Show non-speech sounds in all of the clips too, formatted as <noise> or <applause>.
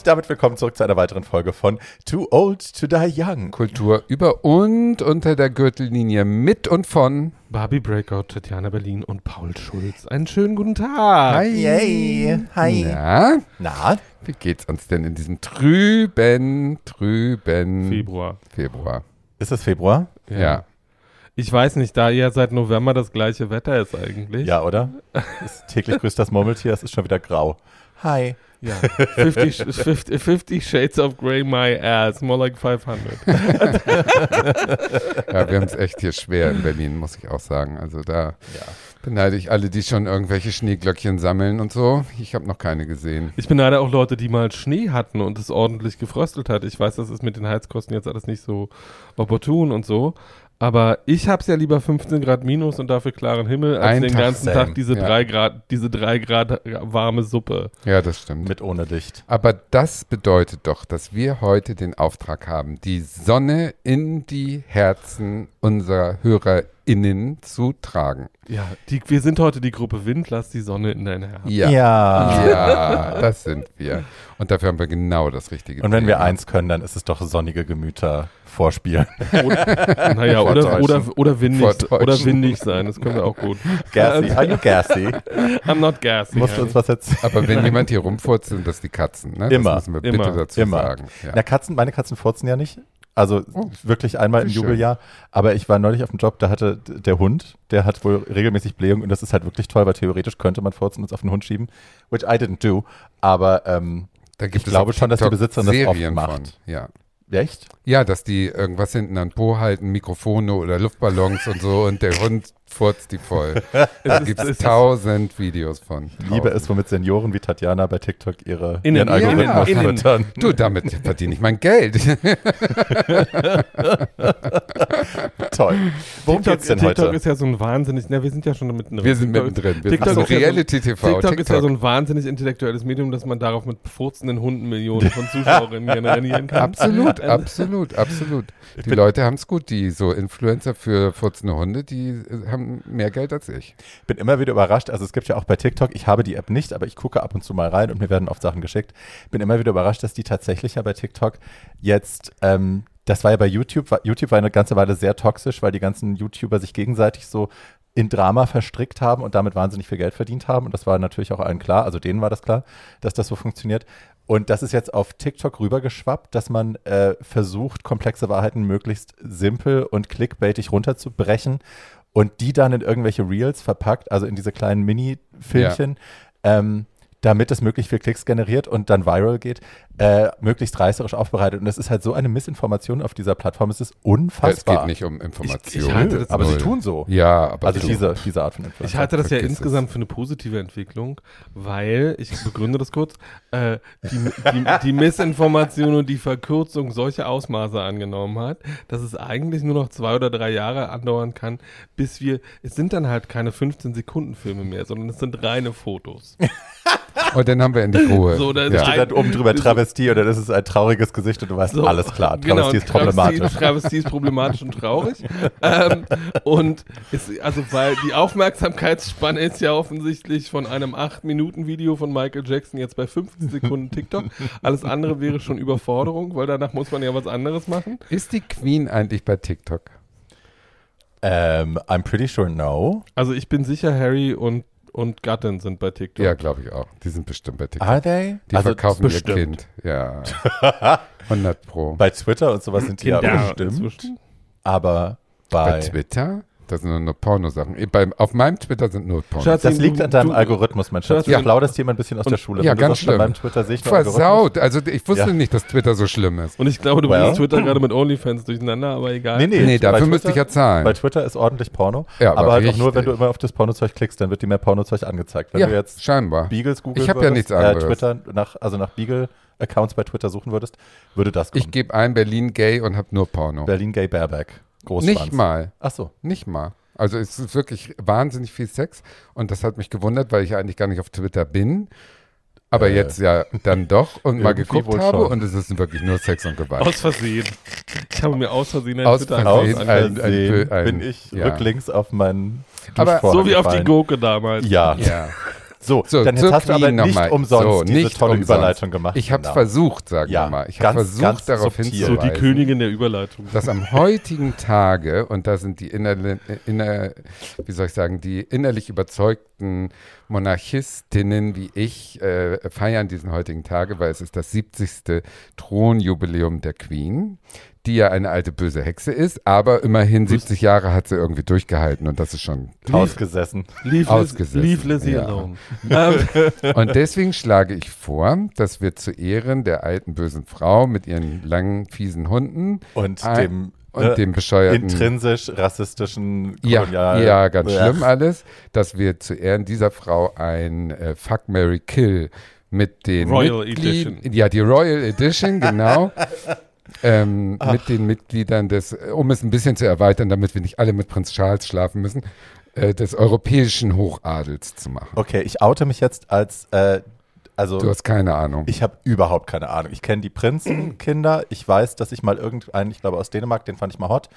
Und damit willkommen zurück zu einer weiteren Folge von Too Old to Die Young. Kultur über und unter der Gürtellinie mit und von Barbie Breakout, Tatjana Berlin und Paul Schulz. Einen schönen guten Tag. Yay. Hi. Na, Na, wie geht's uns denn in diesem trüben, trüben Februar. Februar? ist es Februar? Ja. Ich weiß nicht, da ja seit November das gleiche Wetter ist eigentlich. Ja, oder? Ist täglich grüßt das Murmeltier, es ist schon wieder grau. Hi. Ja. 50, 50, 50 Shades of Grey, my ass. More like 500. <laughs> Ja, wir haben es echt hier schwer in Berlin, muss ich auch sagen. Also da Ja. beneide ich alle, die schon irgendwelche Schneeglöckchen sammeln und so. Ich habe noch keine gesehen. Ich beneide auch Leute, die mal Schnee hatten und es ordentlich gefröstelt hat. Ich weiß, das ist mit den Heizkosten jetzt alles nicht so opportun und so. Aber ich hab's ja lieber 15 Grad minus und dafür klaren Himmel, als Ein den Tag ganzen. Tag diese Ja. drei Grad, diese drei Grad warme Suppe. Ja, das stimmt. Mit ohne Dicht. Aber das bedeutet doch, dass wir heute den Auftrag haben, die Sonne in die Herzen unserer HörerInnen zu tragen. Ja, die, wir sind heute die Gruppe Wind, lass die Sonne in dein Herz. Ja. Ja. Ja, das sind wir. Und dafür haben wir genau das richtige Und wenn wir Thema. eins können, dann ist es doch sonnige Gemüter vorspielen. <laughs> Naja, oder, oder, oder, windig, oder windig sein, das können wir auch gut. Gassy. Are you gassy? I'm not gassy. Musst du uns was erzählen? Aber wenn jemand hier rumfurzt, sind das die Katzen. Ne? Immer. Das müssen wir Immer. bitte dazu Immer. sagen. Ja. Na, Katzen, meine Katzen furzen ja nicht. Also Oh. wirklich einmal im. Jubeljahr. Aber ich war neulich auf dem Job, da hatte der Hund, der hat wohl regelmäßig Blähung und das ist halt wirklich toll, weil theoretisch könnte man furzen und es auf den Hund schieben, which I didn't do. Aber ähm, Da gibt Ich es glaube schon, dass die Besitzerin das oft macht. Von. Ja. echt? ja, dass die irgendwas hinten an den Po halten, Mikrofone oder Luftballons und so und der Hund furzt die voll. <laughs> Da ist- gibt es ist- tausend Videos von. Ich liebe es, womit Senioren wie Tatjana bei TikTok ihre, Innen. ihren Algorithmus innen. füttern. Du, damit verdiene ich mein Geld. <laughs> Toll. Worum TikTok, geht's denn TikTok heute? ist ja so ein wahnsinnig, na, wir sind ja schon mittendrin. Wir sind TikTok- mittendrin. Wir TikTok sind so ist ja so- Reality-TV. TikTok, ist ja so ein wahnsinnig intellektuelles Medium, dass man darauf mit furzenden Hunden Millionen von Zuschauerinnen generieren kann. Absolut, absolut, absolut. Die Leute haben es gut. Die so Influencer für furzende Hunde, die äh, haben mehr Geld als ich. bin immer wieder überrascht. Also es gibt ja auch bei TikTok, ich habe die App nicht, aber ich gucke ab und zu mal rein und mir werden oft Sachen geschickt. Bin immer wieder überrascht, dass die tatsächlich ja bei TikTok jetzt, ähm, das war ja bei YouTube, war, YouTube war eine ganze Weile sehr toxisch, weil die ganzen YouTuber sich gegenseitig so in Drama verstrickt haben und damit wahnsinnig viel Geld verdient haben. Und das war natürlich auch allen klar, also denen war das klar, dass das so funktioniert. Und das ist jetzt auf TikTok rübergeschwappt, dass man äh, versucht, komplexe Wahrheiten möglichst simpel und clickbaitig runterzubrechen und die dann in irgendwelche Reels verpackt, also in diese kleinen Mini-Filmchen, ähm, damit es möglichst viel Klicks generiert und dann viral geht, äh, möglichst reißerisch aufbereitet. Und es ist halt so eine Missinformation auf dieser Plattform, es ist Es unfassbar. geht nicht um Information. ich halte das aber sie Null. tun so. Ja, aber Also du- diese, diese Art von Influencer. Ich halte das ja Vergiss insgesamt für eine positive Entwicklung, weil, ich begründe das kurz, äh, die, die, die Missinformation und die Verkürzung solche Ausmaße angenommen hat, dass es eigentlich nur noch zwei oder drei Jahre andauern kann, bis wir, es sind dann halt keine 15-Sekunden-Filme mehr, sondern es sind reine Fotos. <laughs> Und dann haben wir in die Ruhe. So, da ist ja. steht dann oben drüber Travestie oder das ist ein trauriges Gesicht und du weißt, So, alles klar, Travestie genau, ist problematisch. Travestie ist problematisch und traurig. ähm, und es, also weil die Aufmerksamkeitsspanne ist ja offensichtlich von einem 8-Minuten-Video von Michael Jackson jetzt bei 15 Sekunden TikTok. Alles andere wäre schon Überforderung, weil danach muss man ja was anderes machen. Ist die Queen eigentlich bei TikTok? Ähm, I'm pretty sure no. Also ich bin sicher, Harry und, und Gattin sind bei TikTok. Ja, glaube ich auch. Die sind bestimmt bei TikTok. Are they? Die also verkaufen bestimmt. ihr Kind. Ja. <laughs> 100 Pro. Bei Twitter und sowas sind die ja bestimmt. Aber bei, Bei Twitter? Das sind nur, nur Pornosachen. Beim, auf meinem Twitter sind nur Pornos. Schatz, das liegt an deinem du- Algorithmus, mein Schatz. Du Ja. plauderst hier mal ein bisschen aus Und- der Schule. Ja, Wenn ganz schlimm. meinem Twitter sehe ich. Versaut. Also ich wusste Ja. nicht, dass Twitter so schlimm ist. Und ich glaube, du Well. bringst Twitter gerade mit OnlyFans durcheinander, aber egal. Nee, nee. Nee, dafür müsste ich Twitter- ja zahlen. Bei Twitter ist ordentlich Porno. Ja, aber aber halt auch nur, wenn du immer auf das Pornozeug klickst, dann wird dir mehr Pornozeug angezeigt. Wenn ja, du jetzt scheinbar. Beagles googeln Ich hab ja nichts anderes. Äh, Twitter nach, also nach Beagle-Accounts bei Twitter suchen würdest, würde das kommen. Ich gebe ein Berlin Gay und habe nur Porno. Berlin Gay Bareback. Großschwanz. Nicht mal. Ach so. Nicht mal. Also es ist wirklich wahnsinnig viel Sex und das hat mich gewundert, weil ich eigentlich gar nicht auf Twitter bin. Aber Äh, jetzt ja dann doch und mal geguckt habe schon. und es ist wirklich nur Sex und Gewalt. Aus Versehen. Ich habe mir aus Versehen ein Aus Twitter Aus Versehen ein- Versehen ein- bin ich ja. rücklings auf meinen Aber- So wie auf die. Gurke damals. Ja. ja. <laughs> So, So, dann jetzt hast du aber Queen nicht nochmal. umsonst So, diese nicht tolle umsonst. Überleitung gemacht. Ich habe es Linda. versucht, sagen Ja, wir mal. Ich habe versucht, ganz darauf subtil. So hinzuweisen. die Königin der Überleitung. dass am heutigen Tage, und da sind die inner, inner, wie soll ich sagen, die innerlich überzeugten Monarchistinnen wie ich äh, feiern diesen heutigen Tage, weil es ist das 70. Thronjubiläum der Queen, die ja eine alte böse Hexe ist, aber immerhin 70 Jahre hat sie irgendwie durchgehalten und das ist schon Ausgesessen. Leave, Ausgesessen, leave Lizzie ja. alone. <laughs> Und deswegen schlage ich vor, dass wir zu Ehren der alten bösen Frau mit ihren langen, fiesen Hunden Und dem, und äh, dem bescheuerten intrinsisch rassistischen Ja, Kolonial. ja, ganz Blech. schlimm alles, dass wir zu Ehren dieser Frau ein äh, Fuck, Mary Kill mit den Royal Mitglied- Edition. Ja, die Royal Edition, genau. <laughs> ähm, mit den Mitgliedern des, um es ein bisschen zu erweitern, damit wir nicht alle mit Prinz Charles schlafen müssen, äh, des europäischen Hochadels zu machen. Okay, ich oute mich jetzt als, äh, also Du hast keine Ahnung. ich habe überhaupt keine Ahnung. Ich kenne die Prinzenkinder. Ich weiß, dass ich mal irgendeinen, ich glaube aus Dänemark, den fand ich mal hot.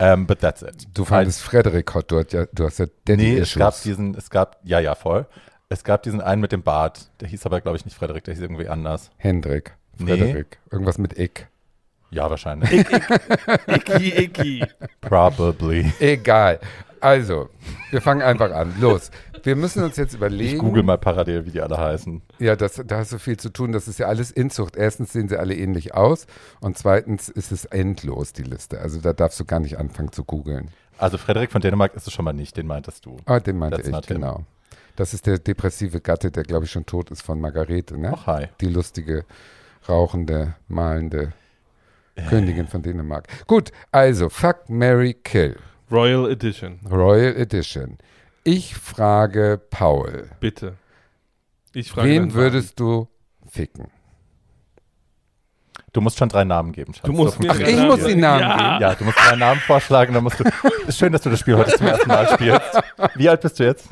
Ähm, but that's it. Du fandest Frederik hot, du, hast ja, du hast ja Daddy Nee, es gab diesen, es gab, ja, ja, voll. Es gab diesen einen mit dem Bart. Der hieß aber, glaube ich, nicht Frederik, der hieß irgendwie anders. Hendrik, Nee. Frederik, irgendwas mit Ick. Ja, wahrscheinlich. icky, icky. Probably. Egal. Also, wir fangen einfach an. Los. Wir müssen uns jetzt überlegen. Ich google mal parallel, wie die alle heißen. Ja, das, da hast du viel zu tun. Das ist ja alles Inzucht. Erstens sehen sie alle ähnlich aus und zweitens ist es endlos, die Liste. Also da darfst du gar nicht anfangen zu googeln. Also Frederik von Dänemark ist es schon mal nicht, den meintest du. Ah, den meinte That's ich, genau. Das ist der depressive Gatte, der, glaube ich, schon tot ist von Margarete, ne? Ach, hi. Die lustige, rauchende, malende Königin von Dänemark. Gut, also, fuck, Mary kill. Royal Edition. Royal Edition. Ich frage Paul, Bitte. Ich frage wen würdest du ficken? Du musst schon drei Namen geben, Schatz. Du musst So mir Ach, ich Namen muss die. Namen ja. geben. Ja, du musst drei Namen vorschlagen, dann musst du. Ist schön, dass du das Spiel heute zum ersten Mal spielst. Wie alt bist du jetzt?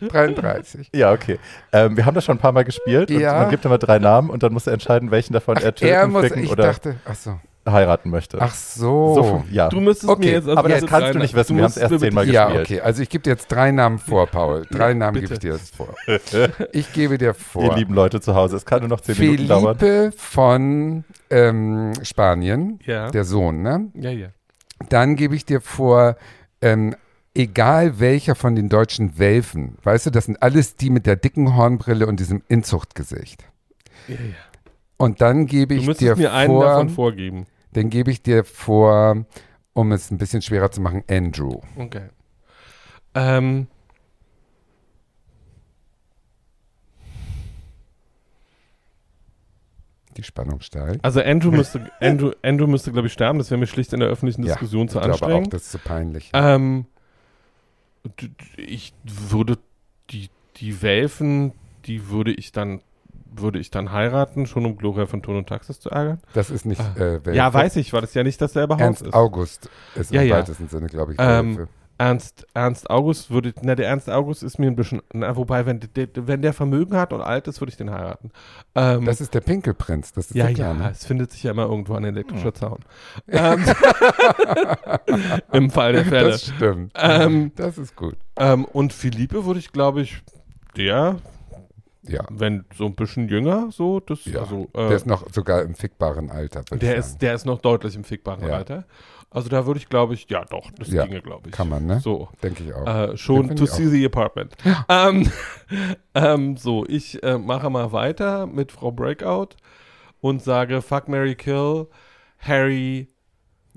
33. Ja, okay. Ähm, wir haben das schon ein paar Mal gespielt. Und Ja. man gibt immer drei Namen und dann muss er entscheiden, welchen davon er töten, er muss, ficken ich oder dachte, ach so. Heiraten möchte. Ach so. so ja. Du müsstest Okay, mir jetzt also aber das kannst du nicht wissen, du wir haben's musst erst mir zehnmal bitte- ja, gespielt. okay. Also ich gebe dir jetzt drei Namen vor, Paul. Drei <laughs> Namen gebe ich dir jetzt vor. <laughs> Ich gebe dir Ihr vor. lieben Leute zu Hause, es kann nur noch zehn Minuten dauern. Felipe von ähm, Spanien, Ja. der Sohn, ne? ja, ja. Dann gebe ich dir vor, ähm, egal welcher von den deutschen Welfen, weißt du, das sind alles die mit der dicken Hornbrille und diesem Inzuchtgesicht. ja, ja. Und dann gebe Du ich müsstest dir mir einen vor, davon vorgeben. Dann gebe ich dir vor, um es ein bisschen schwerer zu machen, Andrew. Okay. Ähm, Die Spannung steigt. also Andrew <laughs> müsste, Andrew, Andrew müsste, glaube ich, sterben. Das wäre mir schlicht in der öffentlichen Ja, Diskussion zu ich glaube auch, anstrengend. das ist zu peinlich. Ähm, ich würde die, die Welfen, die würde ich dann würde ich dann heiraten, schon um Gloria von Ton und Taxis zu ärgern? Das ist nicht Ah. äh, Welfe. Ja, weiß ich, weil das ja nicht dasselbe Haus Ernst ist. August ist Ja, im ja. weitesten Sinne, glaube ich, Ähm, Welfe. Ernst, Ernst August würde, na, der Ernst August ist mir ein bisschen, na, wobei, wenn der, wenn der Vermögen hat und alt ist, würde ich den heiraten. Ähm, Das ist der Pinkelprinz, das ist ja, der ja, es findet sich ja immer irgendwo ein elektrischer Zaun. Ähm, <laughs> Im Fall der Fälle. Das stimmt. Ähm, das ist gut. Ähm, und Philippe würde ich, glaube ich, der, Ja. wenn so ein bisschen jünger, so, das, Ja, also, äh, der ist noch sogar im fickbaren Alter. der ist, der ist noch deutlich im fickbaren Ja. Alter. Also da würde ich, glaube ich, ja doch, das Ja, ginge, glaube ich. Kann man, ne? So. Denke ich auch. Äh, schon to see the apartment. Ähm, <laughs> ähm, so, ich äh, mache mal weiter mit Frau Breakout und sage Fuck Mary Kill, Harry,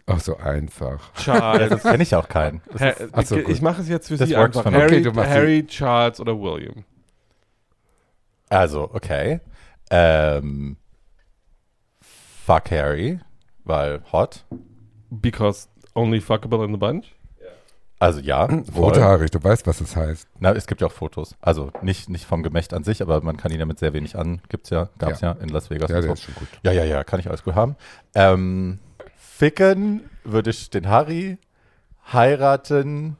Auch so einfach. Charles. Das kenne ich auch keinen. Ist, Ach so, ich, gut. ich mache es jetzt für Das Sie einfach. Harry, Okay, Harry Charles oder William. Also, okay. Ähm, fuck Harry, weil hot. Because only fuckable in the bunch. Also ja. Rothaarig, du weißt, was es heißt. Na, es gibt ja auch Fotos. Also nicht, nicht vom Gemächt an sich, aber man kann ihn ja mit sehr wenig an. Gibt's ja, gab's ja, in Las Vegas. Ja, und der so. ist schon gut. Ja, ja, ja, kann ich alles gut haben. Ähm, ficken würde ich den Harry, heiraten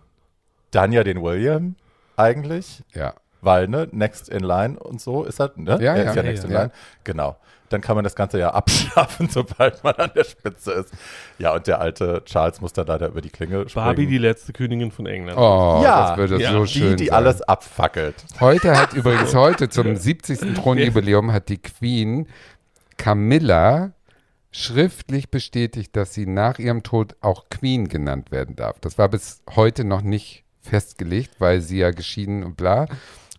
dann ja den William eigentlich. Ja. Weil, ne, next in line und so ist er, ne? Ja, er ja. ist ja Ja, next in line. Genau. Dann kann man das Ganze ja <laughs> abschaffen, sobald man an der Spitze ist. Ja, und der alte Charles muss dann leider über die Klinge springen. Barbie, die letzte Königin von England. Oh, ja, das würde ja, so die, schön die sein. alles abfackelt. Heute hat <laughs> übrigens heute zum 70. Thronjubiläum hat die Queen Camilla schriftlich bestätigt, dass sie nach ihrem Tod auch Queen genannt werden darf. Das war bis heute noch nicht festgelegt, weil sie ja geschieden und bla.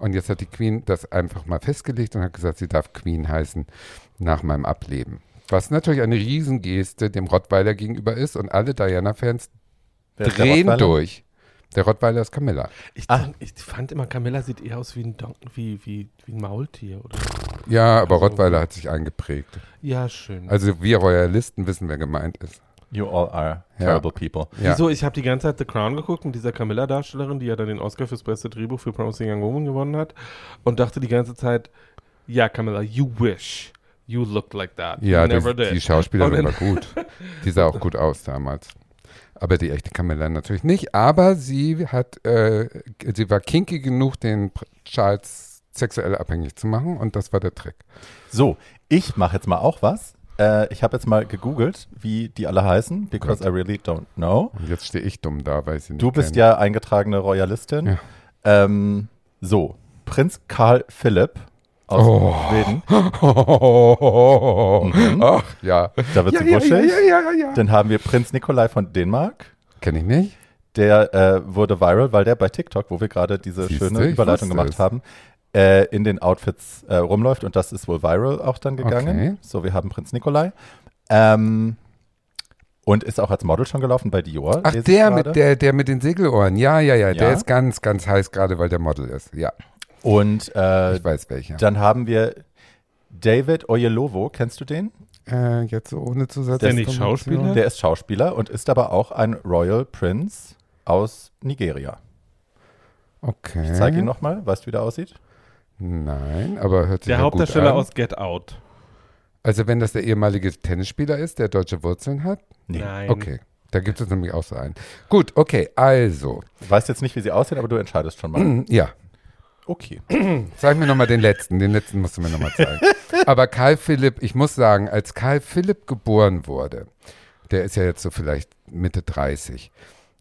Und jetzt hat die Queen das einfach mal festgelegt und hat gesagt, sie darf Queen heißen nach meinem Ableben. Was natürlich eine Riesengeste dem Rottweiler gegenüber ist und alle Diana-Fans drehen durch. Der Rottweiler ist Camilla. Ich, Ah. denk- ich fand immer, Camilla sieht eher aus wie ein, Don wie, wie, wie ein Maultier. Oder? Ja, aber Also- Rottweiler hat sich eingeprägt. Ja, schön. Also wir Royalisten wissen, wer gemeint ist. You all are Ja. terrible people. Ja. Wieso? Ich habe die ganze Zeit The Crown geguckt mit dieser Camilla-Darstellerin, die ja dann den Oscar fürs beste Drehbuch für Promising Young Woman gewonnen hat und dachte die ganze Zeit, ja, Camilla, you wish you looked like that. Ja, you das, die Schauspielerin war gut. <laughs> Die sah auch gut aus damals. Aber die echte Camilla natürlich nicht. Aber sie hat, äh, sie war kinky genug, den Charles sexuell abhängig zu machen und das war der Trick. So, ich mache jetzt mal auch was. Äh, ich habe jetzt mal gegoogelt, wie die alle heißen, because I really don't know. Und jetzt stehe ich dumm da, weil ich sie nicht Du bist kenn. ja eingetragene Royalistin. Ja. Ähm, so, Prinz Karl Philipp aus Oh. Schweden. <laughs> Mhm. Ach, ja. Da wird Ja, sie ja, wuschig. ja. Dann haben wir Prinz Nikolai von Dänemark. Kenn ich nicht. Der äh, wurde viral, weil der bei TikTok, wo wir gerade diese Siehste, schöne Überleitung gemacht es. haben, äh, in den Outfits äh, rumläuft und das ist wohl viral auch dann gegangen. Okay. So, wir haben Prinz Nikolai. Ähm, und ist auch als Model schon gelaufen bei Dior. Ach, der mit, der, der mit den Segelohren. Ja, ja, ja, Der Ja. ist ganz, ganz heiß gerade, weil der Model ist. Ja, Und äh, ich weiß welcher. dann haben wir David Oyelowo, kennst du den? Äh, jetzt so ohne Zusatz. der nicht Schauspieler? Der ist Schauspieler und ist aber auch ein Royal Prince aus Nigeria. Okay. Ich zeige ihn nochmal, weißt du, wie der aussieht? Nein, aber hört sich Der ja Hauptdarsteller gut an. aus Get Out. Also wenn das der ehemalige Tennisspieler ist, der deutsche Wurzeln hat? Nee. Nein. Okay. Da gibt es nämlich auch so einen. Gut, okay, also. Ich weiß jetzt nicht, wie sie aussehen, aber du entscheidest schon mal. Ja, Okay. <clears throat> Zeig mir nochmal den letzten. Den letzten musst du mir nochmal zeigen. <laughs> Aber Karl Philipp, ich muss sagen, als Karl Philipp geboren wurde, der ist ja jetzt so vielleicht Mitte 30,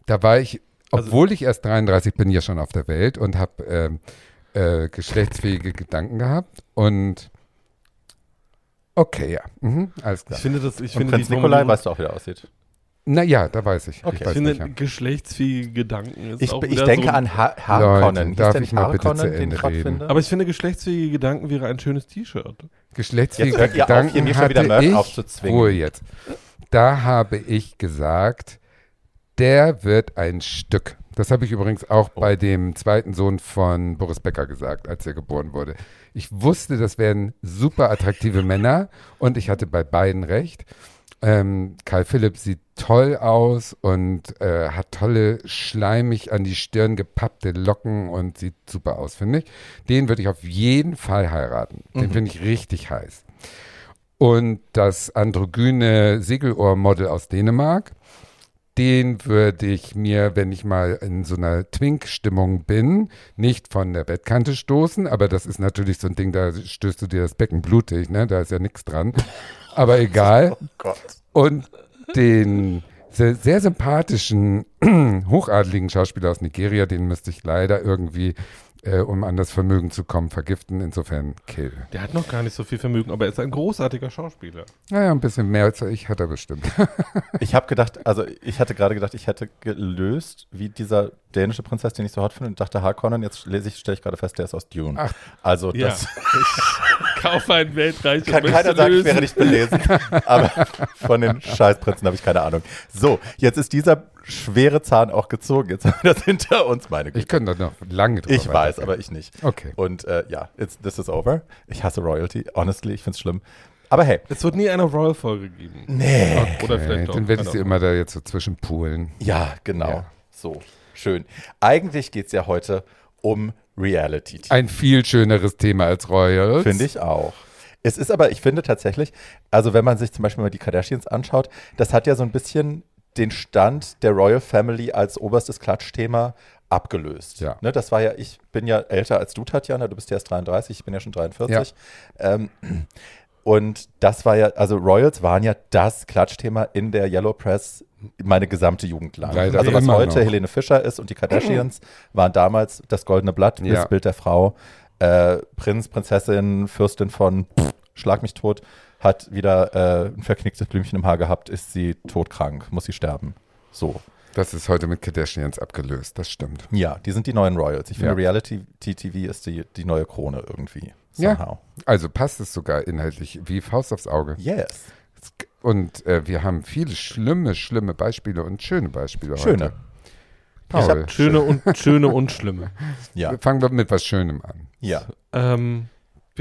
da war ich, Also obwohl ich erst 33 bin, ja schon auf der Welt und habe ähm, äh, geschlechtsfähige Gedanken gehabt. Und okay, ja, mhm, alles Ich klar. finde, das, ich Und finde Prinz die Nikolai, weißt du auch, wie der aussieht? Naja, da weiß ich. Okay. ich Ich weiß finde, nicht, ja. geschlechtsfähige Gedanken ist Ich, auch ich denke so, an ha Harkonnen. Darf ich nicht mal bitte Harkonnen, zu Ende ich reden? finde? Aber ich finde, geschlechtsfähige Gedanken wäre ein schönes T-Shirt. Geschlechtsfähige Jetzt hört ihr auf, Gedanken hier mir schon wieder Merch ich, aufzuzwingen. Ruhe jetzt. Da habe ich gesagt, der wird ein Stück. Das habe ich übrigens auch Oh. bei dem zweiten Sohn von Boris Becker gesagt, als er geboren wurde. Ich wusste, das werden super attraktive Männer und ich hatte bei beiden recht. Ähm, Karl Philipp sieht toll aus und äh, hat tolle, schleimig an die Stirn gepappte Locken und sieht super aus, finde ich. Den würde ich auf jeden Fall heiraten. Den finde ich richtig heiß. Und das androgyne Segelohrmodel aus Dänemark, den würde ich mir, wenn ich mal in so einer Twink-Stimmung bin, nicht von der Bettkante stoßen, aber das ist natürlich so ein Ding, da stößt du dir das Becken blutig, ne? Da ist ja nichts dran. Aber <laughs> egal. Oh Gott. Und den sehr, sehr sympathischen, <clears throat> hochadligen Schauspieler aus Nigeria, den müsste ich leider irgendwie, äh, um an das Vermögen zu kommen, vergiften. Insofern kill. Der hat noch gar nicht so viel Vermögen, aber er ist ein großartiger Schauspieler. Naja, ein bisschen mehr als ich hat er bestimmt. <laughs> Ich habe gedacht, also ich hatte gerade gedacht, ich hätte gelöst, wie dieser dänische Prinzess, den ich so hot finde, und dachte Harkonnen. Jetzt lese ich, stelle ich gerade fest, der ist aus Dune. Ach. also Ja. das Ich kaufe ein Weltreich kann und keiner sagen, ich lösen. wäre nicht belesen. aber von den Scheißprinzen habe ich keine Ahnung. So, jetzt ist dieser schwere Zahn auch gezogen. Jetzt haben wir das hinter uns, meine Güte. Ich könnte da noch lange drüber Ich weiß, aber ich nicht. Okay. Und äh, ja, it's, this is over. Ich hasse Royalty, honestly, ich finde es schlimm. Aber hey, Es wird nie eine Royal-Folge geben. nee. Oder Okay, vielleicht doch. Dann werde ich sie immer da jetzt so zwischen Poolen. Ja, genau. Ja. So, schön. Eigentlich geht es ja heute um Reality. Ein viel schöneres Thema als Royals. Finde ich auch. Es ist aber, ich finde tatsächlich, also wenn man sich zum Beispiel mal die Kardashians anschaut, das hat ja so ein bisschen den Stand der Royal Family als oberstes Klatschthema abgelöst. Ja. Ne, das war ja, ich bin ja älter als du, Tatjana, du bist ja erst 33, ich bin ja schon 43. Ähm, und das war ja, also Royals waren ja das Klatschthema in der Yellow Press meine gesamte Jugend lang. Leider also was heute noch. Helene Fischer ist und die Kardashians <clears throat> waren damals das goldene Blatt, Ja. das Bild der Frau. Äh, Prinz, Prinzessin, Fürstin von pff, Schlag mich tot, hat wieder äh, ein verknicktes Blümchen im Haar gehabt, ist sie todkrank, muss sie sterben. So. Das ist heute mit Kardashians abgelöst, das stimmt. Ja, die sind die neuen Royals. Ich finde, Ja. Reality-TV ist die, die neue Krone irgendwie. Ja. Somehow. Also passt es sogar inhaltlich wie Faust aufs Auge. Yes. Und äh, wir haben viele schlimme, schlimme Beispiele und schöne Beispiele Schöne. heute. Paul, Schöne und, schöne und schlimme. Ja. fangen wir mit was Schönem an. Ja. Ähm,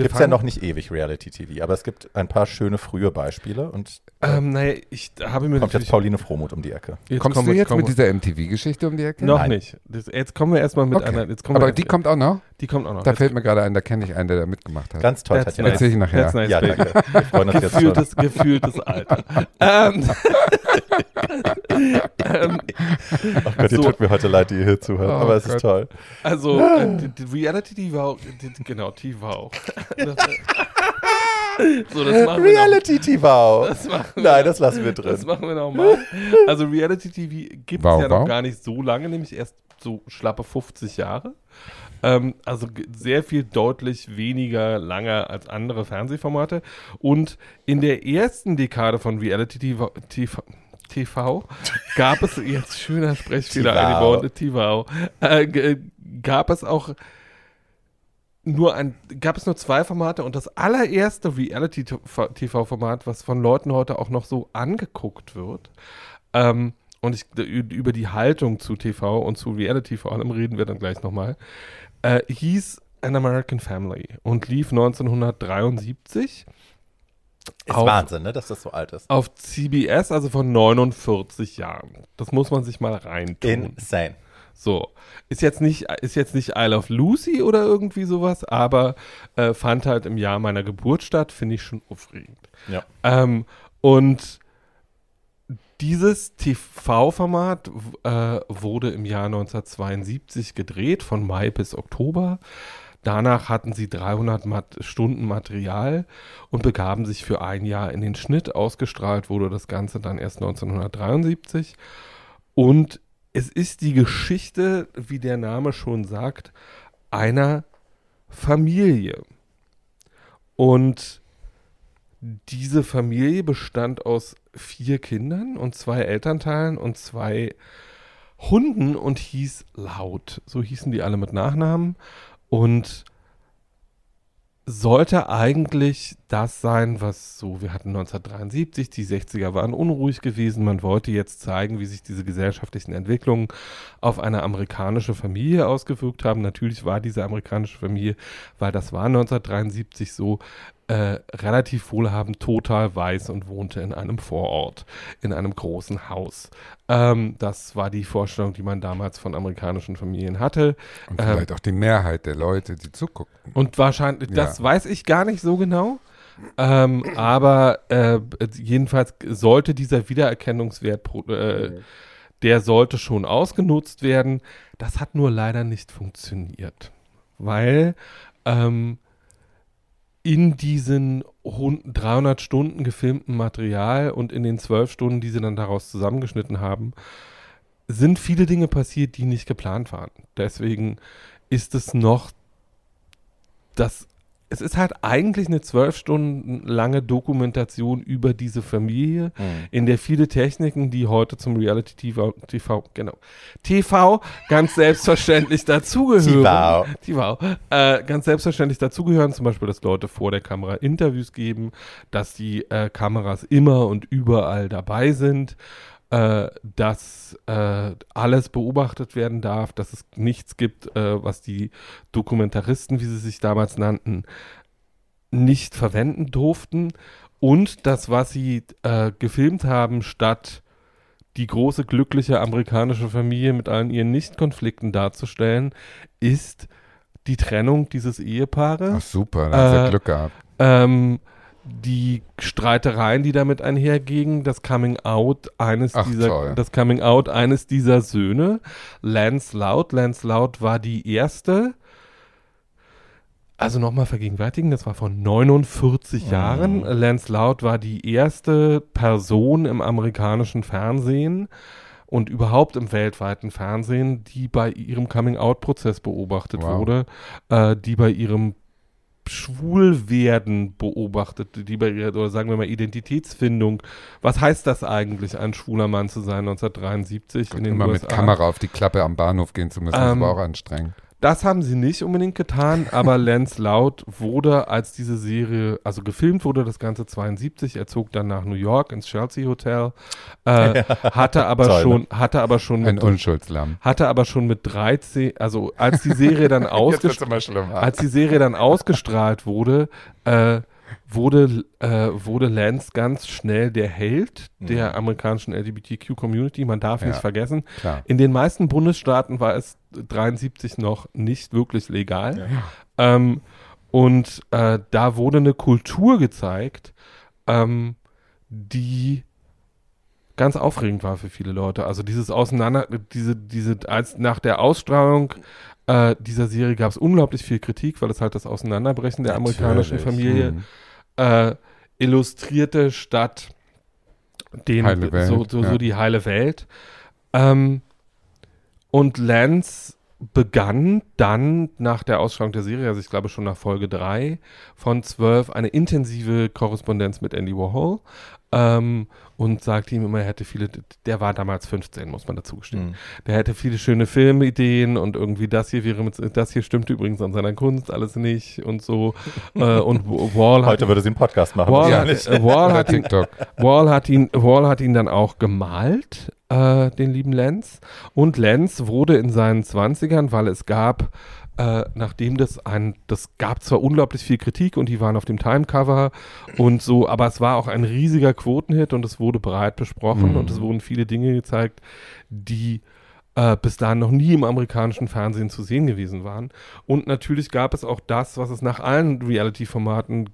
Gibt es ja noch nicht ewig Reality-TV, aber es gibt ein paar schöne frühe Beispiele und Ähm, naja, ich habe mir kommt jetzt Pauline Fromuth um die Ecke. Jetzt Kommst kommen du jetzt mit dieser MTV-Geschichte um die Ecke? Noch Nein. nicht. Das, jetzt kommen wir erstmal mit Okay. einer. Jetzt kommen Aber wir, die kommt auch noch? Die kommt auch noch. Da Jetzt- fällt mir gerade ein, da kenne ich einen, der da mitgemacht hat. Ganz toll, Tatjana. Erzähl ich nachher. That's nice, Ja, baby. danke. Wir freuen uns jetzt schon. Gefühltes, gefühltes Alter. ähm, ähm, Oh Gott, ihr So. tut mir heute leid, die ihr hier zuhört, Oh aber es Gott. ist toll. also, äh, die, die Reality TV, die, genau, TV. Das, <laughs> so, das machen noch. Das machen wir Nein, noch. das lassen wir Das drin. machen wir nochmal. Also Reality TV gibt es Wow, ja noch wow. gar nicht so lange, nämlich erst so schlappe 50 Jahre. Ähm, also sehr viel deutlich weniger lange als andere Fernsehformate. Und in der ersten Dekade von Reality TV, TV, TV gab es jetzt schöner Sprechfehler TV. eingebaut, TV, äh, gab es auch nur ein, gab es nur zwei Formate und das allererste Reality-TV-Format, was von Leuten heute auch noch so angeguckt wird, ähm, und ich, über die Haltung zu TV und zu Reality vor allem reden wir dann gleich nochmal, äh, hieß An American Family und lief 1973 Ist auf- Wahnsinn, ne, dass das so alt ist. auf CBS, also von 49 Jahren. Das muss man sich mal reintun. Insane. So. Ist jetzt nicht, ist jetzt nicht Isle of Lucy oder irgendwie sowas, aber äh, fand halt im Jahr meiner Geburt statt, finde ich schon aufregend. Ja. Ähm, und dieses TV-Format äh, wurde im Jahr 1972 gedreht, von Mai bis Oktober. Danach hatten sie 300 Mat Stunden Material und begaben sich für ein Jahr in den Schnitt. Ausgestrahlt wurde das Ganze dann erst 1973. Und es ist die Geschichte, wie der Name schon sagt, einer Familie. Und diese Familie bestand aus vier Kindern und zwei Elternteilen und zwei Hunden und hieß Laut. So hießen die alle mit Nachnamen und sollte eigentlich das sein, was so, wir hatten 1973, die 60er waren unruhig gewesen, man wollte jetzt zeigen, wie sich diese gesellschaftlichen Entwicklungen auf eine amerikanische Familie ausgewirkt haben. Natürlich war diese amerikanische Familie, weil das war 1973 so, äh, relativ wohlhabend, total weiß und wohnte in einem Vorort, in einem großen Haus. Ähm, das war die Vorstellung, die man damals von amerikanischen Familien hatte. Und Ähm, vielleicht auch die Mehrheit der Leute, die zuguckten. Und wahrscheinlich, das Ja. weiß ich gar nicht so genau. Ähm, aber äh, jedenfalls sollte dieser Wiedererkennungswert, äh, der sollte schon ausgenutzt werden. Das hat nur leider nicht funktioniert, weil ähm, in diesen hun- 300 Stunden gefilmten Material und in den 12 Stunden, die sie dann daraus zusammengeschnitten haben, sind viele Dinge passiert, die nicht geplant waren. Deswegen ist es noch das es ist halt eigentlich eine zwölf Stunden lange Dokumentation über diese Familie, in der viele Techniken, die heute zum Reality TV, TV genau, TV ganz selbstverständlich dazugehören. TV. TV. Äh, ganz selbstverständlich dazugehören, zum Beispiel, dass Leute vor der Kamera Interviews geben, dass die äh, Kameras immer und überall dabei sind, äh, dass äh, alles beobachtet werden darf, dass es nichts gibt, äh, was die Dokumentaristen, wie sie sich damals nannten, nicht verwenden durften und das, was sie äh, gefilmt haben, statt die große glückliche amerikanische Familie mit allen ihren Nicht-Konflikten darzustellen, ist die Trennung dieses Ehepaares. Ach super, da hat Äh, Glück gehabt. Ähm, die Streitereien, die damit einhergingen, das Coming Out eines Ach, dieser, toll. das Coming Out eines dieser Söhne, Lance Loud. Lance Loud war die erste. Also nochmal vergegenwärtigen, das war vor 49 Mhm. Jahren. Lance Loud war die erste Person im amerikanischen Fernsehen und überhaupt im weltweiten Fernsehen, die bei ihrem Coming-out-Prozess beobachtet Wow. wurde, äh, die bei ihrem Schwulwerden beobachtet, die bei ihrer, oder sagen wir mal Identitätsfindung. Was heißt das eigentlich, ein schwuler Mann zu sein 1973 in den Immer USA? mit Kamera auf die Klappe am Bahnhof gehen zu müssen, das Ähm, war auch anstrengend. Das haben sie nicht unbedingt getan, aber <laughs> Lance Loud wurde, als diese Serie, also gefilmt wurde das Ganze 72, er zog dann nach New York ins Chelsea Hotel, äh, hatte aber Toll, ne? schon, hatte aber schon Ein mit, Unschuldslamm. hatte aber schon mit 13, also als die Serie dann <laughs> ausgestrahlt, als die Serie dann ausgestrahlt wurde, äh, wurde, äh, wurde Lance ganz schnell der Held der amerikanischen LGBTQ-Community. Man darf Ja. nicht vergessen, Klar. in den meisten Bundesstaaten war es 73 noch nicht wirklich legal. Ähm, und äh, da wurde eine Kultur gezeigt, ähm, die ganz aufregend war für viele Leute. Also dieses Auseinander, diese, diese, als nach der Ausstrahlung äh, dieser Serie gab es unglaublich viel Kritik, weil es halt das Auseinanderbrechen der amerikanischen Natürlich. Familie Mhm. äh, illustrierte statt den Welt, so, so, ja. so die heile Welt. Ähm, und Lance begann dann nach der Ausstrahlung der Serie, also ich glaube schon nach Folge 3 von 12, eine intensive Korrespondenz mit Andy Warhol ähm, und sagte ihm immer, er hätte viele, der war damals 15, muss man dazu gestehen. Mhm. Der hätte viele schöne Filmideen und irgendwie das hier wäre mit, das hier stimmte übrigens an seiner Kunst alles nicht und so. <laughs> äh, und Wall hat Heute würde sie einen Podcast machen. Wall, Ja. wahrscheinlich. äh, Wall, <laughs> hat ihn. Wall, hat ihn, Wall hat ihn dann auch gemalt, äh, den lieben Lenz. Und Lenz wurde in seinen 20ern, weil es gab, äh, nachdem das ein, das gab zwar unglaublich viel Kritik und die waren auf dem Timecover und so, aber es war auch ein riesiger Quotenhit und es wurde breit besprochen Mhm. und es wurden viele Dinge gezeigt, die äh, bis dahin noch nie im amerikanischen Fernsehen zu sehen gewesen waren. Und natürlich gab es auch das, was es nach allen Reality-Formaten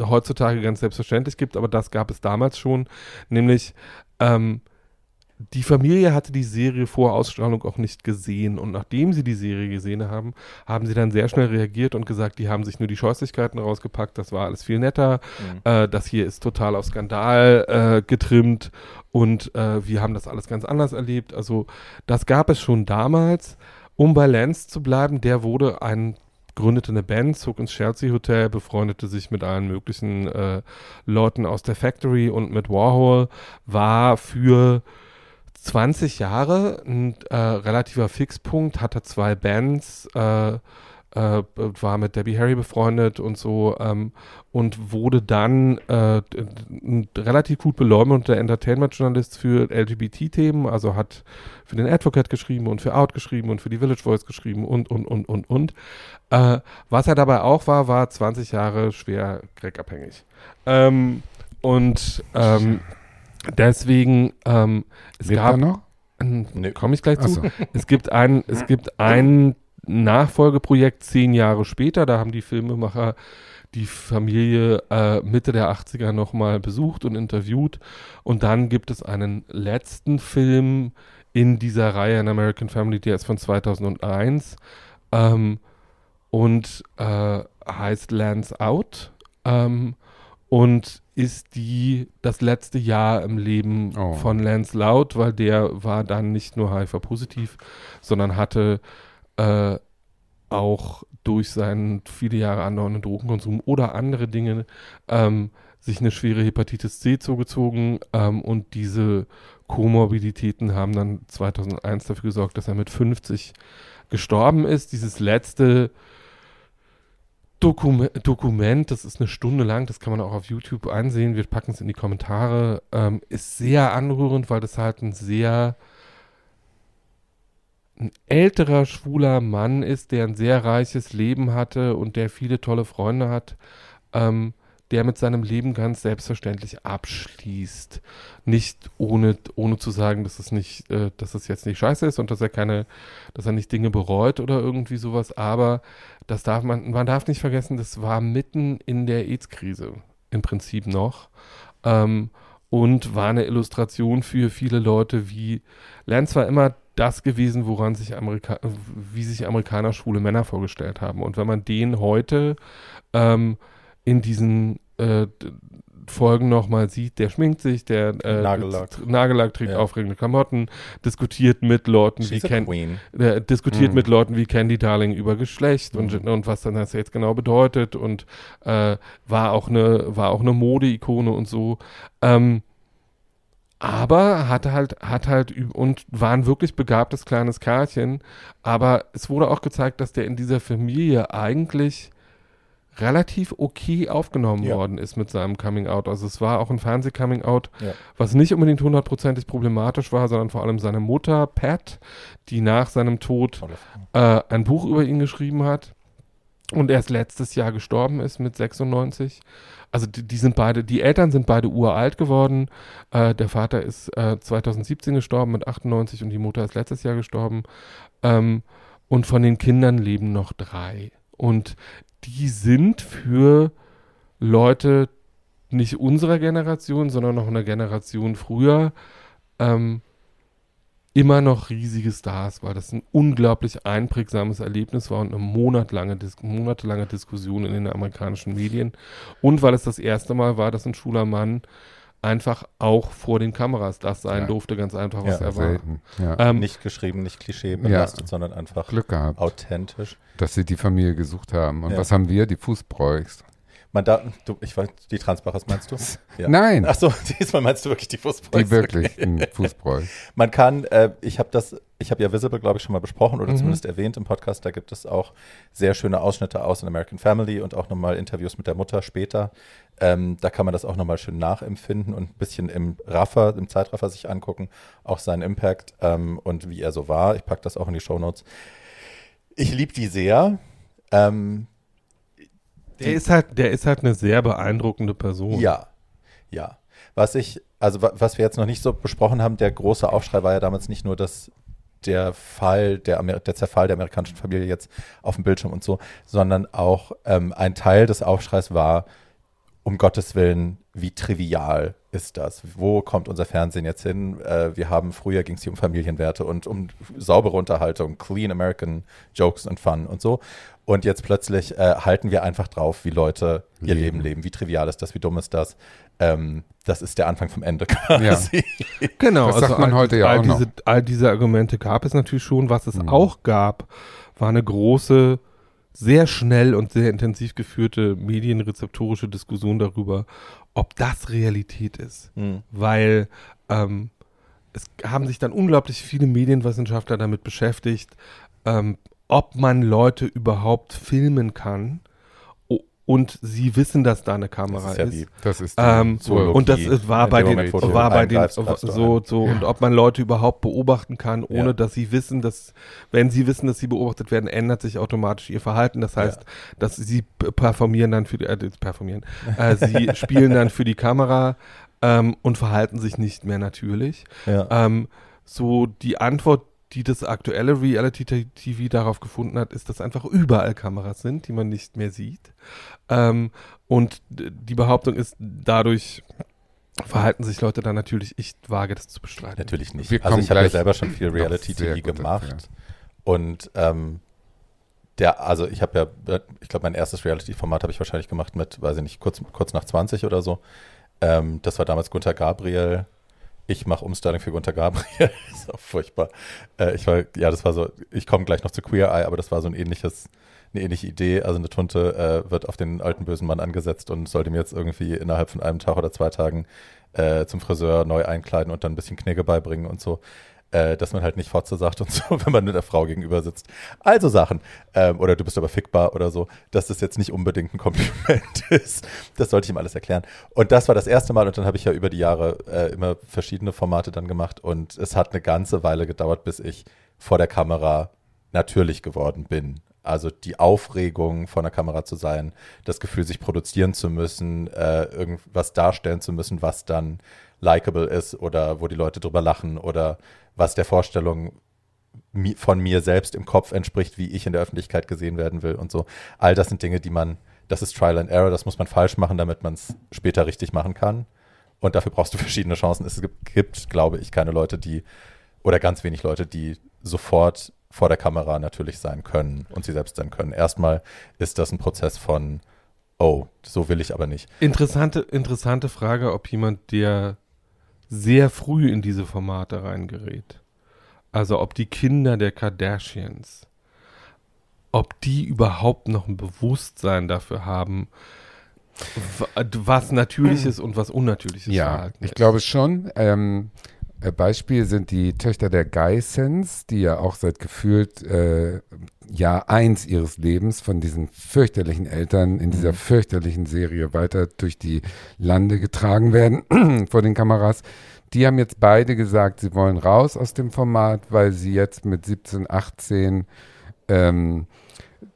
heutzutage ganz selbstverständlich gibt, aber das gab es damals schon, nämlich ähm, die Familie hatte die Serie vor Ausstrahlung auch nicht gesehen und nachdem sie die Serie gesehen haben, haben sie dann sehr schnell reagiert und gesagt, die haben sich nur die Scheußlichkeiten rausgepackt, das war alles viel netter, äh, das hier ist total auf Skandal äh, getrimmt und äh, wir haben das alles ganz anders erlebt. Also das gab es schon damals. Um bei Lance zu bleiben, der wurde ein gründete eine Band, zog ins Chelsea Hotel, befreundete sich mit allen möglichen äh, Leuten aus der Factory und mit Warhol, war für 20 Jahre ein äh, relativer Fixpunkt, hatte zwei Bands, äh, äh, war mit Debbie Harry befreundet und so ähm, und wurde dann äh, relativ gut beleumundeter Entertainment-Journalist für LGBT-Themen, also hat für den Advocate geschrieben und für Out geschrieben und für die Village Voice geschrieben und, und, und, und, und. Äh, was er dabei auch war, war 20 Jahre schwer crackabhängig. Ähm, und ähm, deswegen, ähm, es Lebt gab, er noch? Nee. komme ich gleich zu. so. Es gibt ein, es gibt ein Nachfolgeprojekt zehn Jahre später, da haben die Filmemacher die Familie äh, Mitte der 80er nochmal besucht und interviewt. Und dann gibt es einen letzten Film in dieser Reihe, An American Family, der ist von 2001 ähm, und äh, heißt Lands Out ähm, und ist die das letzte Jahr im Leben Oh. von Lance Loud, weil der war dann nicht nur HIV-positiv, sondern hatte äh, auch durch seinen viele Jahre andauernden Drogenkonsum oder andere Dinge ähm, sich eine schwere Hepatitis C zugezogen ähm, und diese Komorbiditäten haben dann 2001 dafür gesorgt, dass er mit 50 gestorben ist. Dieses letzte Dokum Dokument, das ist eine Stunde lang, das kann man auch auf YouTube ansehen, wir packen es in die Kommentare, ähm, ist sehr anrührend, weil das halt ein sehr ein älterer schwuler Mann ist, der ein sehr reiches Leben hatte und der viele tolle Freunde hat, ähm, der mit seinem Leben ganz selbstverständlich abschließt. Nicht ohne, ohne zu sagen, dass es nicht, äh, dass es jetzt nicht scheiße ist und dass er keine, dass er nicht Dinge bereut oder irgendwie sowas, aber das darf man, man darf nicht vergessen, das war mitten in der AIDS-Krise. im Prinzip noch. Ähm, und war eine Illustration für viele Leute, wie Lance war immer das gewesen, woran sich Amerika wie sich Amerikaner schwule Männer vorgestellt haben. Und wenn man den heute ähm, in diesen äh, Folgen nochmal sieht, der schminkt sich, der äh, Nagellack. Nagellack trägt Ja. aufregende Klamotten, diskutiert mit Leuten wie She's Ken, queen. äh, diskutiert Mhm. mit Leuten wie Candy Darling über Geschlecht und, Mhm. und was dann das jetzt genau bedeutet und äh, war auch eine war auch eine Modeikone und so. Ähm, aber hat halt, hat halt und war ein wirklich begabtes kleines Kerlchen. Aber es wurde auch gezeigt, dass der in dieser Familie eigentlich relativ okay aufgenommen Ja. worden ist mit seinem Coming Out. Also es war auch ein Fernseh-Coming Out, Ja. was nicht unbedingt hundertprozentig problematisch war, sondern vor allem seine Mutter, Pat, die nach seinem Tod äh, ein Buch über ihn geschrieben hat und erst letztes Jahr gestorben ist mit 96. Also die, die sind beide, die Eltern sind beide uralt geworden. Äh, der Vater ist äh, 2017 gestorben mit 98 und die Mutter ist letztes Jahr gestorben. Ähm, und von den Kindern leben noch drei. Und die sind für Leute nicht unserer Generation, sondern noch eine Generation früher ähm, immer noch riesige Stars, weil das ein unglaublich einprägsames Erlebnis war und eine monatelange, Dis monatelange Diskussion in den amerikanischen Medien. Und weil es das erste Mal war, dass ein schwuler Mann einfach auch vor den Kameras das sein Ja. durfte, ganz einfach, Ja, was er war. Selten. Ja. Ähm, Nicht geschrieben, nicht klischeebelastet, Ja. sondern einfach Glück gehabt, authentisch. dass sie die Familie gesucht haben. Und Ja. was haben wir? Die Fußbräuchs. Man da, du, ich weiß, die Transparenz meinst du? Ja. Nein, Achso, <laughs> diesmal meinst du wirklich die Fußball. die wirklichen Fußbräuchs. Man kann, äh, ich habe das, ich habe ja Visible, glaube ich, schon mal besprochen oder Mhm. zumindest erwähnt im Podcast. Da gibt es auch sehr schöne Ausschnitte aus in American Family und auch nochmal Interviews mit der Mutter später. Ähm, da kann man das auch nochmal schön nachempfinden und ein bisschen im Raffer, im Zeitraffer sich angucken, auch seinen Impact ähm, und wie er so war. Ich packe das auch in die Shownotes. Ich liebe die sehr. Ähm, Der ist halt, der ist halt eine sehr beeindruckende Person. Ja, ja. Was ich, also wa- was wir jetzt noch nicht so besprochen haben, der große Aufschrei war ja damals nicht nur, dass der Fall, der, Amer der Zerfall der amerikanischen Familie jetzt auf dem Bildschirm und so, sondern auch ähm, ein Teil des Aufschreis war, um Gottes Willen, wie trivial ist das? Wo kommt unser Fernsehen jetzt hin? Äh, wir haben früher ging es hier um Familienwerte und um saubere Unterhaltung, clean American Jokes und Fun und so. Und jetzt plötzlich äh, halten wir einfach drauf, wie Leute ihr Leben. Leben leben. Wie trivial ist das? Wie dumm ist das? Ähm, das ist der Anfang vom Ende <laughs> quasi. Genau, Das sagt man all, heute ja all auch noch. diese, all diese Argumente gab es natürlich schon. Was es Mhm. auch gab, war eine große, sehr schnell und sehr intensiv geführte medienrezeptorische Diskussion darüber, ob das Realität ist. Hm. Weil ähm, es haben sich dann unglaublich viele Medienwissenschaftler damit beschäftigt, ähm, ob man Leute überhaupt filmen kann und sie wissen, dass da eine Kamera Das ist. ist ja wie Das ist die Ähm, Zoologie. und das ist- war bei den, Moment, war bei den so, so und ob man Leute überhaupt beobachten kann, ohne Ja. dass sie wissen, dass wenn sie wissen, dass sie beobachtet werden, ändert sich automatisch ihr Verhalten. Das heißt, dass sie performieren dann für die, äh, performieren, äh, sie <laughs> spielen dann für die Kamera ähm, und verhalten sich nicht mehr natürlich. Ja. Ähm, so die Antwort, die das aktuelle Reality-TV darauf gefunden hat, ist, dass einfach überall Kameras sind, die man nicht mehr sieht. Ähm, und die Behauptung ist, dadurch verhalten sich Leute dann natürlich, ich wage das zu bestreiten. Natürlich nicht. Wir Also ich habe ja selber schon viel sehr gut gemacht. Und ähm, der, also ich habe ja, ich glaube, mein erstes Reality-Format habe ich wahrscheinlich gemacht mit, weiß ich nicht, kurz, kurz nach 20 oder so. Ähm, das war damals Gunther Gabriel. Ich mache Umstyling für Gunther Gabriel. <laughs> ist auch furchtbar. Äh, ich war, ja, das war so, ich komme gleich noch zu Queer Eye, aber das war so ein ähnliches, eine ähnliche Idee. Also eine Tunte äh, wird auf den alten bösen Mann angesetzt und sollte mir jetzt irgendwie innerhalb von einem Tag oder zwei Tagen äh, zum Friseur neu einkleiden und dann ein bisschen Knigge beibringen und so. Äh, dass man halt nicht Fotze sagt und so, <laughs> wenn man mit der Frau gegenüber sitzt. Also Sachen. Ähm, oder du bist aber fickbar oder so, dass das jetzt nicht unbedingt ein Kompliment <laughs> ist. Das sollte ich ihm alles erklären. Und das war das erste Mal und dann habe ich ja über die Jahre äh, immer verschiedene Formate dann gemacht und es hat eine ganze Weile gedauert, bis ich vor der Kamera natürlich geworden bin. Also die Aufregung, vor der Kamera zu sein, das Gefühl, sich produzieren zu müssen, äh, irgendwas darstellen zu müssen, was dann likable ist oder wo die Leute drüber lachen oder was der Vorstellung von mir selbst im Kopf entspricht, wie ich in der Öffentlichkeit gesehen werden will und so. All das sind Dinge, die man das ist Trial and Error, das muss man falsch machen, damit man es später richtig machen kann. Und dafür brauchst du <laughs> verschiedene Chancen. Es gibt, glaube ich, keine Leute, die, oder ganz wenig Leute, die sofort vor der Kamera natürlich sein können und sie selbst sein können. Erstmal ist das ein Prozess von, oh, so will ich aber nicht. Interessante, interessante Frage, ob jemand, der sehr früh in diese Formate reingerät, also ob die Kinder der Kardashians, ob die überhaupt noch ein Bewusstsein dafür haben, was natürliches und was unnatürliches ja, ich glaube schon. Ähm, äh, Beispiel sind die Töchter der Geissens, die ja auch seit gefühlt äh, Jahr eins ihres Lebens von diesen fürchterlichen Eltern in dieser fürchterlichen Serie weiter durch die Lande getragen werden <clears throat> vor den Kameras. Die haben jetzt beide gesagt, sie wollen raus aus dem Format, weil sie jetzt mit 17, 18 ähm,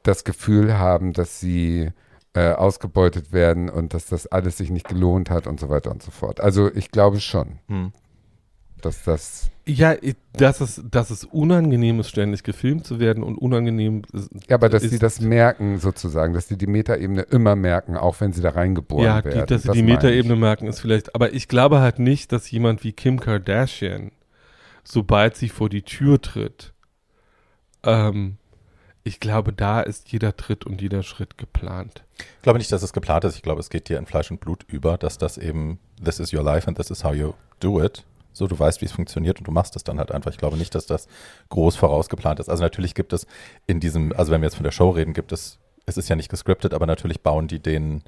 das Gefühl haben, dass sie äh, ausgebeutet werden und dass das alles sich nicht gelohnt hat und so weiter und so fort. Also ich glaube schon, Hm. Dass das Ja, dass es, dass es unangenehm ist, ständig gefilmt zu werden und unangenehm ist. Ja, aber dass sie das merken sozusagen, dass sie die Metaebene immer merken, auch wenn sie da reingeboren Ja, werden. die, dass sie Das die Metaebene merken, ist vielleicht. Aber ich glaube halt nicht, dass jemand wie Kim Kardashian, sobald sie vor die Tür tritt, ähm, ich glaube, da ist jeder Tritt und jeder Schritt geplant. Ich glaube nicht, dass es geplant ist. Ich glaube, es geht dir in Fleisch und Blut über, dass das eben, this is your life and this is how you do it. So, du weißt, wie es funktioniert und du machst es dann halt einfach. Ich glaube nicht, dass das groß vorausgeplant ist. Also natürlich gibt es in diesem, also wenn wir jetzt von der Show reden, gibt es, es ist ja nicht gescriptet, aber natürlich bauen die den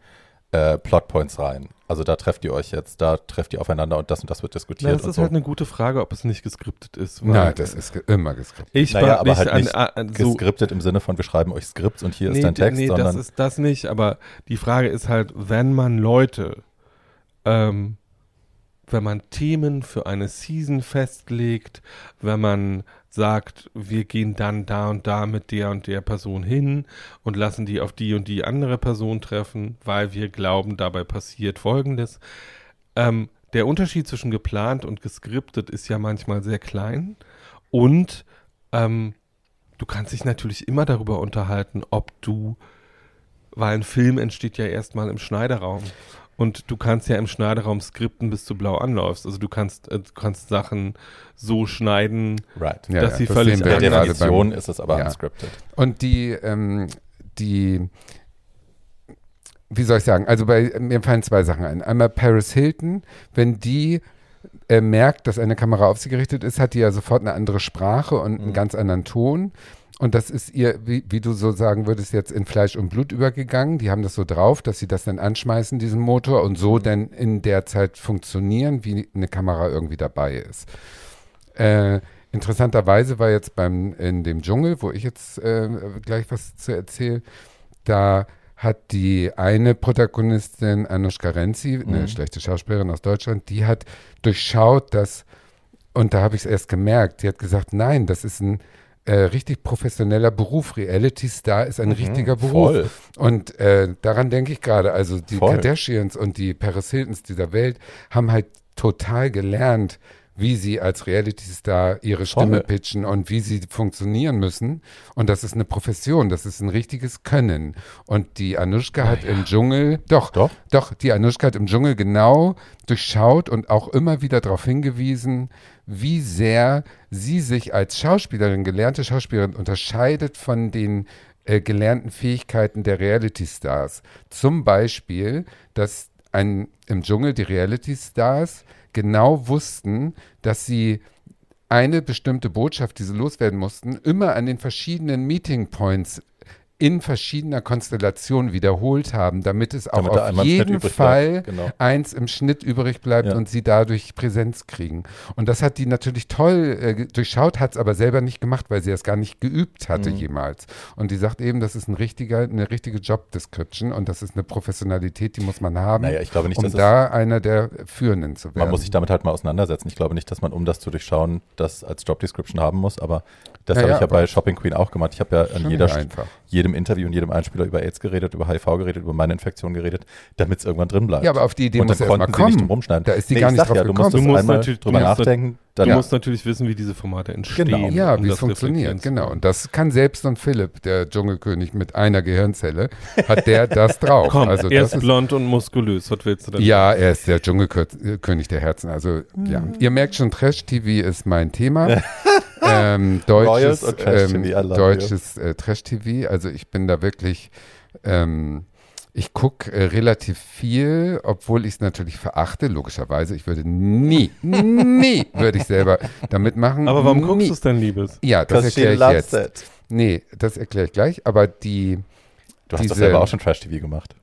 äh, Plotpoints rein. Also da trefft ihr euch jetzt, da trefft ihr aufeinander und das und das wird diskutiert das und ist so. halt eine gute Frage, ob es nicht geskriptet ist. Nein, das ist ge immer geskriptet. Ich naja, aber nicht halt an, nicht an, so, geskriptet im Sinne von, wir schreiben euch Skripts und hier nee, ist dein Text, nee, das ist das nicht, aber die Frage ist halt, wenn man Leute, ähm, wenn man Themen für eine Season festlegt, wenn man sagt, wir gehen dann da und da mit der und der Person hin und lassen die auf die und die andere Person treffen, weil wir glauben, dabei passiert Folgendes. Ähm, der Unterschied zwischen geplant und geskriptet ist ja manchmal sehr klein und ähm, du kannst dich natürlich immer darüber unterhalten, ob du, weil ein Film entsteht ja erstmal im Schneideraum. Und du kannst ja im Schneideraum skripten, bis du blau anläufst. Also du kannst, äh, du kannst Sachen so schneiden. right. Ja, dass ja, sie das völlig Per gerade Definition ist es aber ja. unscripted. Und die, ähm, die, wie soll ich sagen, also bei, mir fallen zwei Sachen ein. Einmal Paris Hilton, wenn die äh, merkt, dass eine Kamera auf sie gerichtet ist, hat die ja sofort eine andere Sprache und einen Mhm. ganz anderen Ton. Und das ist ihr, wie, wie du so sagen würdest, jetzt in Fleisch und Blut übergegangen. Die haben das so drauf, dass sie das dann anschmeißen, diesen Motor, und so dann in der Zeit funktionieren, wie eine Kamera irgendwie dabei ist. Äh, interessanterweise war jetzt beim in dem Dschungel, wo ich jetzt äh, gleich was zu erzählen, da hat die eine Protagonistin, Anushka Renzi, eine Mhm. schlechte Schauspielerin aus Deutschland, die hat durchschaut, dass, und da habe ich es erst gemerkt, die hat gesagt, nein, das ist ein äh, richtig professioneller Beruf. Reality Star ist ein richtiger Beruf. Voll. Und äh, daran denke ich gerade. Also die Voll. Kardashians und die Paris Hiltons dieser Welt haben halt total gelernt, wie sie als Reality-Star ihre Stimme Voll. pitchen und wie sie funktionieren müssen. Und das ist eine Profession, das ist ein richtiges Können. Und die Anushka hat im Dschungel, doch, Doch? doch, die Anushka hat im Dschungel genau durchschaut und auch immer wieder darauf hingewiesen, wie sehr sie sich als Schauspielerin, gelernte Schauspielerin unterscheidet von den äh, gelernten Fähigkeiten der Reality-Stars. Zum Beispiel, dass ein, im Dschungel die Reality-Stars genau wussten, dass sie eine bestimmte Botschaft, die sie loswerden mussten, immer an den verschiedenen Meeting Points in verschiedener Konstellation wiederholt haben, damit es auch Damit da auf jeden Fall genau. eins im Schnitt übrig bleibt Ja. und sie dadurch Präsenz kriegen. Und das hat die natürlich toll äh, durchschaut, hat es aber selber nicht gemacht, weil sie es gar nicht geübt hatte Mhm. jemals. Und die sagt eben, das ist ein richtiger, eine richtige Job Description und das ist eine Professionalität, die muss man haben, Naja, ich glaube nicht, um dass es da einer der Führenden zu werden. Man muss sich damit halt mal auseinandersetzen. Ich glaube nicht, dass man, um das zu durchschauen, das als Job Description haben muss, aber das Ja, habe ich ja bei Shopping Queen auch gemacht. Ich habe ja an jeder, sehr einfach. jede jedem Interview und jedem Einspieler über AIDS geredet, über HIV geredet, über meine Infektion geredet, damit es irgendwann drin bleibt. Ja, aber auf die Idee und muss dann er erstmal konnten sie nicht kommen. drum rumschneiden. Da ist die Nee, gar ich nicht drauf ja, du gekommen. musst Du musst natürlich- du drüber nachdenken. Du Dann musst natürlich wissen, wie diese Formate entstehen. Genau. Ja, um wie es das funktioniert, genau. Und das kann selbst ein Philipp, der Dschungelkönig mit einer Gehirnzelle, hat der <laughs> das drauf. Komm, also er das ist blond und muskulös. Was willst du denn? Ja, er ist der Dschungelkönig der Herzen. Also, ja. Ihr merkt schon, Trash-TV ist mein Thema. <laughs> <laughs> ähm, deutsches und Trash-TV, I ähm, love deutsches äh, Trash-TV. Also, ich bin da wirklich. Ähm, ich gucke äh, relativ viel, obwohl ich es natürlich verachte, logischerweise. Ich würde nie, <laughs> nie würde ich selber damit machen. Aber warum nie. guckst du es denn, Liebes? Ja, das erkläre ich jetzt. it. Nee, das erkläre ich gleich. Aber die. Du hast Diese- doch selber auch schon Trash-TV gemacht.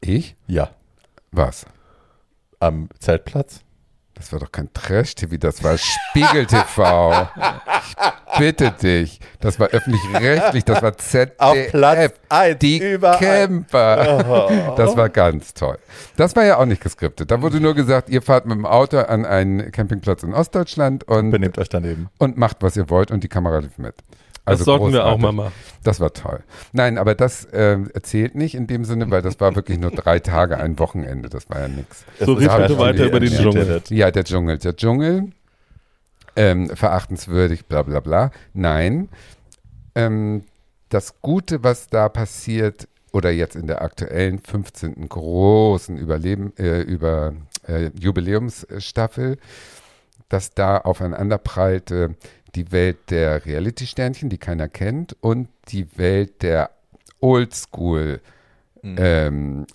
Ich? Ja. Was? Am Zeltplatz? Das war doch kein Trash-TV, das war Spiegel-TV. Ich bitte dich. Das war öffentlich-rechtlich, das war ZDF. Auf Platz 1 Die überall. Camper. Das war ganz toll. Das war ja auch nicht geskriptet. Da wurde nur gesagt, ihr fahrt mit dem Auto an einen Campingplatz in Ostdeutschland und, Benehmt euch daneben. und macht, was ihr wollt und die Kamera lief mit. Das Also sollten wir auch mal machen. Das war toll. Nein, aber das äh, erzählt nicht in dem Sinne, weil das war wirklich nur drei Tage, ein Wochenende. Das war ja nichts. So, red bitte weiter über den Dschungel. Ja, der Dschungel. Der Dschungel, ähm, verachtenswürdig, bla bla bla. Nein. Ähm, das Gute, was da passiert, oder jetzt in der aktuellen 15. großen Überleben, äh, über äh, Jubiläumsstaffel, dass da aufeinander prallte die Welt der Reality-Sternchen, die keiner kennt, und die Welt der Oldschool Mhm. ähm,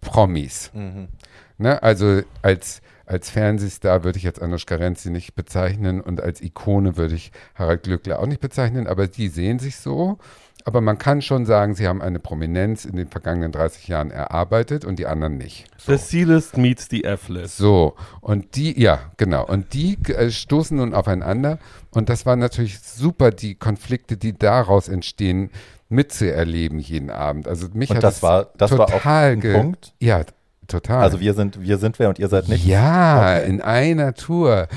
Promis. Mhm. Ne? Also als, als Fernsehstar würde ich jetzt Anushka Renzi nicht bezeichnen und als Ikone würde ich Harald Glückler auch nicht bezeichnen, aber die sehen sich so. Aber man kann schon sagen, sie haben eine Prominenz in den vergangenen 30 Jahren erarbeitet und die anderen nicht. The C-List meets the F-List. So, und die, ja, genau, und die äh, stoßen nun aufeinander und das war natürlich super, die Konflikte, die daraus entstehen, mitzuerleben jeden Abend. Also mich Und hat das es war, das war auch total ein ge- Punkt. Ja, total. Also wir sind, wir sind wer und ihr seid nicht. Ja, Okay. in einer Tour.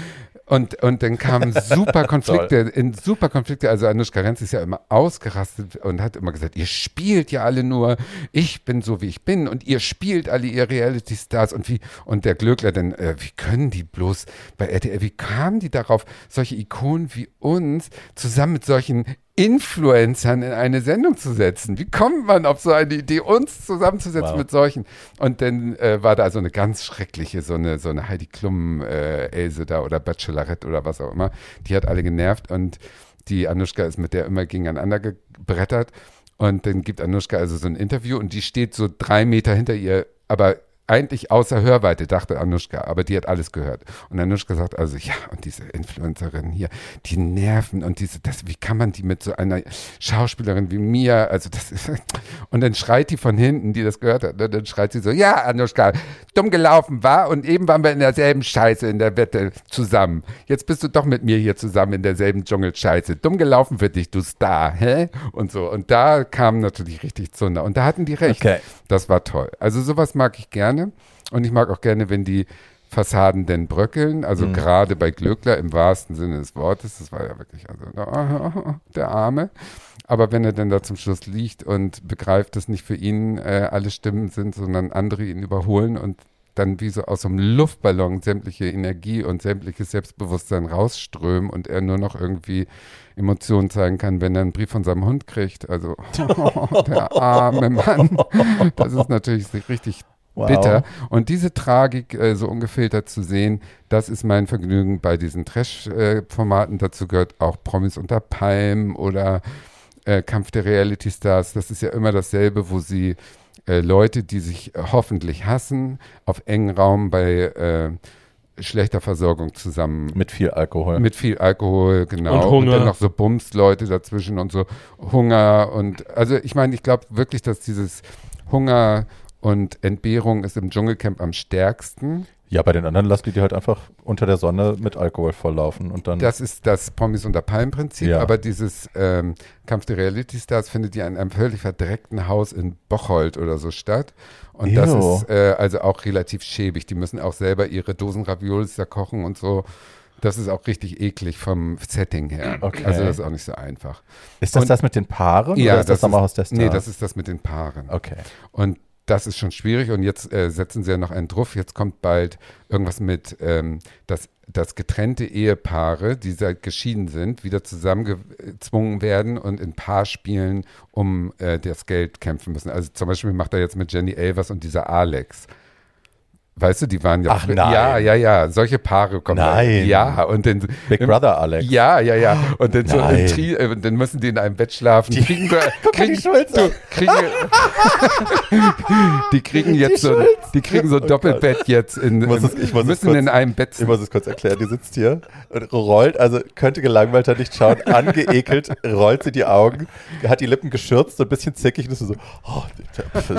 Und, und dann kamen <laughs> super Konflikte, in super Konflikte. Also Anushka Renz ist ja immer ausgerastet und hat immer gesagt, ihr spielt ja alle nur, ich bin so wie ich bin und ihr spielt alle ihr Reality Stars und wie, und der Glöckler dann, äh, wie können die bloß bei RTL, wie kamen die darauf, solche Ikonen wie uns zusammen mit solchen Influencern in eine Sendung zu setzen. Wie kommt man auf so eine Idee, uns zusammenzusetzen Wow. mit solchen? Und dann äh, war da so eine ganz schreckliche, so eine, so eine Heidi Klum äh, Else da oder Bachelorette oder was auch immer. Die hat alle genervt und die Anushka ist mit der immer gegeneinander gebrettert. Und dann gibt Anushka also so ein Interview und die steht so drei Meter hinter ihr, aber eigentlich außer Hörweite, dachte Anushka, aber die hat alles gehört. Und Anushka sagt also, ja, und diese Influencerin hier, die nerven und diese, das, wie kann man die mit so einer Schauspielerin wie mir, also das ist, <laughs> und dann schreit die von hinten, die das gehört hat, ne, dann schreit sie so, ja, Anushka, dumm gelaufen war und eben waren wir in derselben Scheiße in der Wette zusammen. Jetzt bist du doch mit mir hier zusammen in derselben Dschungelscheiße. Dumm gelaufen für dich, du Star, hä? Und so. Und da kam natürlich richtig Zunder. Und da hatten die recht. Okay. Das war toll. Also sowas mag ich gerne. Und ich mag auch gerne, wenn die Fassaden denn bröckeln. Also Mhm. gerade bei Glöckler im wahrsten Sinne des Wortes. Das war ja wirklich also, der Arme. Aber wenn er dann da zum Schluss liegt und begreift, dass nicht für ihn äh, alle Stimmen sind, sondern andere ihn überholen und dann wie so aus einem Luftballon sämtliche Energie und sämtliches Selbstbewusstsein rausströmen und er nur noch irgendwie Emotionen zeigen kann, wenn er einen Brief von seinem Hund kriegt. Also <laughs> der arme Mann. Das ist natürlich richtig Wow. bitter. Und diese Tragik äh, so ungefiltert zu sehen, das ist mein Vergnügen bei diesen Trash-Formaten. Dazu gehört auch Promis unter Palmen oder äh, Kampf der Reality Stars. Das ist ja immer dasselbe, wo sie äh, Leute, die sich äh, hoffentlich hassen, auf engen Raum bei äh, schlechter Versorgung zusammen Mit viel Alkohol. mit viel Alkohol, genau. Und Hunger. dann noch so Bums-Leute dazwischen und so Hunger und also ich meine, ich glaube wirklich, dass dieses Hunger und Entbehrung ist im Dschungelcamp am stärksten. ja, bei den anderen lassen die die halt einfach unter der Sonne mit Alkohol volllaufen und dann. Das ist das Promis unter Palmen-Prinzip, Ja. aber dieses ähm, Kampf der Reality Stars findet ja in einem völlig verdreckten Haus in Bocholt oder so statt. Und das Ew. ist äh, also auch relativ schäbig. Die müssen auch selber ihre Dosen Raviolis da kochen und so. Das ist auch richtig eklig vom Setting her. Okay. Also das ist auch nicht so einfach. Ist das Und- das mit den Paaren Ja, oder ist das, das Sommerhaus der Stars? Nee, das ist das mit den Paaren. Okay. Und das ist schon schwierig und jetzt äh, setzen sie ja noch einen Druff. Jetzt kommt bald irgendwas mit, ähm, dass, dass getrennte Ehepaare, die seit geschieden sind, wieder zusammengezwungen werden und in Paarspielen um äh, das Geld kämpfen müssen. Also zum Beispiel macht er jetzt mit Jenny Elvers und dieser Alex. Weißt du, die waren ja. Ach, nein. Ja, ja, ja. Solche Paare kommen. da. Nein. Ja, und dann. Big Brother Alex. Ja, ja, ja. Und dann, so Nein. im Tri äh, dann müssen die in einem Bett schlafen. Die kriegen, <laughs> die kriegen, Schulz du, kriegen, <laughs> die kriegen jetzt so, die kriegen so ein Doppelbett jetzt in, muss es- ich muss es müssen kurz- in einem Bett. Ich muss es kurz erklären. Die sitzt hier und rollt, also könnte gelangweilter nicht schauen, angeekelt, rollt sie die Augen, hat die Lippen geschürzt, so ein bisschen zickig und ist so, oh,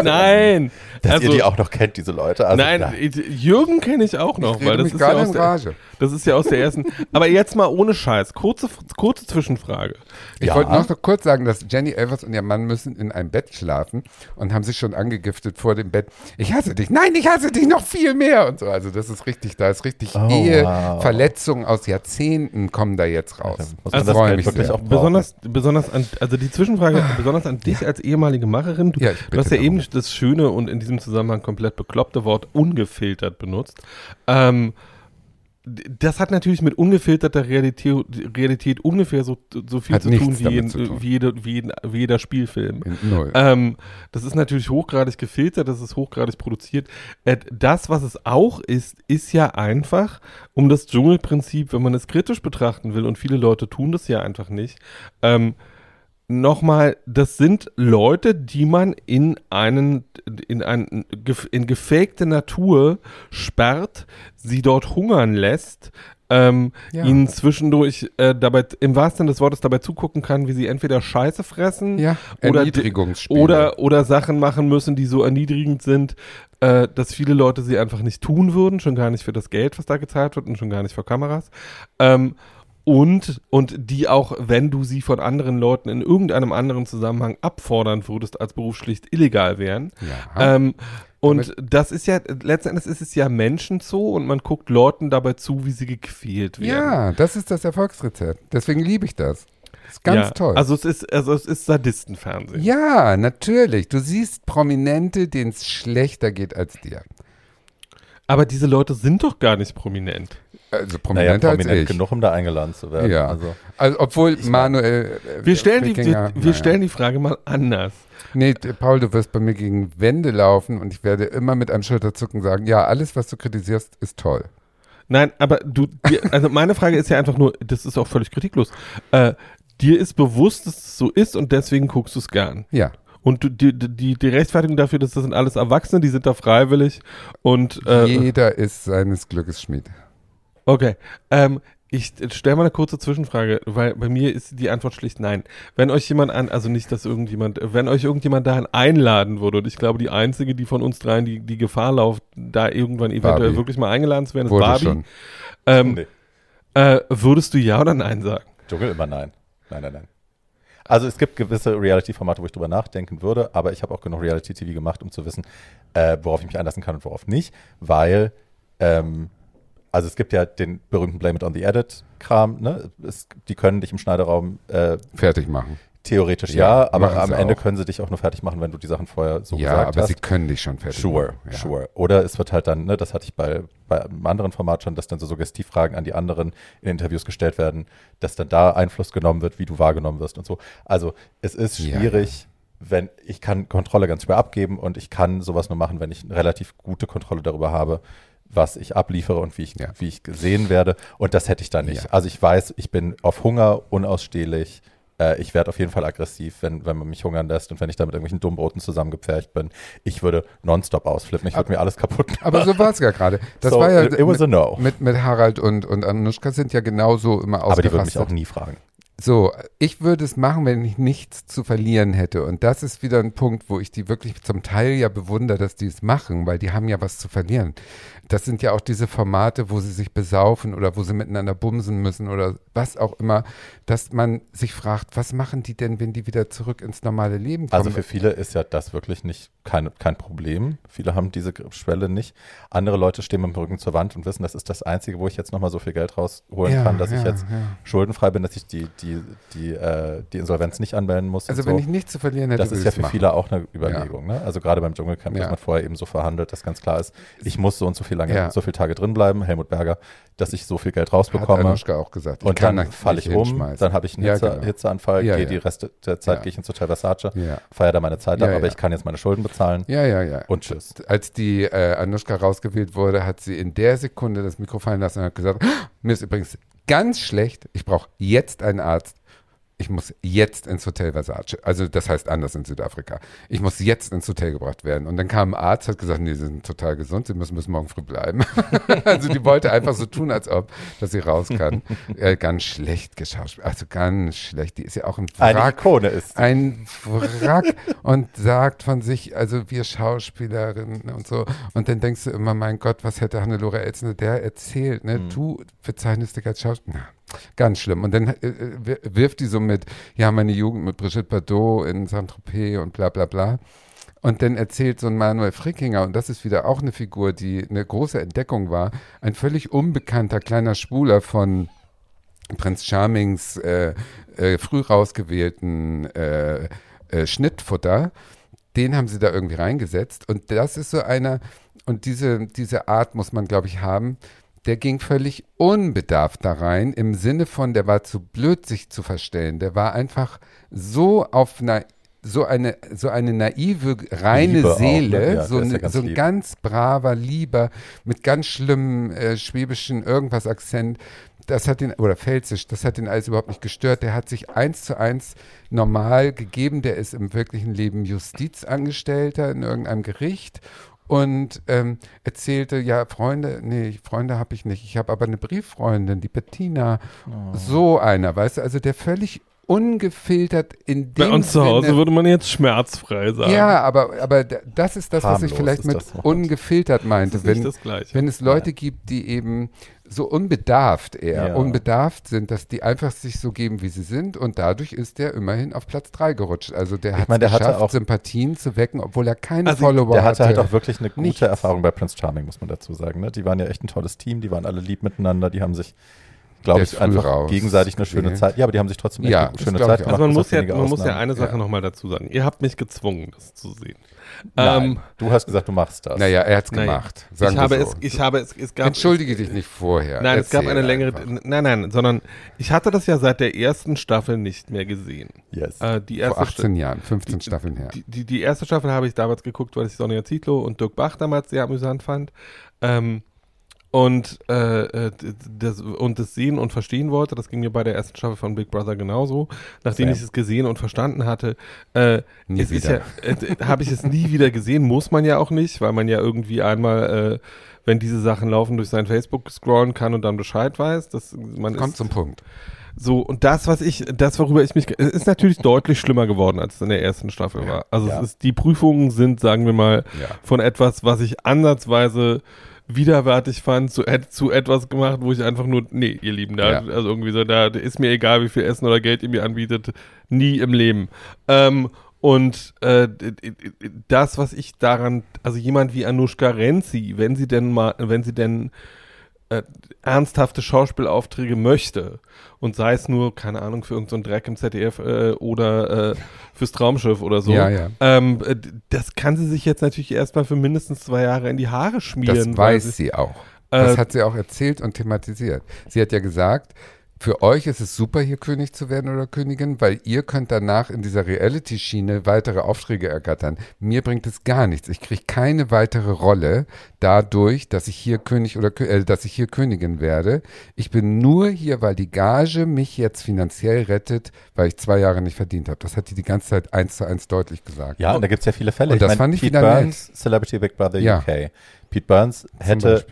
Nein! dass also, ihr die auch noch kennt, diese Leute. Also, nein, na, Jürgen kenne ich auch noch, ich weil das ist, ja aus der, das ist ja aus der ersten. <laughs> Aber jetzt mal ohne Scheiß. Kurze, kurze Zwischenfrage. Ich Ja. wollte noch so kurz sagen, dass Jenny Elvers und ihr Mann müssen in einem Bett schlafen und haben sich schon angegiftet vor dem Bett. Ich hasse dich. Nein, ich hasse dich noch viel mehr und so. Also das ist richtig, da ist richtig Oh, Ehe, wow. Verletzungen aus Jahrzehnten kommen da jetzt raus. muss man Also das freue Geld mich wirklich sehr. auch. Besonders, besonders an, also die Zwischenfrage, besonders an dich als ehemalige Macherin. Du, Ja, du hast ja darum. eben das schöne und in diesem Zusammenhang komplett bekloppte Wort ungefiltert benutzt. Ähm, das hat natürlich mit ungefilterter Realität, Realität ungefähr so, so viel zu tun, wie, in, zu tun. wie, jede, wie, jeden- wie jeder Spielfilm. Ähm, das ist natürlich hochgradig gefiltert, das ist hochgradig produziert. Äh, das, was es auch ist, ist ja einfach um das Dschungelprinzip, wenn man es kritisch betrachten will, und viele Leute tun das ja einfach nicht, ähm, Nochmal, das sind Leute, die man in einen, in ein, gef- in gefakte Natur sperrt, sie dort hungern lässt, ähm, Ja. ihnen zwischendurch äh, dabei, im wahrsten Sinne des Wortes dabei zugucken kann, wie sie entweder Scheiße fressen, ja, oder oder, oder Sachen machen müssen, die so erniedrigend sind, äh, dass viele Leute sie einfach nicht tun würden, schon gar nicht für das Geld, was da gezahlt wird und schon gar nicht für Kameras. Ähm, und, und die auch, wenn du sie von anderen Leuten in irgendeinem anderen Zusammenhang abfordern würdest, als Beruf schlicht illegal wären. ja. Ähm, und das ist ja, letzten Endes ist es ja Menschenzoo und man guckt Leuten dabei zu, wie sie gequält werden. ja, das ist das Erfolgsrezept. Deswegen liebe ich das. Das ist ganz ja, toll. Also es ist, also es ist Sadistenfernsehen. ja, natürlich. Du siehst Prominente, denen es schlechter geht als dir. Aber diese Leute sind doch gar nicht prominent. Also naja, prominenter als prominent ich. genug, um da eingeladen zu werden. Ja. Also, Also, obwohl Manuel. äh, Wir stellen, die, Wikinger- wir, wir naja. stellen die Frage mal anders. Nee, Paul, du wirst bei mir gegen Wände laufen und ich werde immer mit einem Schulterzucken sagen: Ja, alles, was du kritisierst, ist toll. Nein, aber du, dir, also meine Frage ist ja einfach nur, das ist auch völlig kritiklos. Äh, dir ist bewusst, dass es so ist und deswegen guckst du es gern. Ja. Und die, die, die Rechtfertigung dafür, dass das sind alles Erwachsene, die sind da freiwillig und äh, Jeder ist seines Glückes Schmied. Okay. Ähm, ich stelle mal eine kurze Zwischenfrage, weil bei mir ist die Antwort schlicht nein. Wenn euch jemand an, also nicht, dass irgendjemand, wenn euch irgendjemand dahin einladen würde, und ich glaube, die einzige, die von uns dreien die, die Gefahr läuft, da irgendwann eventuell Barbie. wirklich mal eingeladen zu werden, ist Wurde Barbie. schon. Ähm, nee. äh, würdest du ja oder nein sagen? Dschungel immer nein. Nein, nein, nein. Also es gibt gewisse Reality-Formate, wo ich drüber nachdenken würde, aber ich habe auch genug Reality-TV gemacht, um zu wissen, äh, worauf ich mich einlassen kann und worauf nicht, weil ähm, also es gibt ja den berühmten Blame It on the Edit-Kram, ne? Es, die können dich im Schneideraum äh, Fertig machen. theoretisch Ja, ja, aber am Ende auch. können sie dich auch nur fertig machen, wenn du die Sachen vorher so ja, gesagt aber hast. sie können dich schon fertig Sure, machen. Ja. sure. Oder es wird halt dann, ne, das hatte ich bei, bei einem anderen Format schon, dass dann so Suggestivfragen an die anderen in Interviews gestellt werden, dass dann da Einfluss genommen wird, wie du wahrgenommen wirst und so. Also es ist Ja, schwierig, wenn ich kann Kontrolle ganz schwer abgeben und ich kann sowas nur machen, wenn ich eine relativ gute Kontrolle darüber habe, was ich abliefere und wie ich, Ja. wie ich gesehen werde. Und das hätte ich da nicht. Ja. Also ich weiß, ich bin auf Hunger unausstehlich. Äh, ich werde auf jeden Fall aggressiv, wenn, wenn man mich hungern lässt und wenn ich da mit irgendwelchen Dummbroten zusammengepfercht bin. Ich würde nonstop ausflippen. Ich würde mir alles kaputt machen. <laughs> Aber so war es ja gerade. Das So, war ja it, it was a no. mit, mit Harald und, und Anushka sind ja genauso immer Aber die würden mich ausgerastet. auch nie fragen. So, ich würde es machen, wenn ich nichts zu verlieren hätte. Und das ist wieder ein Punkt, wo ich die wirklich zum Teil ja bewundere, dass die es machen, weil die haben ja was zu verlieren. Das sind ja auch diese Formate, wo sie sich besaufen oder wo sie miteinander bumsen müssen oder was auch immer, dass man sich fragt, was machen die denn, wenn die wieder zurück ins normale Leben kommen? Also für viele ist ja das wirklich nicht kein, kein Problem. Viele haben diese Schwelle nicht. Andere Leute stehen mit dem Rücken zur Wand und wissen, das ist das Einzige, wo ich jetzt nochmal so viel Geld rausholen Ja, kann, dass ich ja, jetzt ja. schuldenfrei bin, dass ich die, die, die, äh, die Insolvenz nicht anmelden muss. Also wenn so. ich nichts zu verlieren hätte, Das ist ja für machen. viele auch eine Überlegung. Ne? Also gerade beim Dschungelcamp, Ja. dass man vorher eben so verhandelt, dass ganz klar ist, ich muss so und so viel lange, Ja. so viele Tage drin bleiben, Helmut Berger, dass ich so viel Geld Hat rausbekomme. Anuschka auch gesagt. Und dann falle ich um, dann habe ich einen Ja, Hitze, genau. Hitzeanfall, Ja, gehe ja. die Reste der Zeit Ja. gehe ich ins Hotel Versace, Ja. feiere da meine Zeit ab, Ja, aber ja. ich kann jetzt meine Schulden bezahlen Ja, ja, ja. und tschüss. Als die äh, Anushka rausgewählt wurde, hat sie in der Sekunde das Mikro fallen lassen und hat gesagt, "Ah, mir ist übrigens ganz schlecht, ich brauche jetzt einen Arzt. Ich muss jetzt ins Hotel Versace. Also das heißt anders in Südafrika. Ich muss jetzt ins Hotel gebracht werden. Und dann kam ein Arzt, hat gesagt, nee, sie sind total gesund, sie müssen bis morgen früh bleiben. <laughs> also die wollte einfach so tun, als ob, dass sie raus kann. <laughs> Äh, ganz schlecht geschauspielt. Also ganz schlecht. Die ist ja auch ein Eine Wrack Ikone ist. ein Wrack und sagt von sich, also wir Schauspielerinnen und so. Und dann denkst du immer, mein Gott, was hätte Hannelore Elsner der erzählt? Ne? Mhm. Du bezeichnest dich als Schauspieler. Ganz schlimm. Und dann äh, äh, wir- wirft die so mit, ja, meine Jugend mit Brigitte Bardot in Saint-Tropez und bla bla bla. Und dann erzählt so ein Manuel Frickinger, und das ist wieder auch eine Figur, die eine große Entdeckung war, ein völlig unbekannter kleiner Schwuler von Prinz Charmings äh, äh, früh rausgewählten äh, äh, Schnittfutter, den haben sie da irgendwie reingesetzt. Und das ist so einer, und diese, diese Art muss man, glaube ich, haben, der ging völlig unbedarft da rein, im Sinne von, der war zu blöd, sich zu verstellen. Der war einfach so auf einer so eine, so eine naive, reine Liebe auch, ne? Seele, Ja, so, ist ja so ein lieb. ganz braver, lieber, mit ganz schlimmem äh, schwäbischen irgendwas Akzent. Das hat ihn, oder Pfälzisch, das hat ihn alles überhaupt nicht gestört. Der hat sich eins zu eins normal gegeben. Der ist im wirklichen Leben Justizangestellter in irgendeinem Gericht und ähm, erzählte, ja, Freunde, nee, Freunde habe ich nicht. Ich habe aber eine Brieffreundin, die Bettina. Oh. So einer, weißt du, also der völlig ungefiltert in dem Bei uns zu Hause Sinne- würde man jetzt schmerzfrei sagen. ja, aber, aber das ist das, was ich Harmlos vielleicht mit das ungefiltert das meinte. ist nicht Wenn, das Gleiche. wenn es Leute gibt, die eben so unbedarft eher, Ja. unbedarft sind, dass die einfach sich so geben, wie sie sind und dadurch ist der immerhin auf Platz 3 gerutscht. Also der hat meine, der hatte geschafft, auch- Sympathien zu wecken, obwohl er keine Also, Follower Der hatte hatte. halt auch wirklich eine gute Nichts. Erfahrung bei Prince Charming, muss man dazu sagen. Ne? Die waren ja echt ein tolles Team, die waren alle lieb miteinander, die haben sich, glaube ich, früh einfach raus gegenseitig eine schöne. Zeit. Ja, aber die haben sich trotzdem echt Ja, eine schöne Zeit auch. gemacht. Also man muss ja, man muss ja eine Sache Ja. nochmal dazu sagen. Ihr habt mich gezwungen, das zu sehen. Nein, Ähm, du hast gesagt, du machst das. naja, er hat es gemacht. Sagen ich habe wir es, so. ich habe es, es gab, Entschuldige dich nicht vorher. Nein, es gab Erzähl eine längere, einfach. nein, nein, sondern ich hatte das ja seit der ersten Staffel nicht mehr gesehen. Yes. Äh, die Vor erste 18 Jahren, 15 Staffeln her. Die, die, die erste Staffel habe ich damals geguckt, weil ich Sonja Zietlow und Dirk Bach damals sehr amüsant fand. Ähm, und, äh, äh, das, und das sehen und verstehen wollte, das ging mir bei der ersten Staffel von Big Brother genauso. Nachdem ich es gesehen und verstanden hatte, äh, Nie wieder. ja, äh, habe ich es nie wieder gesehen, muss man ja auch nicht, weil man ja irgendwie einmal, äh, wenn diese Sachen laufen, durch sein Facebook scrollen kann und dann Bescheid weiß. Das, man Kommt ist, zum Punkt. so, und das, was ich, das, worüber ich mich, es ist natürlich deutlich schlimmer geworden, als es in der ersten Staffel war. Also Ja. es ist, die Prüfungen sind, sagen wir mal, Ja. von etwas, was ich ansatzweise widerwärtig fand, zu, zu etwas gemacht, wo ich einfach nur, nee, ihr Lieben, da, Ja. also irgendwie so, da ist mir egal, wie viel Essen oder Geld ihr mir anbietet, nie im Leben. Ähm, und äh, das, was ich daran, also jemand wie Anushka Renzi, wenn sie denn mal, wenn sie denn äh, ernsthafte Schauspielaufträge möchte und sei es nur, keine Ahnung, für irgendeinen so Dreck im ZDF äh, oder äh, fürs Traumschiff oder so. Ja, ja. Ähm, äh, das kann sie sich jetzt natürlich erstmal für mindestens zwei Jahre in die Haare schmieren. Das weiß sie, sie auch. Das Äh, hat sie auch erzählt und thematisiert. Sie hat ja gesagt, für euch ist es super, hier König zu werden oder Königin, weil ihr könnt danach in dieser Reality-Schiene weitere Aufträge ergattern. Mir bringt es gar nichts. Ich kriege keine weitere Rolle dadurch, dass ich hier König oder äh, dass ich hier Königin werde. Ich bin nur hier, weil die Gage mich jetzt finanziell rettet, weil ich zwei Jahre nicht verdient habe. Das hat die die ganze Zeit eins zu eins deutlich gesagt. Ja, und da gibt es ja viele Fälle. Und das fand ich Pete wieder Burns, Celebrity Big Brother Ja. UK. Pete Burns hätte,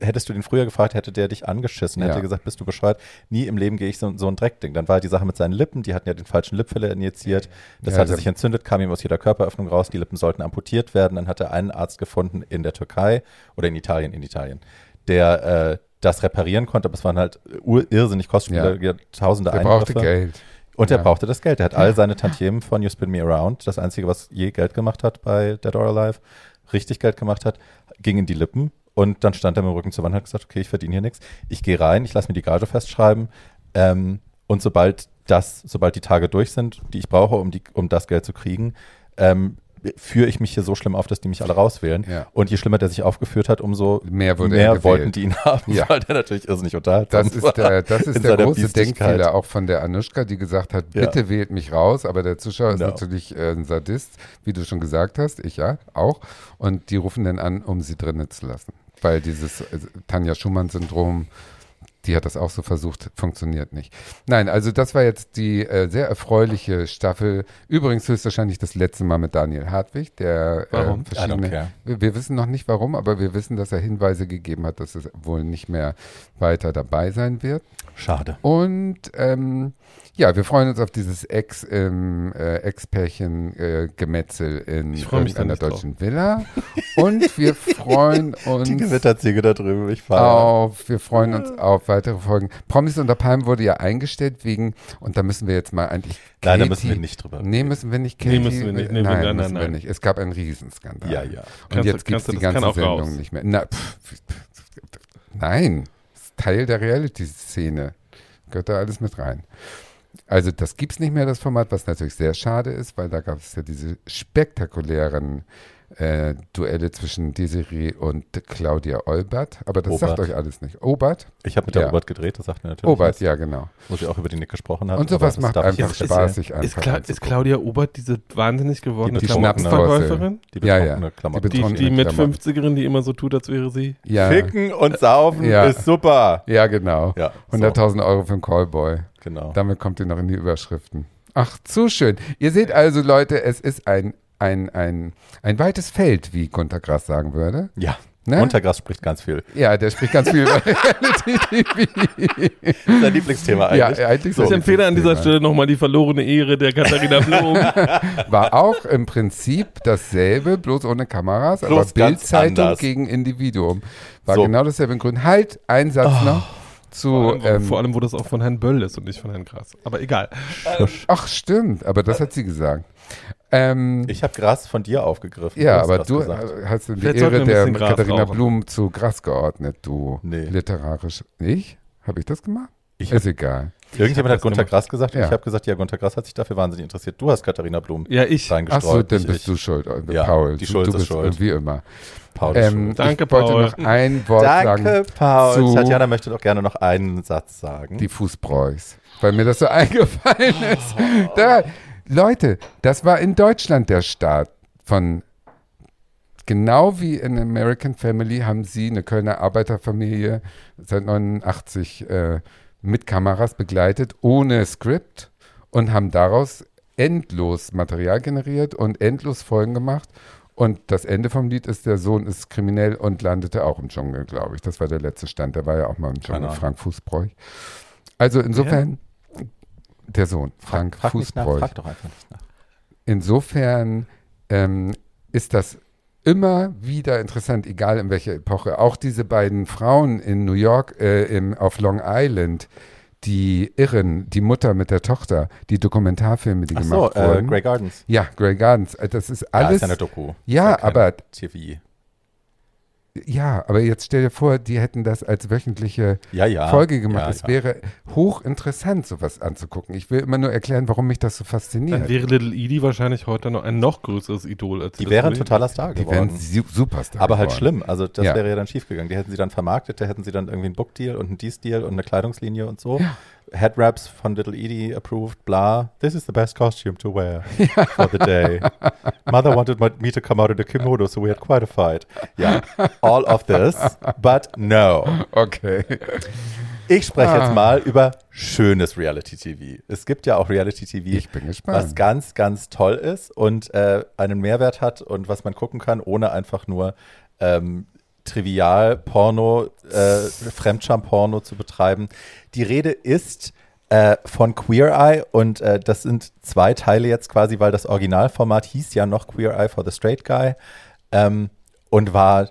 hättest du den früher gefragt, hätte der dich angeschissen, Ja. hätte gesagt, bist du bescheuert? Nie im Leben gehe ich so, so ein Dreckding. Dann war die Sache mit seinen Lippen, die hatten ja den falschen Lipfiller injiziert. Das Ja, hatte sich entzündet, kam ihm aus jeder Körperöffnung raus, die Lippen sollten amputiert werden. Dann hat er einen Arzt gefunden in der Türkei oder in Italien, in Italien, der äh, das reparieren konnte, aber es waren halt irrsinnig kostspielige, Ja. tausende Der brauchte Eingriffe. Geld. Und er Ja. brauchte das Geld. Er hat all seine Tantiemen von You Spin Me Around, das einzige, was je Geld gemacht hat bei Dead or Alive, richtig Geld gemacht hat, ging in die Lippen. Und dann stand er mit dem Rücken zur Wand und hat gesagt, okay, ich verdiene hier nichts. Ich gehe rein, ich lasse mir die Gage festschreiben. Ähm, und sobald das, sobald die Tage durch sind, die ich brauche, um, die, um das Geld zu kriegen, ähm, führe ich mich hier so schlimm auf, dass die mich alle rauswählen. Ja. Und je schlimmer der sich aufgeführt hat, umso Mehr gewählt. wollten die ihn <laughs> haben, Ja. weil der natürlich irrsinnig unterhaltsam Das ist der, das ist der große. Denkfehler auch von der Anushka, die gesagt hat, Ja. bitte wählt mich raus, aber der Zuschauer ist Genau. natürlich äh, ein Sadist, wie du schon gesagt hast, ich ja auch. Und die rufen dann an, um sie drinnen zu lassen. Weil dieses äh, Tanja Schumann-Syndrom, die hat das auch so versucht, funktioniert nicht. Nein, also das war jetzt die äh, sehr erfreuliche Staffel. Übrigens höchstwahrscheinlich das letzte Mal mit Daniel Hartwig, der Warum? Äh, I don't verschiedene wir wissen noch nicht warum, aber wir wissen, dass er Hinweise gegeben hat, dass es wohl nicht mehr weiter dabei sein wird. Schade. Und ähm, ja, wir freuen uns auf dieses Ex, ähm, äh, Ex-Pärchen äh, Gemetzel in einer drauf. deutschen Villa. Und wir <laughs> freuen Die uns Gewitterziege da drüben, ich auf, wir freuen uns auf weitere Folgen. Promis unter Palmen wurde ja eingestellt wegen, und da müssen wir jetzt mal eigentlich. Nein, da Katie- müssen wir nicht drüber Nee, müssen wir nicht. Nee, Katie, müssen wir nicht. Nee, nein, nein, müssen nein, wir nicht. Es gab einen Riesenskandal. Ja, ja. Und Kannst jetzt gibt es die ganze Sendung raus. nicht mehr. Na, pff, nein, das ist Teil der Reality-Szene. Gehört da alles mit rein. Also das gibt es nicht mehr, das Format, was natürlich sehr schade ist, weil da gab es ja diese spektakulären äh, Duelle zwischen Desiree und Claudia Olbert. Aber das sagt Obert. euch alles nicht. Obert? Ich habe mit der Ja. Robert gedreht, das sagt mir natürlich. Obert, was, ja genau. Wo sie auch über die Nick gesprochen hat. Und sowas macht einfach Spaß, sich Ist, einfach ist anzugucken. Claudia Obert diese wahnsinnig gewordene Die Klamottenverkäuferin? Die Ja, ja. Klamotten. Die Die, die mit Klamotten. 50erin, die immer so tut, als wäre sie. Ja, Ficken und saufen Ja. ist super. ja genau. Ja, so, 100.000 Euro für einen Callboy. Genau. Damit kommt ihr noch in die Überschriften. Ach, zu schön. Ihr seht also, Leute, es ist ein, ein, ein, ein weites Feld, wie Gunter Grass sagen würde. Ja, Ne? Untergras spricht ganz viel. Ja, der spricht ganz viel über <laughs> Reality-TV. Sein Lieblingsthema ja, eigentlich. eigentlich So. Ich empfehle an dieser. Stelle nochmal die verlorene Ehre der Katharina <laughs> Blum. War auch im Prinzip dasselbe, bloß ohne Kameras, Bloß aber Bildzeitung anders. gegen Individuum. War So. genau dasselbe in Grün. Halt, ein Satz noch zu. Vor allem, Ähm, vor allem, wo das auch von Herrn Böll ist und nicht von Herrn Krass. Aber egal. <laughs> ach, stimmt, aber das hat sie gesagt. Ähm, Ich habe Gras von dir aufgegriffen. Ja, aber du gesagt. äh, hast die Vielleicht Ehre der Gras Katharina rauchen. Blum zu Gras geordnet, du Nee. literarisch. Ich? Habe ich das gemacht? Ich Ist egal. Irgendjemand hat Gunter. Grass gesagt und Ja. ich habe gesagt, ja, Gunter Grass hat sich dafür wahnsinnig interessiert. Du hast Katharina Blum Ja, ich. Ach reingestreut. so, dann bist ich. du schuld, äh, Ja, Paul. die du, Schuld du ist bist schuld. wie immer. Paul ist Ähm, schuld. Danke, ich wollte Paul. noch ein Wort Danke, sagen. Paul. zu- Tatjana möchte doch gerne noch einen Satz sagen. Die Fußbräuchs. Weil mir das so <laughs> eingefallen ist. Da, Leute, das war in Deutschland der Start von Genau wie in American Family haben sie eine Kölner Arbeiterfamilie seit 89 äh, mit Kameras begleitet, ohne Skript und haben daraus endlos Material generiert und endlos Folgen gemacht. Und das Ende vom Lied ist, der Sohn ist kriminell und landete auch im Dschungel, glaube ich. Das war der letzte Stand. Der war ja auch mal im Dschungel. Frank Fußbräuch. Also insofern, der Sohn, Frank frag nach, Fußbräuch. frag doch einfach nicht nach. Insofern ähm, ist das immer wieder interessant, egal in welcher Epoche. Auch diese beiden Frauen in New York, äh, im, auf Long Island, die Irren, die Mutter mit der Tochter, die Dokumentarfilme, die Ach so, gemacht äh, wurden. Grey Gardens. ja, Grey Gardens. Äh, Das ist Ja, alles. ist ja eine Doku. Ja, ist aber- TV. Ja, aber jetzt stell dir vor, die hätten das als wöchentliche Ja, ja. Folge gemacht. Ja, es ja. wäre hochinteressant, sowas anzugucken. Ich will immer nur erklären, warum mich das so Dann fasziniert. wäre Little Edie wahrscheinlich heute noch ein noch größeres Idol als Die das wäre ein totaler Star Die wären geworden. su Superstar. Aber halt geworden. schlimm. Also das Ja. wäre ja dann schiefgegangen. Die hätten sie dann vermarktet, da hätten sie dann irgendwie einen Book-Deal und einen Dies-Deal und eine Kleidungslinie und so. Headraps von Little Edie approved, bla. This is the best costume to wear for the day. <laughs> Mother wanted my- me to come out in a kimono, so we had quite a fight. Ja, all of this, but no. Okay. Ich spreche Ah. jetzt mal über schönes Reality-TV. Es gibt ja auch Reality-TV, Ich bin gespannt. was ganz, ganz toll ist und äh, einen Mehrwert hat und was man gucken kann, ohne einfach nur ähm, Trivial-Porno, äh, Fremdscham-Porno zu betreiben. Die Rede ist äh, von Queer Eye und äh, das sind zwei Teile jetzt quasi, weil das Originalformat hieß ja noch Queer Eye for the Straight Guy ähm, und war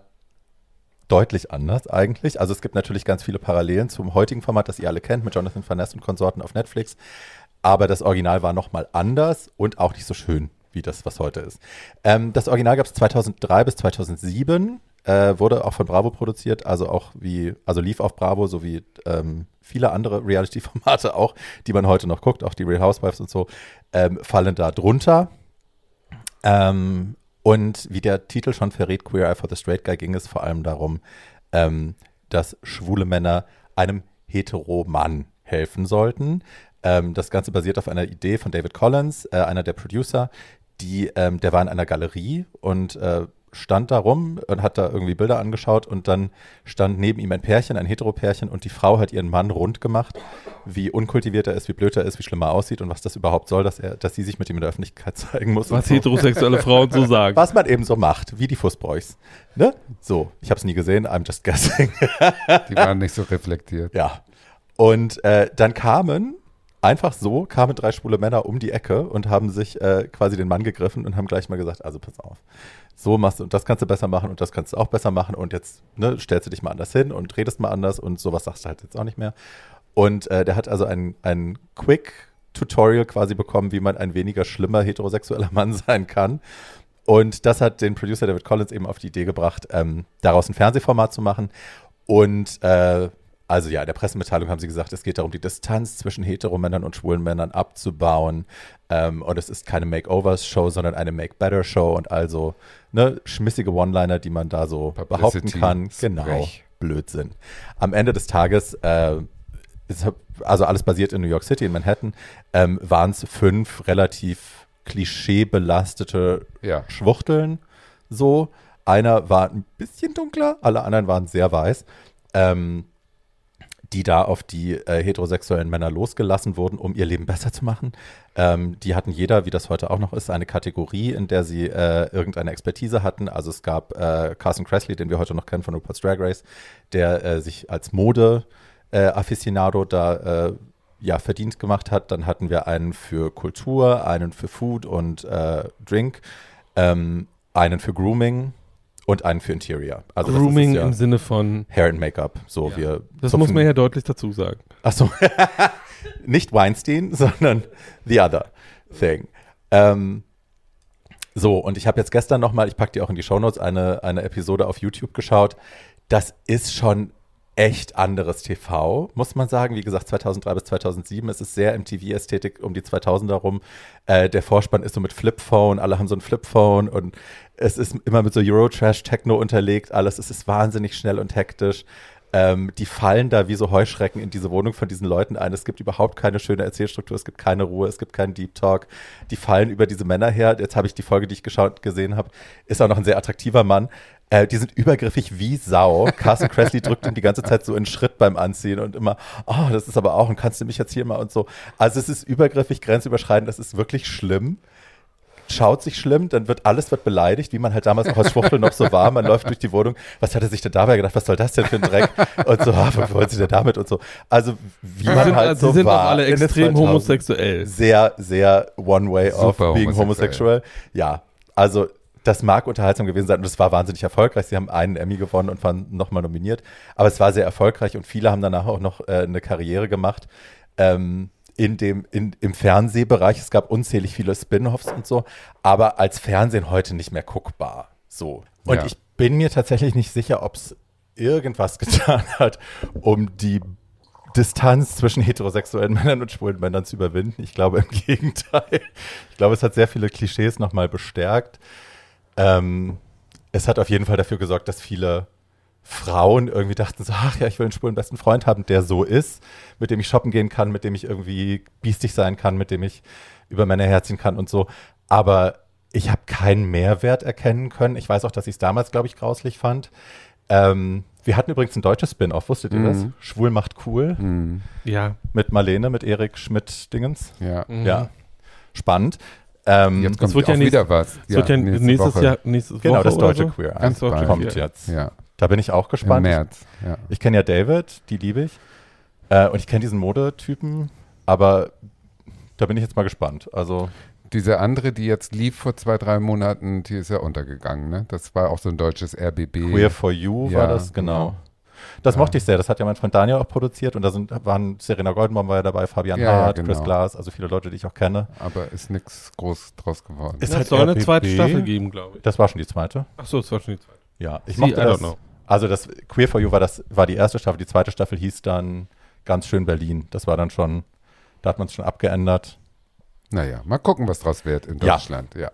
deutlich anders eigentlich. Also es gibt natürlich ganz viele Parallelen zum heutigen Format, das ihr alle kennt, mit Jonathan Van Ness und Konsorten auf Netflix. Aber das Original war nochmal anders und auch nicht so schön wie das, was heute ist. Ähm, das Original gab es 2003 bis 2007, äh, wurde auch von Bravo produziert, also auch wie, also lief auf Bravo, so wie ähm, viele andere Reality-Formate auch, die man heute noch guckt, auch die Real Housewives und so, ähm, fallen da drunter. Ähm, und wie der Titel schon verrät, Queer Eye for the Straight Guy, ging es vor allem darum, ähm, dass schwule Männer einem Hetero-Mann helfen sollten. Ähm, das Ganze basiert auf einer Idee von David Collins, äh, einer der Producer, die, ähm, der war in einer Galerie und äh, stand da rum und hat da irgendwie Bilder angeschaut und dann stand neben ihm ein Pärchen, ein Heteropärchen und die Frau hat ihren Mann rund gemacht, wie unkultiviert er ist, wie blöd er ist, wie schlimm er aussieht und was das überhaupt soll, dass er, dass sie sich mit ihm in der Öffentlichkeit <laughs> zeigen muss. Was so. heterosexuelle Frauen so sagen. Was man eben so macht, wie die Fußbräuchs. Ne? So, ich habe es nie gesehen, I'm just guessing. Die waren nicht so reflektiert. ja. Und äh, dann kamen einfach so kamen drei schwule Männer um die Ecke und haben sich äh, quasi den Mann gegriffen und haben gleich mal gesagt, also pass auf, so machst du und das kannst du besser machen und das kannst du auch besser machen und jetzt ne, stellst du dich mal anders hin und redest mal anders und sowas sagst du halt jetzt auch nicht mehr. Und äh, der hat also ein, ein Quick Tutorial quasi bekommen, wie man ein weniger schlimmer heterosexueller Mann <laughs> sein kann. Und das hat den Producer David Collins eben auf die Idee gebracht, ähm, daraus ein Fernsehformat zu machen. Und äh, also ja, in der Pressemitteilung haben sie gesagt, es geht darum, die Distanz zwischen Heteromännern und schwulen Männern abzubauen. Ähm, und es ist keine Makeovers-Show, sondern eine Make-Better-Show und also ne, schmissige One-Liner, die man da so behaupten Publicity kann. Genau, Sprech. Blödsinn. Am Ende des Tages, äh, also alles basiert in New York City, in Manhattan, ähm, waren es fünf relativ klischeebelastete Ja. Schwuchteln so. Einer war ein bisschen dunkler, alle anderen waren sehr weiß. Ähm, die da auf die äh, heterosexuellen Männer losgelassen wurden, um ihr Leben besser zu machen. Ähm, die hatten jeder, wie das heute auch noch ist, eine Kategorie, in der sie äh, irgendeine Expertise hatten. Also es gab äh, Carson Kressley, den wir heute noch kennen von RuPaul's Drag Race, der äh, sich als Mode-Afficionado da äh, ja, verdient gemacht hat. Dann hatten wir einen für Kultur, einen für Food und äh, Drink, ähm, einen für Grooming und einen für Interior. Also Grooming ja im Sinne von. Hair and Make-up. So, Ja. wir Das zupfen- muss man ja deutlich dazu sagen. Achso, <laughs> nicht Weinstein, <laughs> sondern the other thing. Ähm, so, und ich habe jetzt gestern nochmal, ich packe die auch in die Shownotes, eine, eine Episode auf YouTube geschaut. Das ist schon echt anderes TV, muss man sagen. Wie gesagt, 2003 bis 2007. Es ist sehr MTV-Ästhetik um die 2000er rum. Äh, der Vorspann ist so mit Flipphone, alle haben so ein Flipphone und es ist immer mit so Eurotrash-Techno unterlegt. Alles, es ist wahnsinnig schnell und hektisch. Ähm, die fallen da wie so Heuschrecken in diese Wohnung von diesen Leuten ein. Es gibt überhaupt keine schöne Erzählstruktur, es gibt keine Ruhe, es gibt keinen Deep Talk. Die fallen über diese Männer her. Jetzt habe ich die Folge, die ich geschaut, gesehen habe, ist auch noch ein sehr attraktiver Mann. Äh, die sind übergriffig wie Sau. Carson Kressley drückt ihn die ganze Zeit so in Schritt beim Anziehen und immer, oh, das ist aber auch, und kannst du mich jetzt hier mal und so. Also es ist übergriffig, grenzüberschreitend, das ist wirklich schlimm schaut sich schlimm, dann wird alles wird beleidigt, wie man halt damals auch als Schwuchtel noch so war. Man läuft durch die Wohnung, was hat er sich denn dabei gedacht, was soll das denn für ein Dreck? Und so, ah, was wollen sie denn damit und so. Also wie man sind, halt also so sie sind war. auch alle extrem 2000. homosexuell. Sehr, sehr one way of Super being homosexual. homosexuell. Ja, also das mag unterhaltsam gewesen sein und es war wahnsinnig erfolgreich. Sie haben einen Emmy gewonnen und waren nochmal nominiert. Aber es war sehr erfolgreich und viele haben danach auch noch äh, eine Karriere gemacht. Ähm, in dem, in, im Fernsehbereich. Es gab unzählig viele Spin-offs und so, aber als Fernsehen heute nicht mehr guckbar. So. Und Ja. ich bin mir tatsächlich nicht sicher, ob es irgendwas <laughs> getan hat, um die Distanz zwischen heterosexuellen Männern und schwulen Männern zu überwinden. Ich glaube im <laughs> Gegenteil. Ich glaube, es hat sehr viele Klischees nochmal bestärkt. Ähm, es hat auf jeden Fall dafür gesorgt, dass viele Frauen irgendwie dachten so, ach ja, ich will einen schwulen besten Freund haben, der so ist, mit dem ich shoppen gehen kann, mit dem ich irgendwie biestig sein kann, mit dem ich über Männer herziehen kann und so. Aber ich habe keinen Mehrwert erkennen können. Ich weiß auch, dass ich es damals, glaube ich, grauslich fand. Ähm, wir hatten übrigens ein deutsches Spin-off, wusstet ihr das? Mhm. Schwul macht cool Hm, Ja. mit Marlene, mit Erik Schmidt-Dingens. ja. Mhm. Ja, spannend. Ähm, Jetzt kommt wird auch ja nächst- wieder was. Es wird ja nächstes Woche. Jahr, nächstes genau, Woche das deutsche so? Queer Eye Ganz bald. kommt jetzt. Ja. Da bin ich auch Im gespannt. März. Ja. Ich kenne ja David, die liebe ich. Äh, und ich kenne diesen Modetypen, aber da bin ich jetzt mal gespannt. Also, Diese andere, die jetzt lief vor zwei, drei Monaten, die ist ja untergegangen, ne? Das war auch so ein deutsches RBB. Queer for You Ja, war das, genau. Das Ja. mochte ich sehr. Das hat ja mein Freund Daniel auch produziert und da sind, waren Serena Goldenbaum war ja dabei, Fabian Ja, ja, Hart, genau. Chris Glass, also viele Leute, die ich auch kenne. Aber ist nichts groß draus geworden. Es halt soll eine RBB. zweite Staffel geben, glaube ich. Das war schon die zweite. Ach so, es war schon die zweite. Ja, ich Sie, mochte I don't das. know. Also das Queer for You war das war die erste Staffel, die zweite Staffel hieß dann ganz schön Berlin. Das war dann schon, da hat man es schon abgeändert. Naja, mal gucken, was draus wird in Ja. Deutschland. Ja.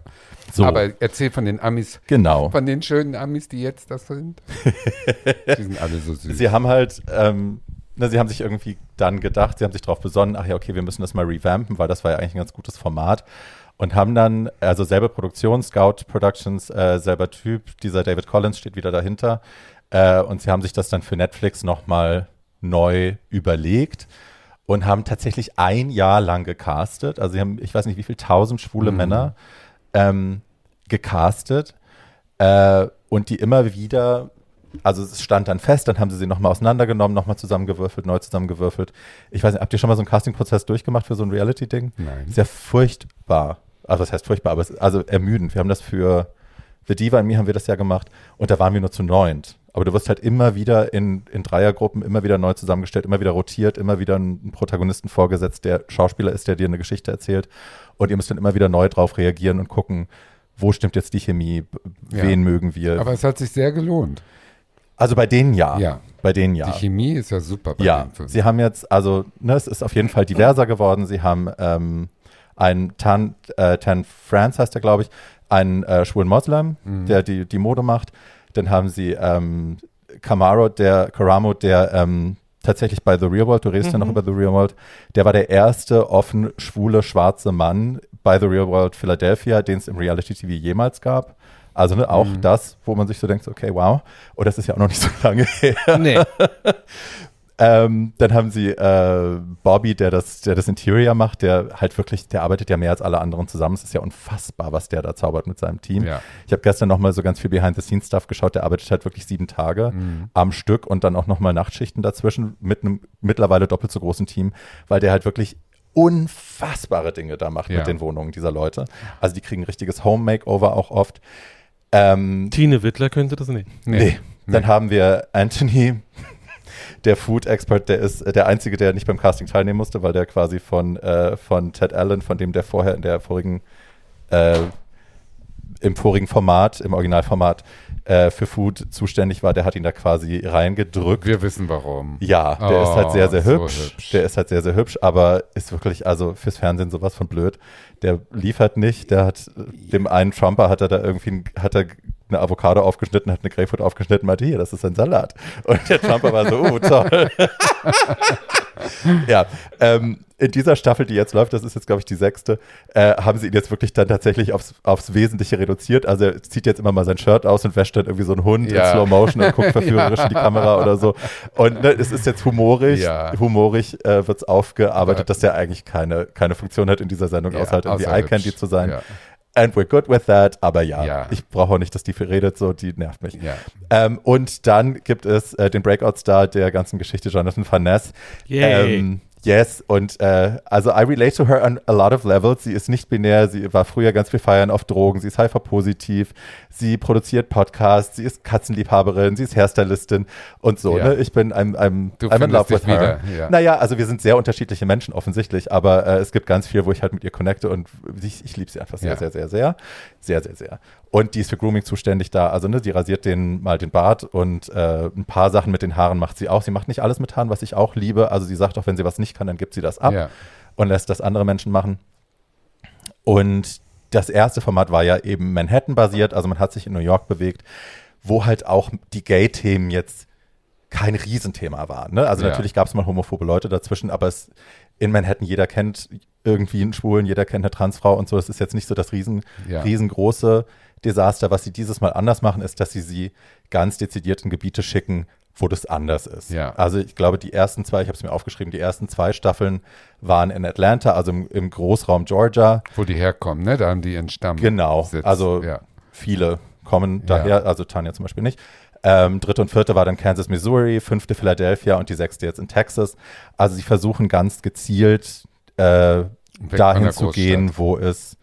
So, Aber erzähl von den Amis, genau. von den schönen Amis, die jetzt das sind. <laughs> die sind alle so süß. Sie haben halt, ähm, na, sie haben sich irgendwie dann gedacht, sie haben sich darauf besonnen, ach ja, okay, wir müssen das mal revampen, weil das war ja eigentlich ein ganz gutes Format. Und haben dann, also selbe Produktion, Scout Productions, äh, selber Typ, dieser David Collins steht wieder dahinter. Äh, und sie haben sich das dann für Netflix nochmal neu überlegt und haben tatsächlich ein Jahr lang gecastet. Also sie haben, ich weiß nicht, wie viel tausend schwule Mhm. Männer ähm, gecastet äh, und die immer wieder, also es stand dann fest, dann haben sie sie nochmal auseinandergenommen, nochmal zusammengewürfelt, neu zusammengewürfelt. Ich weiß nicht, habt ihr schon mal so einen Castingprozess durchgemacht für so ein Reality-Ding? Nein. Sehr furchtbar. Also das heißt furchtbar, aber es ist also ermüdend. Wir haben das für The Diva und mir haben wir das ja gemacht und da waren wir nur zu neunt. Aber du wirst halt immer wieder in, in Dreiergruppen immer wieder neu zusammengestellt, immer wieder rotiert, immer wieder einen Protagonisten vorgesetzt, der Schauspieler ist, der dir eine Geschichte erzählt. Und ihr müsst dann immer wieder neu drauf reagieren und gucken, wo stimmt jetzt die Chemie, b- Ja. wen mögen wir. Aber es hat sich sehr gelohnt. also bei denen ja. Ja. Bei denen ja. Die Chemie ist ja super bei Ja, Film. sie haben jetzt, also ne, es ist auf jeden Fall diverser geworden. Sie haben ähm, einen Tan, äh, Tan France heißt er, glaube ich, einen äh, schwulen Moslem, Mhm. der die, die Mode macht. Dann haben sie ähm, Camaro, der Karamo, der ähm, tatsächlich bei The Real World, du redest ja noch über The Real World, der war der erste offen schwule schwarze Mann bei The Real World Philadelphia, den es im Reality TV jemals gab. Also ne, auch das, wo man sich so denkt, okay, wow. Und das ist ja auch noch nicht so lange her. Nee. <laughs> Ähm, dann haben sie äh, Bobby, der das, der das Interior macht, der halt wirklich, der arbeitet ja mehr als alle anderen zusammen. Es ist ja unfassbar, was der da zaubert mit seinem Team. Ja. Ich habe gestern noch mal so ganz viel Behind-the-Scenes-Stuff geschaut. Der arbeitet halt wirklich sieben Tage Mhm. am Stück und dann auch noch mal Nachtschichten dazwischen mit einem mittlerweile doppelt so großen Team, weil der halt wirklich unfassbare Dinge da macht Ja. mit den Wohnungen dieser Leute. Also die kriegen ein richtiges Home-Makeover auch oft. Ähm, Tine Wittler könnte das nicht. Nee. Dann haben wir Anthony, der Food-Expert, der ist der Einzige, der nicht beim Casting teilnehmen musste, weil der quasi von, äh, von Ted Allen, von dem der vorher in der vorigen, äh, im vorigen Format, im Originalformat äh, für Food zuständig war, der hat ihn da quasi reingedrückt. Wir wissen warum. Ja, der ist halt sehr, sehr Oh, so hübsch. hübsch. Der ist halt sehr, sehr hübsch, aber ist wirklich, also fürs Fernsehen sowas von blöd. Der liefert nicht. Der hat dem einen Trumper hat er da irgendwie hat er eine Avocado aufgeschnitten, hat eine Grapefruit aufgeschnitten, meinte, hier, das ist ein Salat. Und der Trumper war so, oh, toll. <laughs> ja, ähm, in dieser Staffel, die jetzt läuft, das ist jetzt, glaube ich, die sechste, äh, haben sie ihn jetzt wirklich dann tatsächlich aufs, aufs Wesentliche reduziert. Also er zieht jetzt immer mal sein Shirt aus und wäscht dann irgendwie so einen Hund Ja. in Slow Motion und guckt <laughs> verführerisch in die Kamera oder so. Und ne, es ist jetzt humorig, Ja. humorig äh, wird es aufgearbeitet, dass der eigentlich keine, keine Funktion hat in dieser Sendung, Ja, außer halt irgendwie außer Eye Candy hübsch. zu sein. And we're good with that, aber ja, Ja. ich brauche auch nicht, dass die viel redet, so, die nervt mich. Ja. Ähm, und dann gibt es äh, den Breakout-Star der ganzen Geschichte, Jonathan Van Ness. Yay. Ähm, yes, und äh, also I relate to her on a lot of levels. Sie ist nicht binär, sie war früher ganz viel feiern auf Drogen, sie ist HIV-positiv, sie produziert Podcasts, sie ist Katzenliebhaberin, sie ist Hairstylistin und so. Ja. Ne? Ich bin I'm, I'm, Du I'm in love with her. ja. Naja, also wir sind sehr unterschiedliche Menschen offensichtlich, aber äh, es gibt ganz viel, wo ich halt mit ihr connecte und ich, ich liebe sie einfach sehr, Ja. sehr, sehr, sehr. Sehr, sehr, sehr. Und die ist für Grooming zuständig da. Also, ne, die rasiert den mal den Bart und äh, ein paar Sachen mit den Haaren macht sie auch. Sie macht nicht alles mit Haaren, was ich auch liebe. Also, sie sagt auch, wenn sie was nicht kann, dann gibt sie das ab Ja. und lässt das andere Menschen machen. Und das erste Format war ja eben Manhattan-basiert, also man hat sich in New York bewegt, wo halt auch die Gay-Themen jetzt kein Riesenthema waren. Ne? Also Ja. natürlich gab es mal homophobe Leute dazwischen, aber es in Manhattan, jeder kennt irgendwie einen Schwulen, jeder kennt eine Transfrau und so. Das ist jetzt nicht so das riesen, Ja. riesengroße Desaster. Was sie dieses Mal anders machen, ist, dass sie sie ganz dezidiert in Gebiete schicken, wo das anders ist. Ja. Also ich glaube, die ersten zwei, ich habe es mir aufgeschrieben, die ersten zwei Staffeln waren in Atlanta, also im, im Großraum Georgia. Wo die herkommen, ne? Da haben die ihren Stamm. Genau. Sitz. Also ja. viele kommen Ja. daher, also Tanja zum Beispiel nicht. Ähm, dritte und vierte war dann Kansas, Missouri, fünfte Philadelphia und die sechste jetzt in Texas. Also sie versuchen ganz gezielt äh, dahin zu gehen, wo es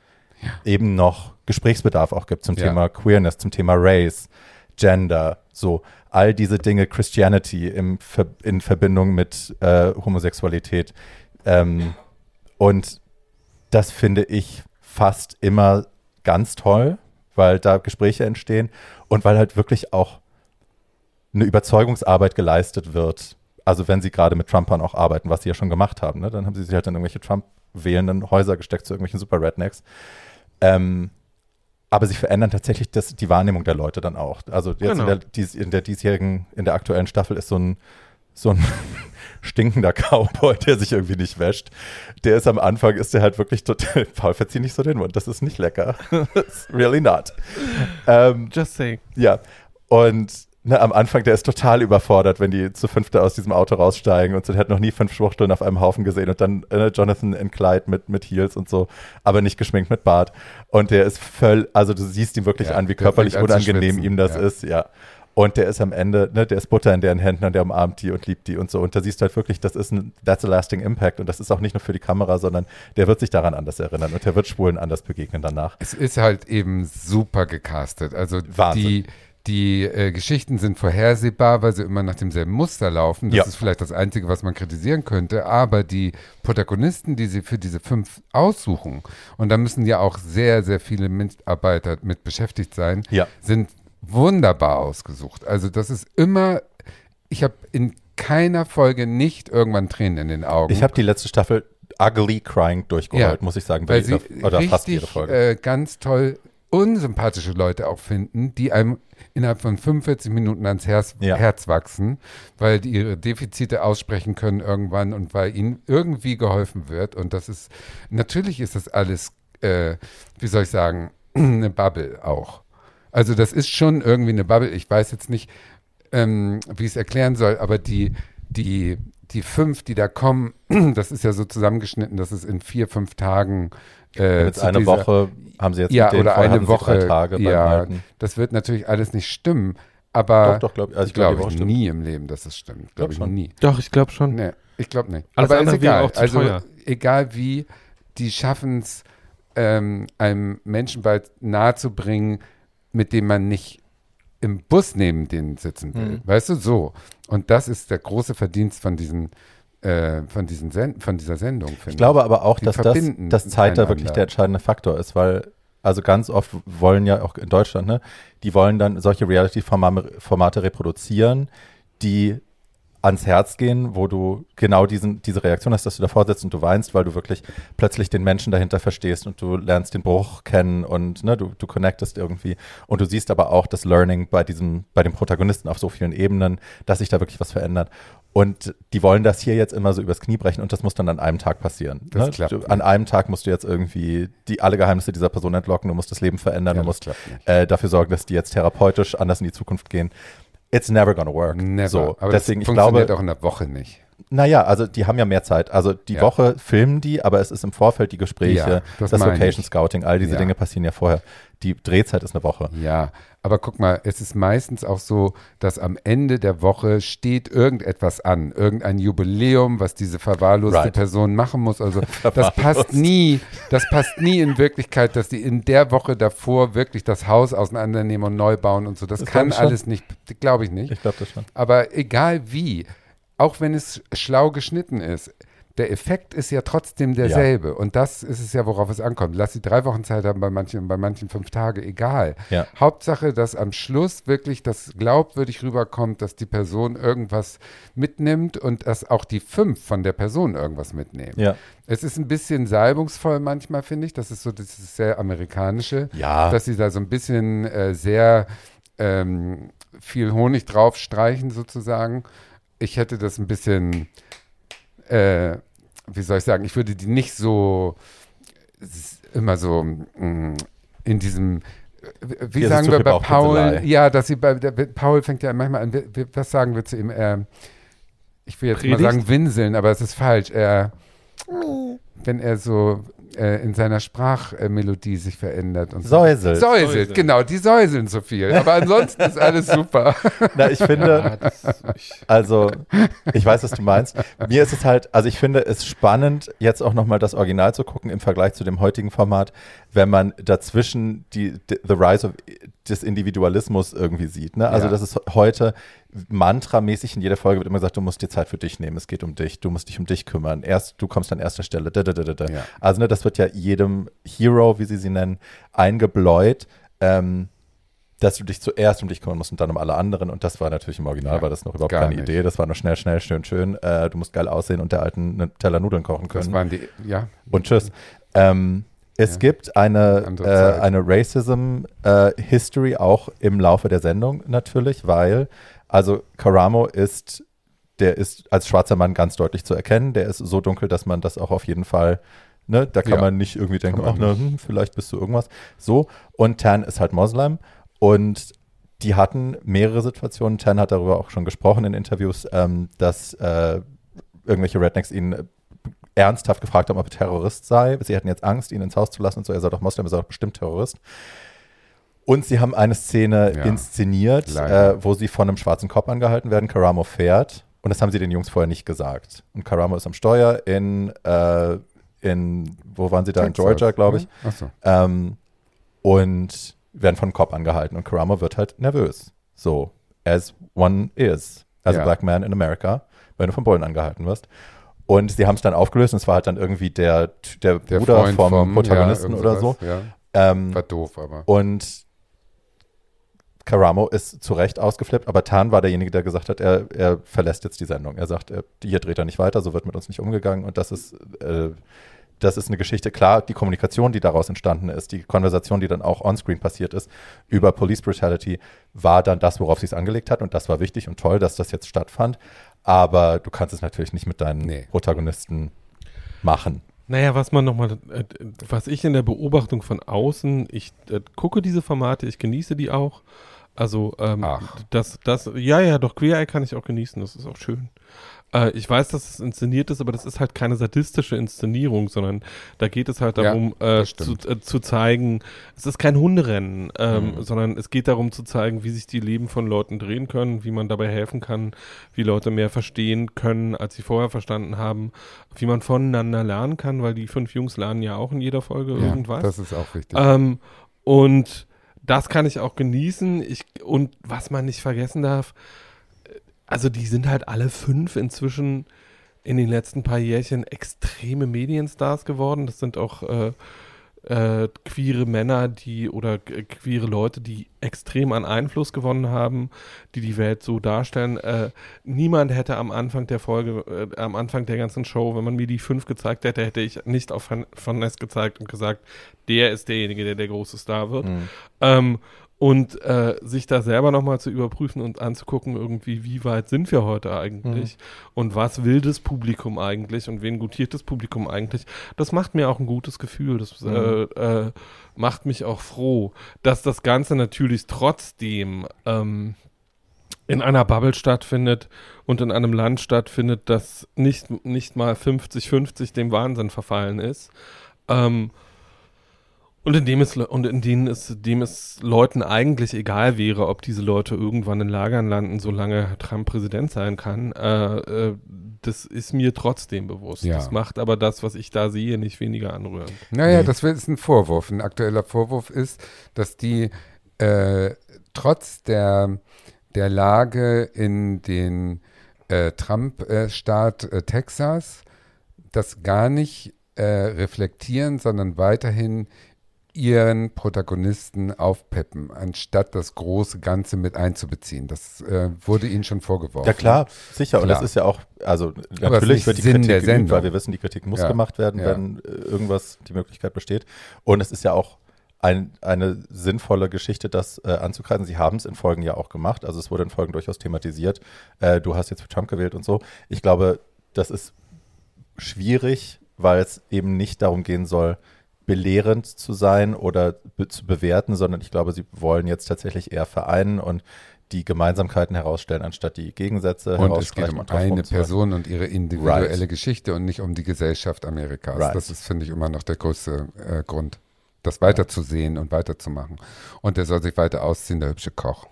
eben noch Gesprächsbedarf auch gibt zum ja. Thema Queerness, zum Thema Race, Gender, so all diese Dinge, Christianity im, in Verbindung mit äh, Homosexualität. Ähm, und das finde ich fast immer ganz toll, weil da Gespräche entstehen und weil halt wirklich auch eine Überzeugungsarbeit geleistet wird. Also wenn sie gerade mit Trumpern auch arbeiten, was sie ja schon gemacht haben, ne? dann haben sie sich halt in irgendwelche Trump-wählenden Häuser gesteckt zu irgendwelchen Super Rednecks. Ähm, aber sie verändern tatsächlich das, die Wahrnehmung der Leute dann auch. Also jetzt genau. in, der, dies, in der diesjährigen, in der aktuellen Staffel ist so ein, so ein <laughs> stinkender Cowboy, der sich irgendwie nicht wäscht. Der ist am Anfang, ist der halt wirklich total, <laughs> Paul, verzieh nicht so den Mund, das ist nicht lecker. <laughs> really not. Ähm, Just saying. Ja, und ne, am Anfang, der ist total überfordert, wenn die zu fünfte aus diesem Auto raussteigen und so, der hat noch nie fünf Schwuchteln auf einem Haufen gesehen und dann äh, Jonathan in Kleid mit, mit Heels und so, aber nicht geschminkt mit Bart. Und der ist völlig, also du siehst ihm wirklich ja, an, wie körperlich unangenehm ihm das ja. ist, ja. Und der ist am Ende, ne, der ist Butter in deren Händen und der umarmt die und liebt die und so. Und da siehst du halt wirklich, das ist ein, that's a lasting impact. Und das ist auch nicht nur für die Kamera, sondern der wird sich daran anders erinnern und der wird Schwulen anders begegnen danach. Es ist halt eben super gecastet. Also Wahnsinn. die, die äh, Geschichten sind vorhersehbar, weil sie immer nach demselben Muster laufen. Das ja. ist vielleicht das Einzige, was man kritisieren könnte. Aber die Protagonisten, die sie für diese fünf aussuchen, und da müssen ja auch sehr, sehr viele Mitarbeiter mit beschäftigt sein, ja. sind wunderbar ausgesucht. Also das ist immer, ich habe in keiner Folge nicht irgendwann Tränen in den Augen. Ich habe die letzte Staffel ugly crying durchgeholt, ja, muss ich sagen. Weil sie oder richtig, fast jede Folge. Äh, ganz toll unsympathische Leute auch finden, die einem innerhalb von 45 Minuten ans Herz, ja. Herz wachsen, weil die ihre Defizite aussprechen können irgendwann und weil ihnen irgendwie geholfen wird. Und das ist, natürlich ist das alles, äh, wie soll ich sagen, <clears throat> eine Bubble auch. Also das ist schon irgendwie eine Bubble. Ich weiß jetzt nicht, ähm, wie ich es erklären soll, aber die, die, die fünf, die da kommen, <clears throat> das ist ja so zusammengeschnitten, dass es in vier, fünf Tagen äh, jetzt eine dieser, Woche haben sie jetzt ja oder eine Woche Tage ja das wird natürlich alles nicht stimmen aber doch, doch, glaub, also ich glaube glaub, nie im Leben dass es stimmt. Glaube ich nie. Doch ich glaube schon. Nee, ich glaube nicht. Alles aber ist egal. auch also teuer. egal wie die schaffen es ähm, einem Menschen bald nahe zu bringen mit dem man nicht im Bus neben denen sitzen will. Mhm. weißt du so. Und das ist der große Verdienst von diesen äh, von, diesen Sen von dieser Sendung. Ich glaube aber auch, dass das, das Zeit da wirklich der entscheidende Faktor ist, weil also ganz oft wollen ja auch in Deutschland, ne, die wollen dann solche Reality-Formate reproduzieren, die ans Herz gehen, wo du genau diesen, diese Reaktion hast, dass du davor sitzt und du weinst, weil du wirklich plötzlich den Menschen dahinter verstehst und du lernst den Bruch kennen und ne, du, du connectest irgendwie. Und du siehst aber auch das Learning bei diesem, bei den Protagonisten auf so vielen Ebenen, dass sich da wirklich was verändert. Und die wollen das hier jetzt immer so übers Knie brechen und das muss dann an einem Tag passieren. Das ne? klappt du, an einem Tag musst du jetzt irgendwie die, alle Geheimnisse dieser Person entlocken, du musst das Leben verändern, ja, du musst äh, dafür sorgen, dass die jetzt therapeutisch anders in die Zukunft gehen. It's never gonna work. Never. So, aber deswegen, das funktioniert ich glaube, auch in der Woche nicht. Naja, also die haben ja mehr Zeit. Also die ja. Woche filmen die, aber es ist im Vorfeld die Gespräche, ja, das, das Location Scouting, all diese ja. Dinge passieren ja vorher. Die Drehzeit ist eine Woche. Ja, aber guck mal, es ist meistens auch so, dass am Ende der Woche steht irgendetwas an, irgendein Jubiläum, was diese verwahrloste right. Person machen muss. Also <laughs> das passt nie, das passt nie in Wirklichkeit, dass die in der Woche davor wirklich das Haus auseinandernehmen und neu bauen und so. Das, das kann alles nicht, glaube ich nicht. Ich glaube das schon. Aber egal wie, auch wenn es schlau geschnitten ist, der Effekt ist ja trotzdem derselbe. Ja. Und das ist es ja, worauf es ankommt. Lass sie drei Wochen Zeit haben, bei manchen, bei manchen fünf Tage, egal. Ja. Hauptsache, dass am Schluss wirklich das glaubwürdig rüberkommt, dass die Person irgendwas mitnimmt und dass auch die fünf von der Person irgendwas mitnehmen. Ja. Es ist ein bisschen salbungsvoll manchmal, finde ich. Das ist so das ist sehr amerikanische. Ja. Dass sie da so ein bisschen äh, sehr ähm, viel Honig draufstreichen, sozusagen ich hätte das ein bisschen, äh, wie soll ich sagen, ich würde die nicht so immer so mh, mm, in diesem äh, wie Hier sagen wir bei Paul, ja, dass sie bei der, Paul fängt ja manchmal an, was sagen wir zu ihm? Er, ich will jetzt Predigt? mal sagen winseln, aber es ist falsch. Er, wenn er so äh, in seiner Sprachmelodie sich verändert. Und so. Säuselt. Säuselt, Säuselt. genau, die säuseln so viel. Aber ansonsten ist alles super. <laughs> Na, ich finde, Also, ich weiß, was du meinst. Mir ist es halt, also ich finde es spannend, jetzt auch nochmal das Original zu gucken im Vergleich zu dem heutigen Format, wenn man dazwischen die, die The Rise of des Individualismus irgendwie sieht. Ne? Also, Ja. das ist heute mantramäßig in jeder Folge wird immer gesagt, du musst dir Zeit für dich nehmen, es geht um dich, du musst dich um dich kümmern. Erst, du kommst an erster Stelle. Da, da, da. Ja. Also, ne, das wird ja jedem Hero, wie sie sie nennen, eingebläut. Ähm, dass du dich zuerst um dich kümmern musst und dann um alle anderen. Und das war natürlich im Original, Ja, war das noch überhaupt keine nicht. Idee. Das war nur schnell, schnell, schön, schön. Äh, du musst geil aussehen und der alten einen Teller Nudeln kochen Das können. waren die, ja. Und tschüss. Ähm, es Ja. gibt eine, äh, eine Racism-History auch im Laufe der Sendung natürlich, weil, also Karamo ist, der ist als schwarzer Mann ganz deutlich zu erkennen. Der ist so dunkel, dass man das auch auf jeden Fall, ne, da kann Ja. man nicht irgendwie denken, ach, ne, hm, vielleicht bist du irgendwas. So. Und Tan ist halt Moslem und die hatten mehrere Situationen. Tan hat darüber auch schon gesprochen in Interviews, ähm, dass äh, irgendwelche Rednecks ihn ernsthaft gefragt haben, ob er Terrorist sei. Sie hätten jetzt Angst, ihn ins Haus zu lassen und so. Er sei doch Moslem, er sei doch bestimmt Terrorist. Und sie haben eine Szene Ja, inszeniert, äh, wo sie von einem schwarzen Cop angehalten werden. Karamo fährt. Und das haben sie den Jungs vorher nicht gesagt. Und Karamo ist am Steuer in, äh, in wo waren sie da? in Georgia, glaube ich. ne? Ach so. Ähm, und werden von einem Cop angehalten. Und Karamo wird halt nervös. So, as one is, as Ja. a black man in America, wenn du vom Bullen angehalten wirst. Und sie haben es dann aufgelöst und es war halt dann irgendwie der, der, Der Bruder Freund vom, vom Protagonisten ja, oder so. Ja. Ähm, War doof, aber. und Karamo ist zu Recht ausgeflippt, aber Tan war derjenige, der gesagt hat, er, er verlässt jetzt die Sendung. Er sagt, er, hier dreht er nicht weiter, so wird mit uns nicht umgegangen. Und das ist, äh, das ist eine Geschichte. Klar, die Kommunikation, die daraus entstanden ist, die Konversation, die dann auch onscreen passiert ist, über Police Brutality, war dann das, worauf sie es angelegt hat. Und das war wichtig und toll, dass das jetzt stattfand. Aber du kannst es natürlich nicht mit deinen Nee. Protagonisten machen. Naja, was man nochmal, äh, was ich in der Beobachtung von außen, ich äh, gucke diese Formate, ich genieße die auch. Also, ähm, Ach. das, das, ja, ja, doch, Queer Eye kann ich auch genießen, das ist auch schön. Äh, ich weiß, dass es inszeniert ist, aber das ist halt keine sadistische Inszenierung, sondern da geht es halt Ja, darum, äh, das zu, äh, zu zeigen, es ist kein Hunderennen, ähm, Mhm. sondern es geht darum zu zeigen, wie sich die Leben von Leuten drehen können, wie man dabei helfen kann, wie Leute mehr verstehen können, als sie vorher verstanden haben, wie man voneinander lernen kann, weil die fünf Jungs lernen ja auch in jeder Folge ja, irgendwas. das ist auch wichtig. Ähm, und das kann ich auch genießen. Ich, und was man nicht vergessen darf, also die sind halt alle fünf inzwischen in den letzten paar Jährchen extreme Medienstars geworden. Das sind auch äh, äh, queere Männer, die oder äh, queere Leute, die extrem an Einfluss gewonnen haben, die die Welt so darstellen. Äh, niemand hätte am Anfang der Folge, äh, am Anfang der ganzen Show, wenn man mir die fünf gezeigt hätte, hätte ich nicht auf Van Van Ness gezeigt und gesagt, der ist derjenige, der der große Star wird. Mhm. Ähm, und äh, sich da selber nochmal zu überprüfen und anzugucken, irgendwie, wie weit sind wir heute eigentlich und was will das Publikum eigentlich und wen gutiert das Publikum eigentlich, das macht mir auch ein gutes Gefühl. Das Mhm. äh, äh, macht mich auch froh, dass das Ganze natürlich trotzdem ähm, in einer Bubble stattfindet und in einem Land stattfindet, das nicht, nicht mal 50-50 dem Wahnsinn verfallen ist. Ähm, und in dem es und in denen es dem es Leuten eigentlich egal wäre, ob diese Leute irgendwann in Lagern landen, solange Trump Präsident sein kann. Äh, äh, das ist mir trotzdem bewusst. Ja. Das macht aber das, was ich da sehe, nicht weniger anrührend. Naja, Nee. das ist ein Vorwurf. Ein aktueller Vorwurf ist, dass die äh, trotz der, der Lage in den äh, Trump-Staat äh, Texas das gar nicht äh, reflektieren, sondern weiterhin ihren Protagonisten aufpeppen, anstatt das große Ganze mit einzubeziehen. Das äh, wurde ihnen schon vorgeworfen. Ja klar, sicher. Und Klar. das ist ja auch, also natürlich wird die Sinn Kritik geübt, weil wir wissen, die Kritik muss Ja. gemacht werden, Ja. wenn äh, irgendwas die Möglichkeit besteht. Und es ist ja auch ein, eine sinnvolle Geschichte, das äh, anzukreisen. Sie haben es in Folgen ja auch gemacht. Also es wurde in Folgen durchaus thematisiert. Äh, du hast jetzt für Trump gewählt und so. Ich glaube, das ist schwierig, weil es eben nicht darum gehen soll, belehrend zu sein oder be zu bewerten, sondern ich glaube, sie wollen jetzt tatsächlich eher vereinen und die Gemeinsamkeiten herausstellen, anstatt die Gegensätze Und es geht um eine. Person und ihre individuelle Right. Geschichte und nicht um die Gesellschaft Amerikas. Right. Das ist, finde ich, immer noch der größte äh, Grund, das weiterzusehen und weiterzumachen. Und der soll sich weiter ausziehen, der hübsche Koch.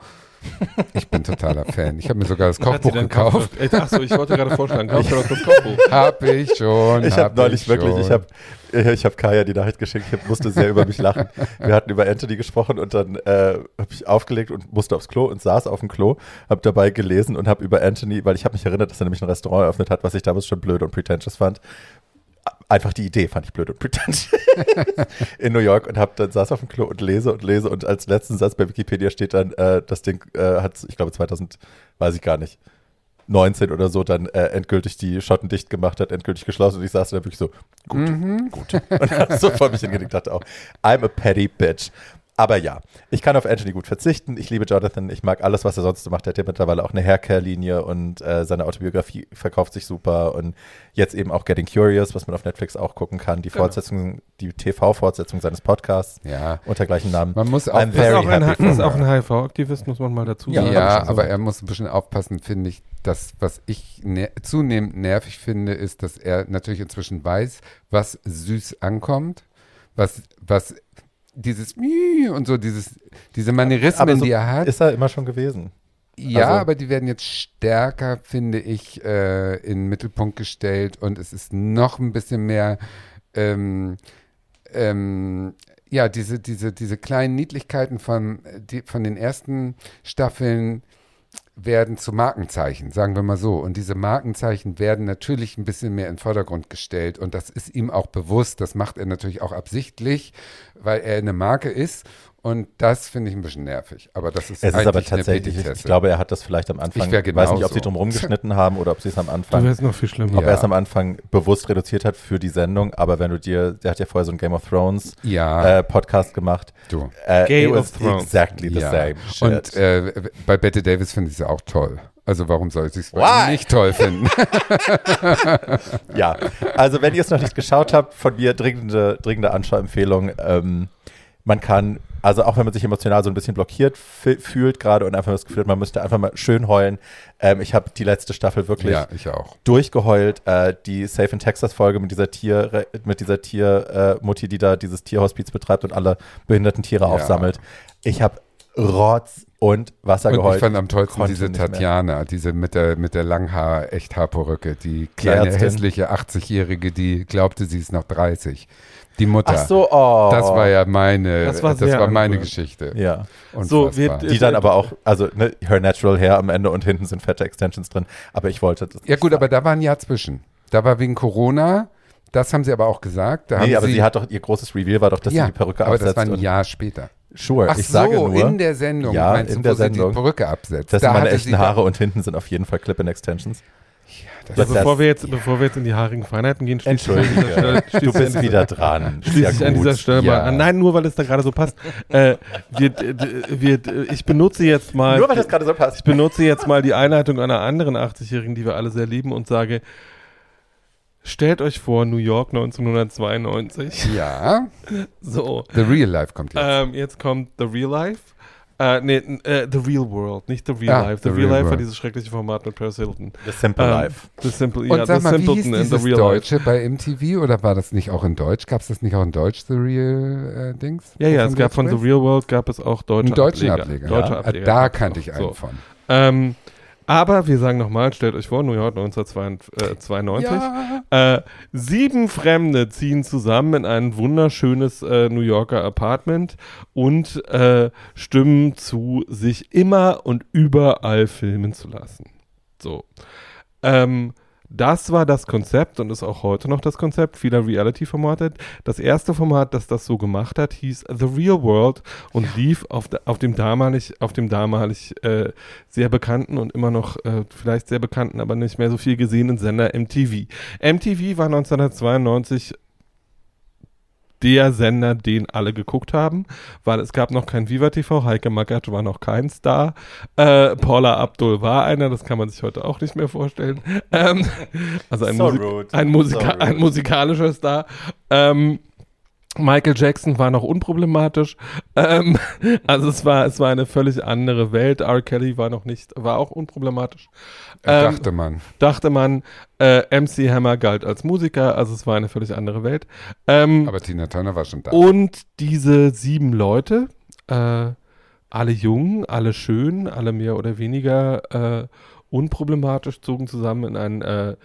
Ich bin totaler Fan. Ich habe mir sogar das Kochbuch gekauft. Ey, Achso, ich wollte gerade vorschlagen, kaufst du doch das Kochbuch. Hab ich schon. Ich hab habe neulich ich wirklich, schon. ich habe ich hab Kaya die Nachricht geschickt, ich musste sehr über mich lachen. Wir hatten über Anthony gesprochen und dann äh, habe ich aufgelegt und musste aufs Klo und saß auf dem Klo, habe dabei gelesen und habe über Anthony, weil ich habe mich erinnert, dass er nämlich ein Restaurant eröffnet hat, was ich damals schon blöd und pretentious fand. Einfach die Idee fand ich blöd und pretentious <laughs> in New York und habe dann saß auf dem Klo und lese und lese und als letzten Satz bei Wikipedia steht dann, äh, das Ding äh, hat, ich glaube 2000, weiß ich gar nicht, 19 oder so dann äh, endgültig die Schotten dicht gemacht hat, endgültig geschlossen und ich saß da wirklich so, gut, Mhm. gut. Und hab so vor mich hingelegt, dachte auch, I'm a petty bitch. Aber ja, ich kann auf Anthony gut verzichten. Ich liebe Jonathan. Ich mag alles, was er sonst so macht. Er hat ja mittlerweile auch eine Haircare-Linie und äh, seine Autobiografie verkauft sich super. Und jetzt eben auch Getting Curious, was man auf Netflix auch gucken kann. Die Genau. Fortsetzung, die TV-Fortsetzung seines Podcasts Ja. unter gleichen Namen. Man muss auch Das ist auch ein, ist auch ein HIV-Aktivist, muss man mal dazu Ja, sagen. Ja, schon aber so. er muss ein bisschen aufpassen, finde ich. Das, was ich ner zunehmend nervig finde, ist, dass er natürlich inzwischen weiß, was süß ankommt, was, was dieses und so, dieses, diese Manierismen, so die er hat. Ist er immer schon gewesen. Ja, Also- aber die werden jetzt stärker, finde ich, äh, in den Mittelpunkt gestellt und es ist noch ein bisschen mehr, ähm, ähm, ja, diese, diese, diese kleinen Niedlichkeiten von, die, von den ersten Staffeln werden zu Markenzeichen, sagen wir mal so. Und diese Markenzeichen werden natürlich ein bisschen mehr in den Vordergrund gestellt. Und das ist ihm auch bewusst. Das macht er natürlich auch absichtlich, weil er eine Marke ist. Und das finde ich ein bisschen nervig. Aber das ist Es ist aber tatsächlich, ich, glaube, er hat das vielleicht am Anfang, Ich ich weiß nicht, ob genauso. sie drum <laughs> rumgeschnitten haben oder ob sie es am Du Anfang wärst noch viel schlimmer. ob Ja. er es am Anfang bewusst reduziert hat für die Sendung, aber wenn du dir, der hat ja vorher so einen Game of Thrones ja, äh, Podcast gemacht. du. Äh, Game it was of Thrones. exactly the ja. same. Shit. Und äh, bei Bette Davis finde ich sie auch toll. Also warum soll ich es nicht toll finden? <laughs> <laughs> ja, also wenn ihr es noch nicht geschaut habt, von mir dringende, dringende Anschauempfehlung. Ähm, man kann, also auch wenn man sich emotional so ein bisschen blockiert fü- fühlt gerade und einfach das Gefühl hat, man müsste einfach mal schön heulen. Ähm, ich habe die letzte Staffel wirklich ja, ich durchgeheult. Äh, die Safe in Texas Folge mit dieser Tier, mit dieser Tier, äh, die da dieses Tierhospiz betreibt und alle behinderten Tiere Ja. aufsammelt. Ich habe Rotz und Wasser Und ich geheult. fand am tollsten diese. Tatjana, diese mit der, mit der Langhaar, Echthaarperücke, die kleine, Ärztin. hässliche 80-Jährige, die glaubte, sie ist noch 30. Die Mutter. Ach so, oh. Das war ja meine, Das das war war, sehr meine. Geschichte. Ja. So, Unfassbar. wir- Die dann aber auch, also ne, her natural hair am Ende und hinten sind fette Extensions drin. Aber ich wollte das ja gut, sagen. aber da war ein Jahr zwischen. Da war wegen Corona, das haben sie aber auch gesagt. Da Nee, haben aber sie, sie, hat doch, ihr großes Reveal war doch, dass ja, sie die Perücke aber absetzt. das war ein Jahr später. Sure, Ach ich so, sage nur, in der Sendung Ja, meinst in du, der wo sie Sendung. die Perücke absetzt. das da sind meine echten Haare und hinten sind auf jeden Fall Clip-in-Extensions. Ja, Das- bevor, wir jetzt, bevor wir jetzt in die haarigen Feinheiten gehen, schließe ich an dieser Stelle, Entschuldige, schließe du ich an bist wieder dran. Schließe ich an dieser Stelle Ja. mal an. Nein, nur weil es da gerade so passt. äh, wir, wir, ich benutze jetzt mal. Nur weil das gerade so Ich passt. benutze jetzt mal die Einleitung einer anderen 80-Jährigen, die wir alle sehr lieben und sage, stellt euch vor, New York 1992. Ja, So, The Real Life kommt jetzt. ähm, jetzt kommt The Real Life. Äh, nee, n- äh, The Real World, nicht The Real Ah, Life. The, The Real, Real Life war dieses schreckliche Format mit Paris Hilton. The Simple Ähm, Life. The Simple, Und ja, sag The mal, wie hieß Simpleton in The dieses Real Life. Deutsche bei MTV oder war das nicht auch in Deutsch? Gab es das nicht auch in Deutsch, The Real äh, Dings? Ja, ja, es gab von The? Real World gab es auch deutsche Einen deutschen Ableger. Ableger. Deutsche ja. Ableger Da kannte ich einen So. von. Ähm, aber wir sagen nochmal, stellt euch vor, New York 1992. Ja. Äh, sieben Fremde ziehen zusammen in ein wunderschönes äh, New Yorker Apartment und äh, stimmen zu, sich immer und überall filmen zu lassen. So. Ähm, das war das Konzept und ist auch heute noch das Konzept vieler Reality-Formate. Das erste Format, das das so gemacht hat, hieß The Real World und lief auf, auf dem damalig, auf dem damalig äh, sehr bekannten und immer noch äh, vielleicht sehr bekannten, aber nicht mehr so viel gesehenen Sender MTV. MTV war 1992 der Sender, den alle geguckt haben, weil es gab noch kein Viva TV, Heike Mackert war noch kein Star, äh, Paula Abdul war einer, das kann man sich heute auch nicht mehr vorstellen. Ähm, also ein, So Musik ein, Musika So ein musikalischer Star. Ähm, Michael Jackson war noch unproblematisch. Ähm, <laughs> also es war, es war eine völlig andere Welt. R. Kelly war noch nicht, war auch unproblematisch. Äh, Ähm, dachte man. Dachte man, äh, MC Hammer galt als Musiker, also es war eine völlig andere Welt. Ähm, Aber Tina Turner war schon da. und diese sieben Leute, äh, alle jung, alle schön, alle mehr oder weniger äh, unproblematisch, zogen zusammen in ein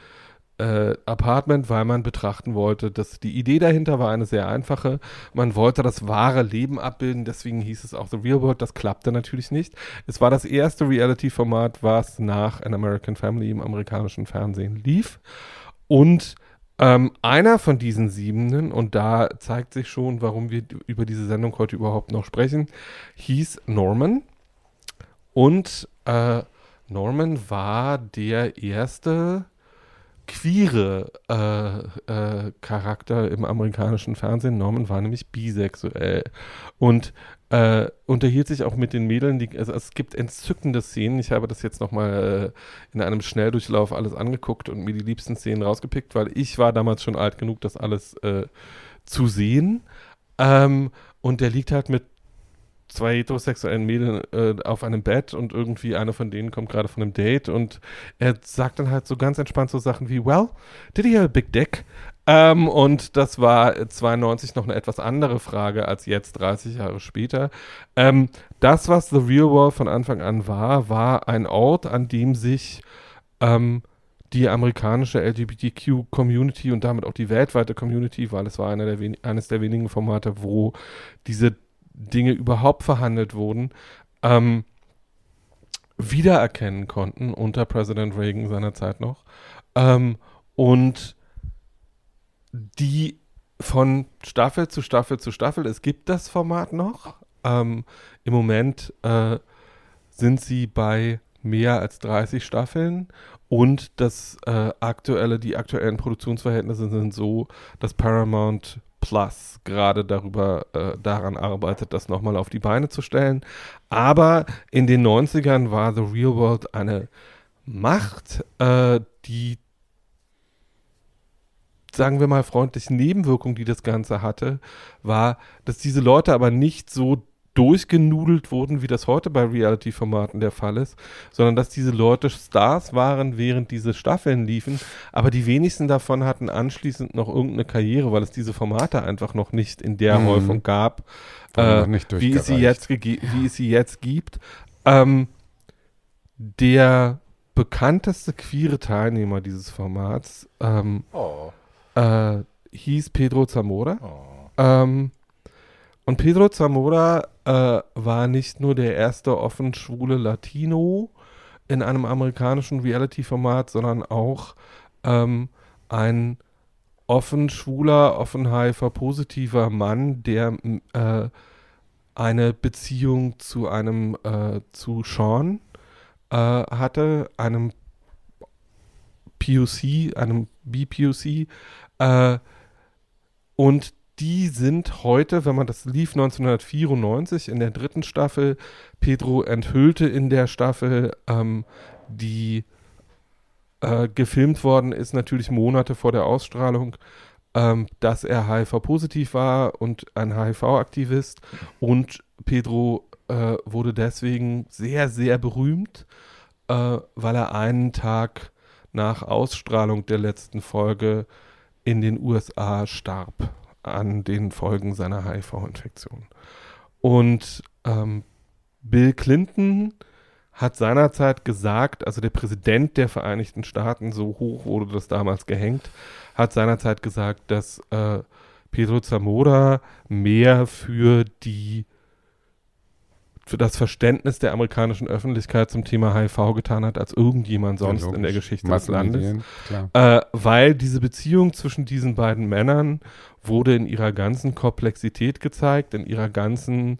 äh, Apartment, weil man betrachten wollte, dass die Idee dahinter war eine sehr einfache. Man wollte das wahre Leben abbilden, deswegen hieß es auch The Real World. Das klappte natürlich nicht. Es war das erste Reality-Format, was nach An American Family im amerikanischen Fernsehen lief. Und ähm, einer von diesen Siebenen, und da zeigt sich schon, warum wir über diese Sendung heute überhaupt noch sprechen, hieß Norman. Und äh, Norman war der erste queere äh, äh, Charakter im amerikanischen Fernsehen. Norman war nämlich bisexuell und äh, unterhielt sich auch mit den Mädeln. Die, also es gibt entzückende Szenen. Ich habe das jetzt nochmal äh, in einem Schnelldurchlauf alles angeguckt und mir die liebsten Szenen rausgepickt, weil ich war damals schon alt genug, das alles äh, zu Ähm, und der liegt halt mit zwei heterosexuellen Mädels äh, auf einem Bett und irgendwie eine von denen kommt gerade von einem Date und er sagt dann halt so ganz entspannt so Sachen wie, well, did he have a big dick? Ähm, und das war äh, 92 noch eine etwas andere Frage als jetzt 30 Jahre später. Ähm, das, was The Real World von Anfang an war, war ein Ort, an dem sich ähm, die amerikanische LGBTQ-Community und damit auch die weltweite Community, weil es war einer der eines der wenigen Formate, wo diese Dinge überhaupt verhandelt wurden, ähm, wiedererkennen konnten unter Präsident Reagan seiner Zeit noch. Ähm, und die von Staffel zu Staffel zu Staffel, es gibt das Format noch. Ähm, Im Moment äh, sind sie bei mehr als 30 Staffeln und das äh, aktuelle, die aktuellen Produktionsverhältnisse sind so, dass Paramount Plus gerade darüber äh, daran arbeitet, das nochmal auf die Beine zu stellen. Aber in den 90ern war The Real World eine Macht, äh, die sagen wir mal freundlich Nebenwirkung, die das Ganze hatte, war, dass diese Leute aber nicht so durchgenudelt wurden, wie das heute bei Reality-Formaten der Fall ist, sondern dass diese Leute Stars waren, während diese Staffeln liefen, aber die wenigsten davon hatten anschließend noch irgendeine Karriere, weil es diese Formate einfach noch nicht in der Mhm. Häufung gab, äh, wie, es sie jetzt wie es sie jetzt gibt. Ähm, der bekannteste queere Teilnehmer dieses Formats ähm, Oh. äh, hieß Pedro Zamora. Oh. Ähm, und Pedro Zamora äh, war nicht nur der erste offen schwule Latino in einem amerikanischen Reality-Format, sondern auch ähm, ein offen schwuler, offen HIV-positiver Mann, der äh, eine Beziehung zu einem, äh, zu Sean äh, hatte, einem POC, einem BPOC. Äh, und die sind heute, wenn man das lief 1994 in der dritten Staffel, Pedro enthüllte in der Staffel, ähm, die äh, gefilmt worden ist, natürlich Monate vor der Ausstrahlung, ähm, dass er HIV-positiv war und ein HIV-Aktivist. Und Pedro äh, wurde deswegen sehr, sehr berühmt, äh, weil er einen Tag nach Ausstrahlung der letzten Folge in den USA starb an den Folgen seiner HIV-Infektion. Und ähm, Bill Clinton hat seinerzeit gesagt, also der Präsident der Vereinigten Staaten, so hoch wurde das damals gehängt, hat seinerzeit gesagt, dass äh, Pedro Zamora mehr für die für das Verständnis der amerikanischen Öffentlichkeit zum Thema HIV getan hat, als irgendjemand sonst Ja, in der. Geschichte des Landes. Äh, weil diese Beziehung zwischen diesen beiden Männern wurde in ihrer ganzen Komplexität gezeigt, in ihrer ganzen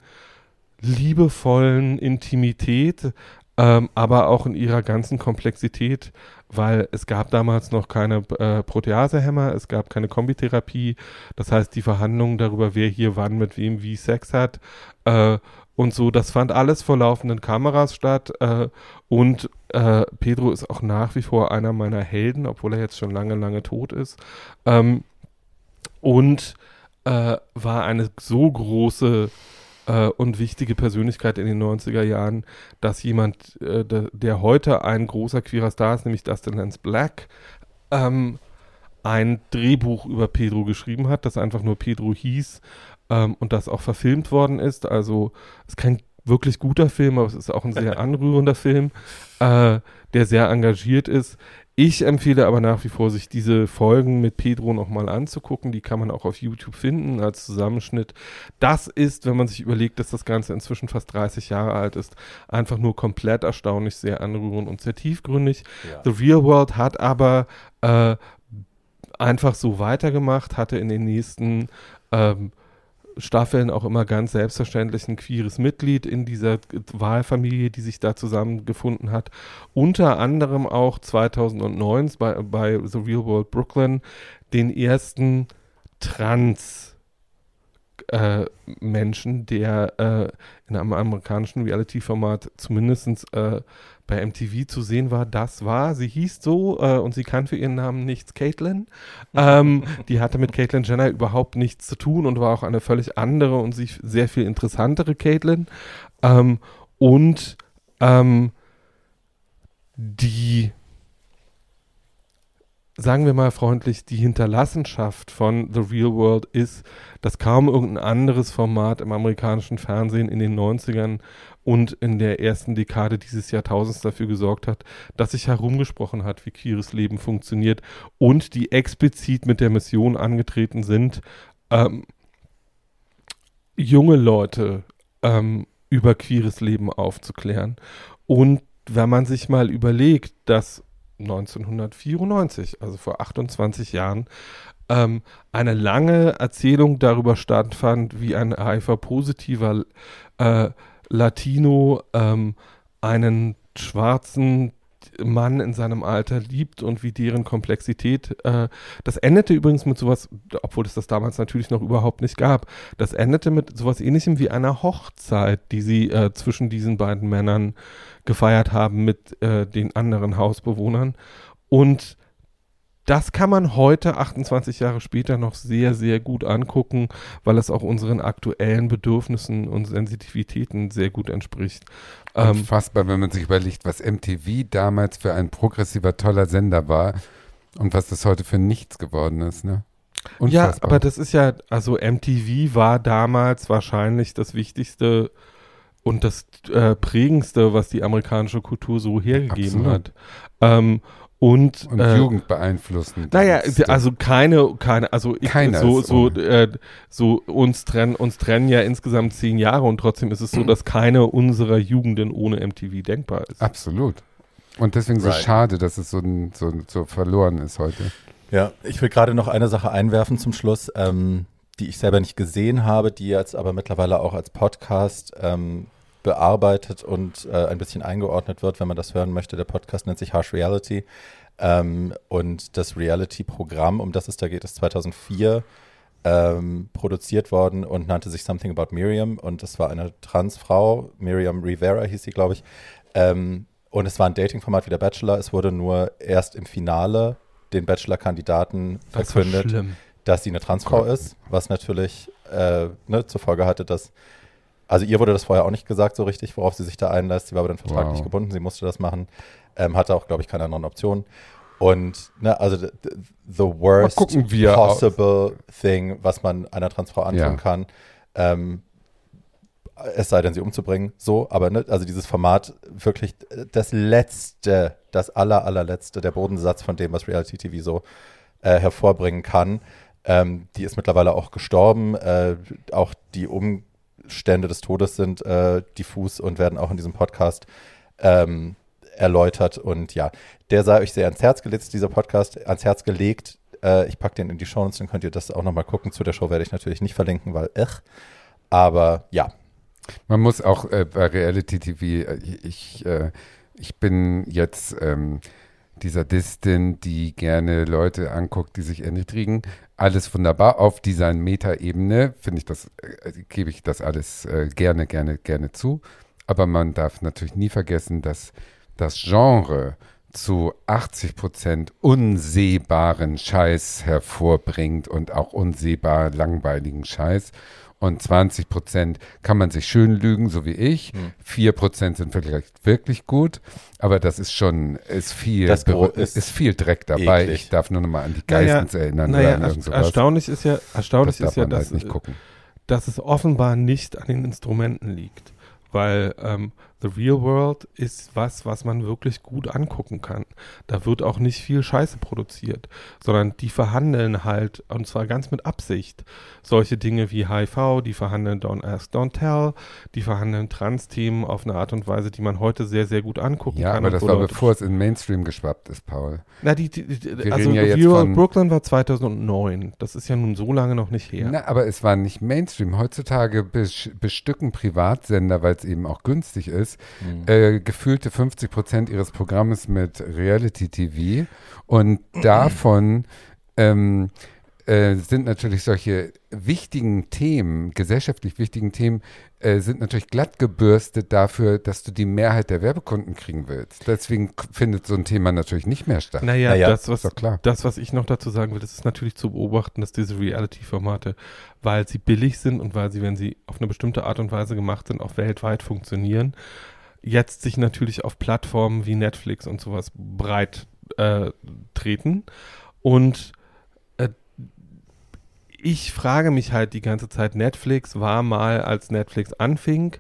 liebevollen Intimität, ähm, aber auch in ihrer ganzen Komplexität, weil es gab damals noch keine äh, Proteasehämmer, es gab keine Kombitherapie, das heißt die Verhandlungen darüber, wer hier wann mit wem wie Sex hat äh, und so, das fand alles vor laufenden Kameras statt äh, und äh, Pedro ist auch nach wie vor einer meiner Helden, obwohl er jetzt schon lange, lange tot ist. Ähm, und äh, war eine so große äh, und wichtige Persönlichkeit in den 90er Jahren, dass jemand, äh, der, der, heute ein großer queerer Star ist, nämlich Dustin Lance Black, ähm, ein Drehbuch über Pedro geschrieben hat, das einfach nur Pedro hieß ähm, und das auch verfilmt worden ist. Also es ist kein wirklich guter Film, aber es ist auch ein sehr <laughs> anrührender Film, äh, der sehr engagiert ist. Ich empfehle aber nach wie vor, sich diese Folgen mit Pedro nochmal anzugucken. Die kann man auch auf YouTube finden als Zusammenschnitt. Das ist, wenn man sich überlegt, dass das Ganze inzwischen fast 30 Jahre alt ist, einfach nur komplett erstaunlich, sehr anrührend und sehr tiefgründig. Ja. The Real World hat aber äh, einfach so weitergemacht, hatte in den nächsten ähm, Staffeln auch immer ganz selbstverständlich ein queeres Mitglied in dieser Wahlfamilie, die sich da zusammengefunden hat. Unter anderem auch 2009 bei, bei The Real World Brooklyn den ersten Trans- äh, Menschen, der äh, in einem amerikanischen Reality-Format zumindest äh, bei MTV zu sehen war, das war, sie hieß so äh, und sie kann für ihren Namen nichts Caitlyn. Ähm, die hatte mit Caitlyn Jenner überhaupt nichts zu tun und war auch eine völlig andere und sich sehr viel interessantere Caitlyn. Ähm, und ähm, die sagen wir mal freundlich, die Hinterlassenschaft von The Real World ist, dass kaum irgendein anderes Format im amerikanischen Fernsehen in den 90ern und in der ersten Dekade dieses Jahrtausends dafür gesorgt hat, dass sich herumgesprochen hat, wie queeres Leben funktioniert und die explizit mit der Mission angetreten sind, ähm, junge Leute ähm, über queeres Leben aufzuklären. Und wenn man sich mal überlegt, dass 1994, also vor 28 Jahren, ähm, eine lange Erzählung darüber stattfand, wie ein HIV-positiver äh, Latino ähm, einen schwarzen Mann in seinem Alter liebt und wie deren Komplexität. Äh, das endete übrigens mit sowas, obwohl es das damals natürlich noch überhaupt nicht gab. Das endete mit sowas ähnlichem wie einer Hochzeit, die sie äh, zwischen diesen beiden Männern gefeiert haben mit äh, den anderen Hausbewohnern. Und das kann man heute, 28 Jahre später, noch sehr, sehr gut angucken, weil es auch unseren aktuellen Bedürfnissen und Sensitivitäten sehr gut entspricht. Ähm, Unfassbar, wenn man sich überlegt, was MTV damals für ein progressiver, toller Sender war und was das heute für nichts geworden ist, ne? Unfassbar. Ja, aber das ist ja, also MTV war damals wahrscheinlich das wichtigste und das äh, prägendste, was die amerikanische Kultur so hergegeben Absolut. hat. Ähm, und, und äh, Jugend beeinflussen. Naja, also keine, keine, also ich, so, so, äh, so uns trennen, uns trennen ja insgesamt zehn Jahre und trotzdem ist es so, <clears throat> dass keine unserer Jugenden ohne MTV denkbar ist. Absolut. Und deswegen right. so schade, dass es so, so, so verloren ist heute. Ja, ich will gerade noch eine Sache einwerfen zum Schluss, ähm, die ich selber nicht gesehen habe, die jetzt aber mittlerweile auch als Podcast ähm, bearbeitet und äh, ein bisschen eingeordnet wird, wenn man das hören möchte. Der Podcast nennt sich Harsh Reality. Ähm, und das Reality-Programm, um das es da geht, ist 2004 ähm, produziert worden und nannte sich Something About Miriam. Und das war eine Transfrau, Miriam Rivera hieß sie, glaube ich. Ähm, und es war ein Dating-Format wie der Bachelor. Es wurde nur erst im Finale den Bachelor-Kandidaten verkündet, dass sie eine Transfrau ist, was natürlich äh, ne, zur Folge hatte, dass also ihr wurde das vorher auch nicht gesagt so richtig, worauf sie sich da einlässt. Sie war aber dann vertraglich wow. gebunden, sie musste das machen. Ähm, hatte auch, glaube ich, keine anderen Optionen. Und ne, also the, the worst possible auf. thing, was man einer Transfrau antun ja. kann. Ähm, es sei denn, sie umzubringen, so, aber ne, also dieses Format wirklich das letzte, das aller, allerletzte, der Bodensatz von dem, was Reality TV so äh, hervorbringen kann. Ähm, die ist mittlerweile auch gestorben. Äh, auch die um Umstände des Todes sind äh, diffus und werden auch in diesem Podcast ähm, erläutert. Und ja, der sei euch sehr ans Herz gelegt, dieser Podcast ans Herz gelegt. Äh, ich packe den in die Show dann könnt ihr das auch nochmal gucken. Zu der Show werde ich natürlich nicht verlinken, weil ich. Aber ja. Man muss auch äh, bei Reality TV, äh, ich, äh, ich bin jetzt ähm, dieser Distin, die gerne Leute anguckt, die sich erniedrigen. Alles wunderbar. Auf dieser Meta-Ebene finde ich das, äh, gebe ich das alles äh, gerne, gerne, gerne zu. Aber man darf natürlich nie vergessen, dass das Genre zu 80 Prozent unsehbaren Scheiß hervorbringt und auch unsehbar langweiligen Scheiß. Und 20 Prozent kann man sich schön lügen, so wie ich. Hm. 4 Prozent sind vielleicht wirklich gut. Aber das ist schon, ist viel, Das ist ist, viel Dreck dabei. eklig. Ich darf nur noch mal an die Naja, Geistens erinnern Naja, oder an irgend er, sowas. erstaunlich ist ja, Das erstaunlich darf ist ja, man dass, halt nicht gucken. dass es offenbar nicht an den Instrumenten liegt. Weil ähm, The Real World ist was, was man wirklich gut angucken kann. Da wird auch nicht viel Scheiße produziert, sondern die verhandeln halt, und zwar ganz mit Absicht, solche Dinge wie HIV, die verhandeln Don't Ask, Don't Tell, die verhandeln Trans-Themen auf eine Art und Weise, die man heute sehr, sehr gut angucken Ja, kann. aber und das war Leute- bevor es in Mainstream geschwappt ist, Paul. Na, die, die, die, also ja The Real World Brooklyn war 2009. Das ist ja nun so lange noch nicht her. Na, aber es war nicht Mainstream. Heutzutage bes- bestücken Privatsender, weil es eben auch günstig ist, Hm. äh, gefühlte 50 Prozent ihres Programmes mit Reality TV. Und <clears throat> davon ähm, äh, sind natürlich solche wichtigen Themen, gesellschaftlich wichtigen Themen, äh, sind natürlich glatt gebürstet dafür, dass du die Mehrheit der Werbekunden kriegen willst. Deswegen findet so ein Thema natürlich nicht mehr statt. Naja, Naja, das, was, ist doch klar. das, was ich noch dazu sagen will, das ist natürlich zu beobachten, dass diese Reality-Formate, weil sie billig sind und weil sie, wenn sie auf eine bestimmte Art und Weise gemacht sind, auch weltweit funktionieren, jetzt sich natürlich auf Plattformen wie Netflix und sowas breit äh, treten. Und ich frage mich halt die ganze Zeit, Netflix war mal, als Netflix anfing,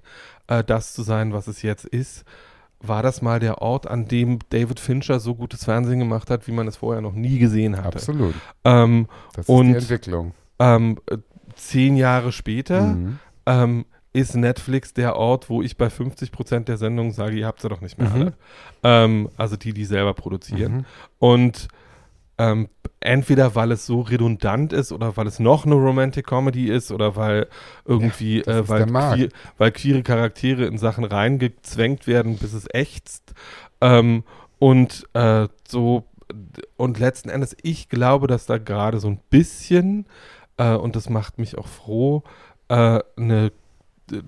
äh, das zu sein, was es jetzt ist, war das mal der Ort, an dem David Fincher so gutes Fernsehen gemacht hat, wie man es vorher noch nie gesehen hatte. Absolut. Ähm, Das Und- ist die Entwicklung. ähm, äh, zehn Jahre später Mhm. ähm, ist Netflix der Ort, wo ich bei 50 Prozent der Sendungen sage, ihr habt sie doch nicht mehr Mhm. alle. Ähm, also die, die selber produzieren. Mhm. Und ähm, entweder weil es so redundant ist oder weil es noch eine Romantic Comedy ist oder weil irgendwie, das äh, weil, queer, weil queere Charaktere in Sachen reingezwängt werden, bis es ächzt. Ähm, und äh, so, und letzten Endes, ich glaube, dass da gerade so ein bisschen, äh, und das macht mich auch froh, äh, eine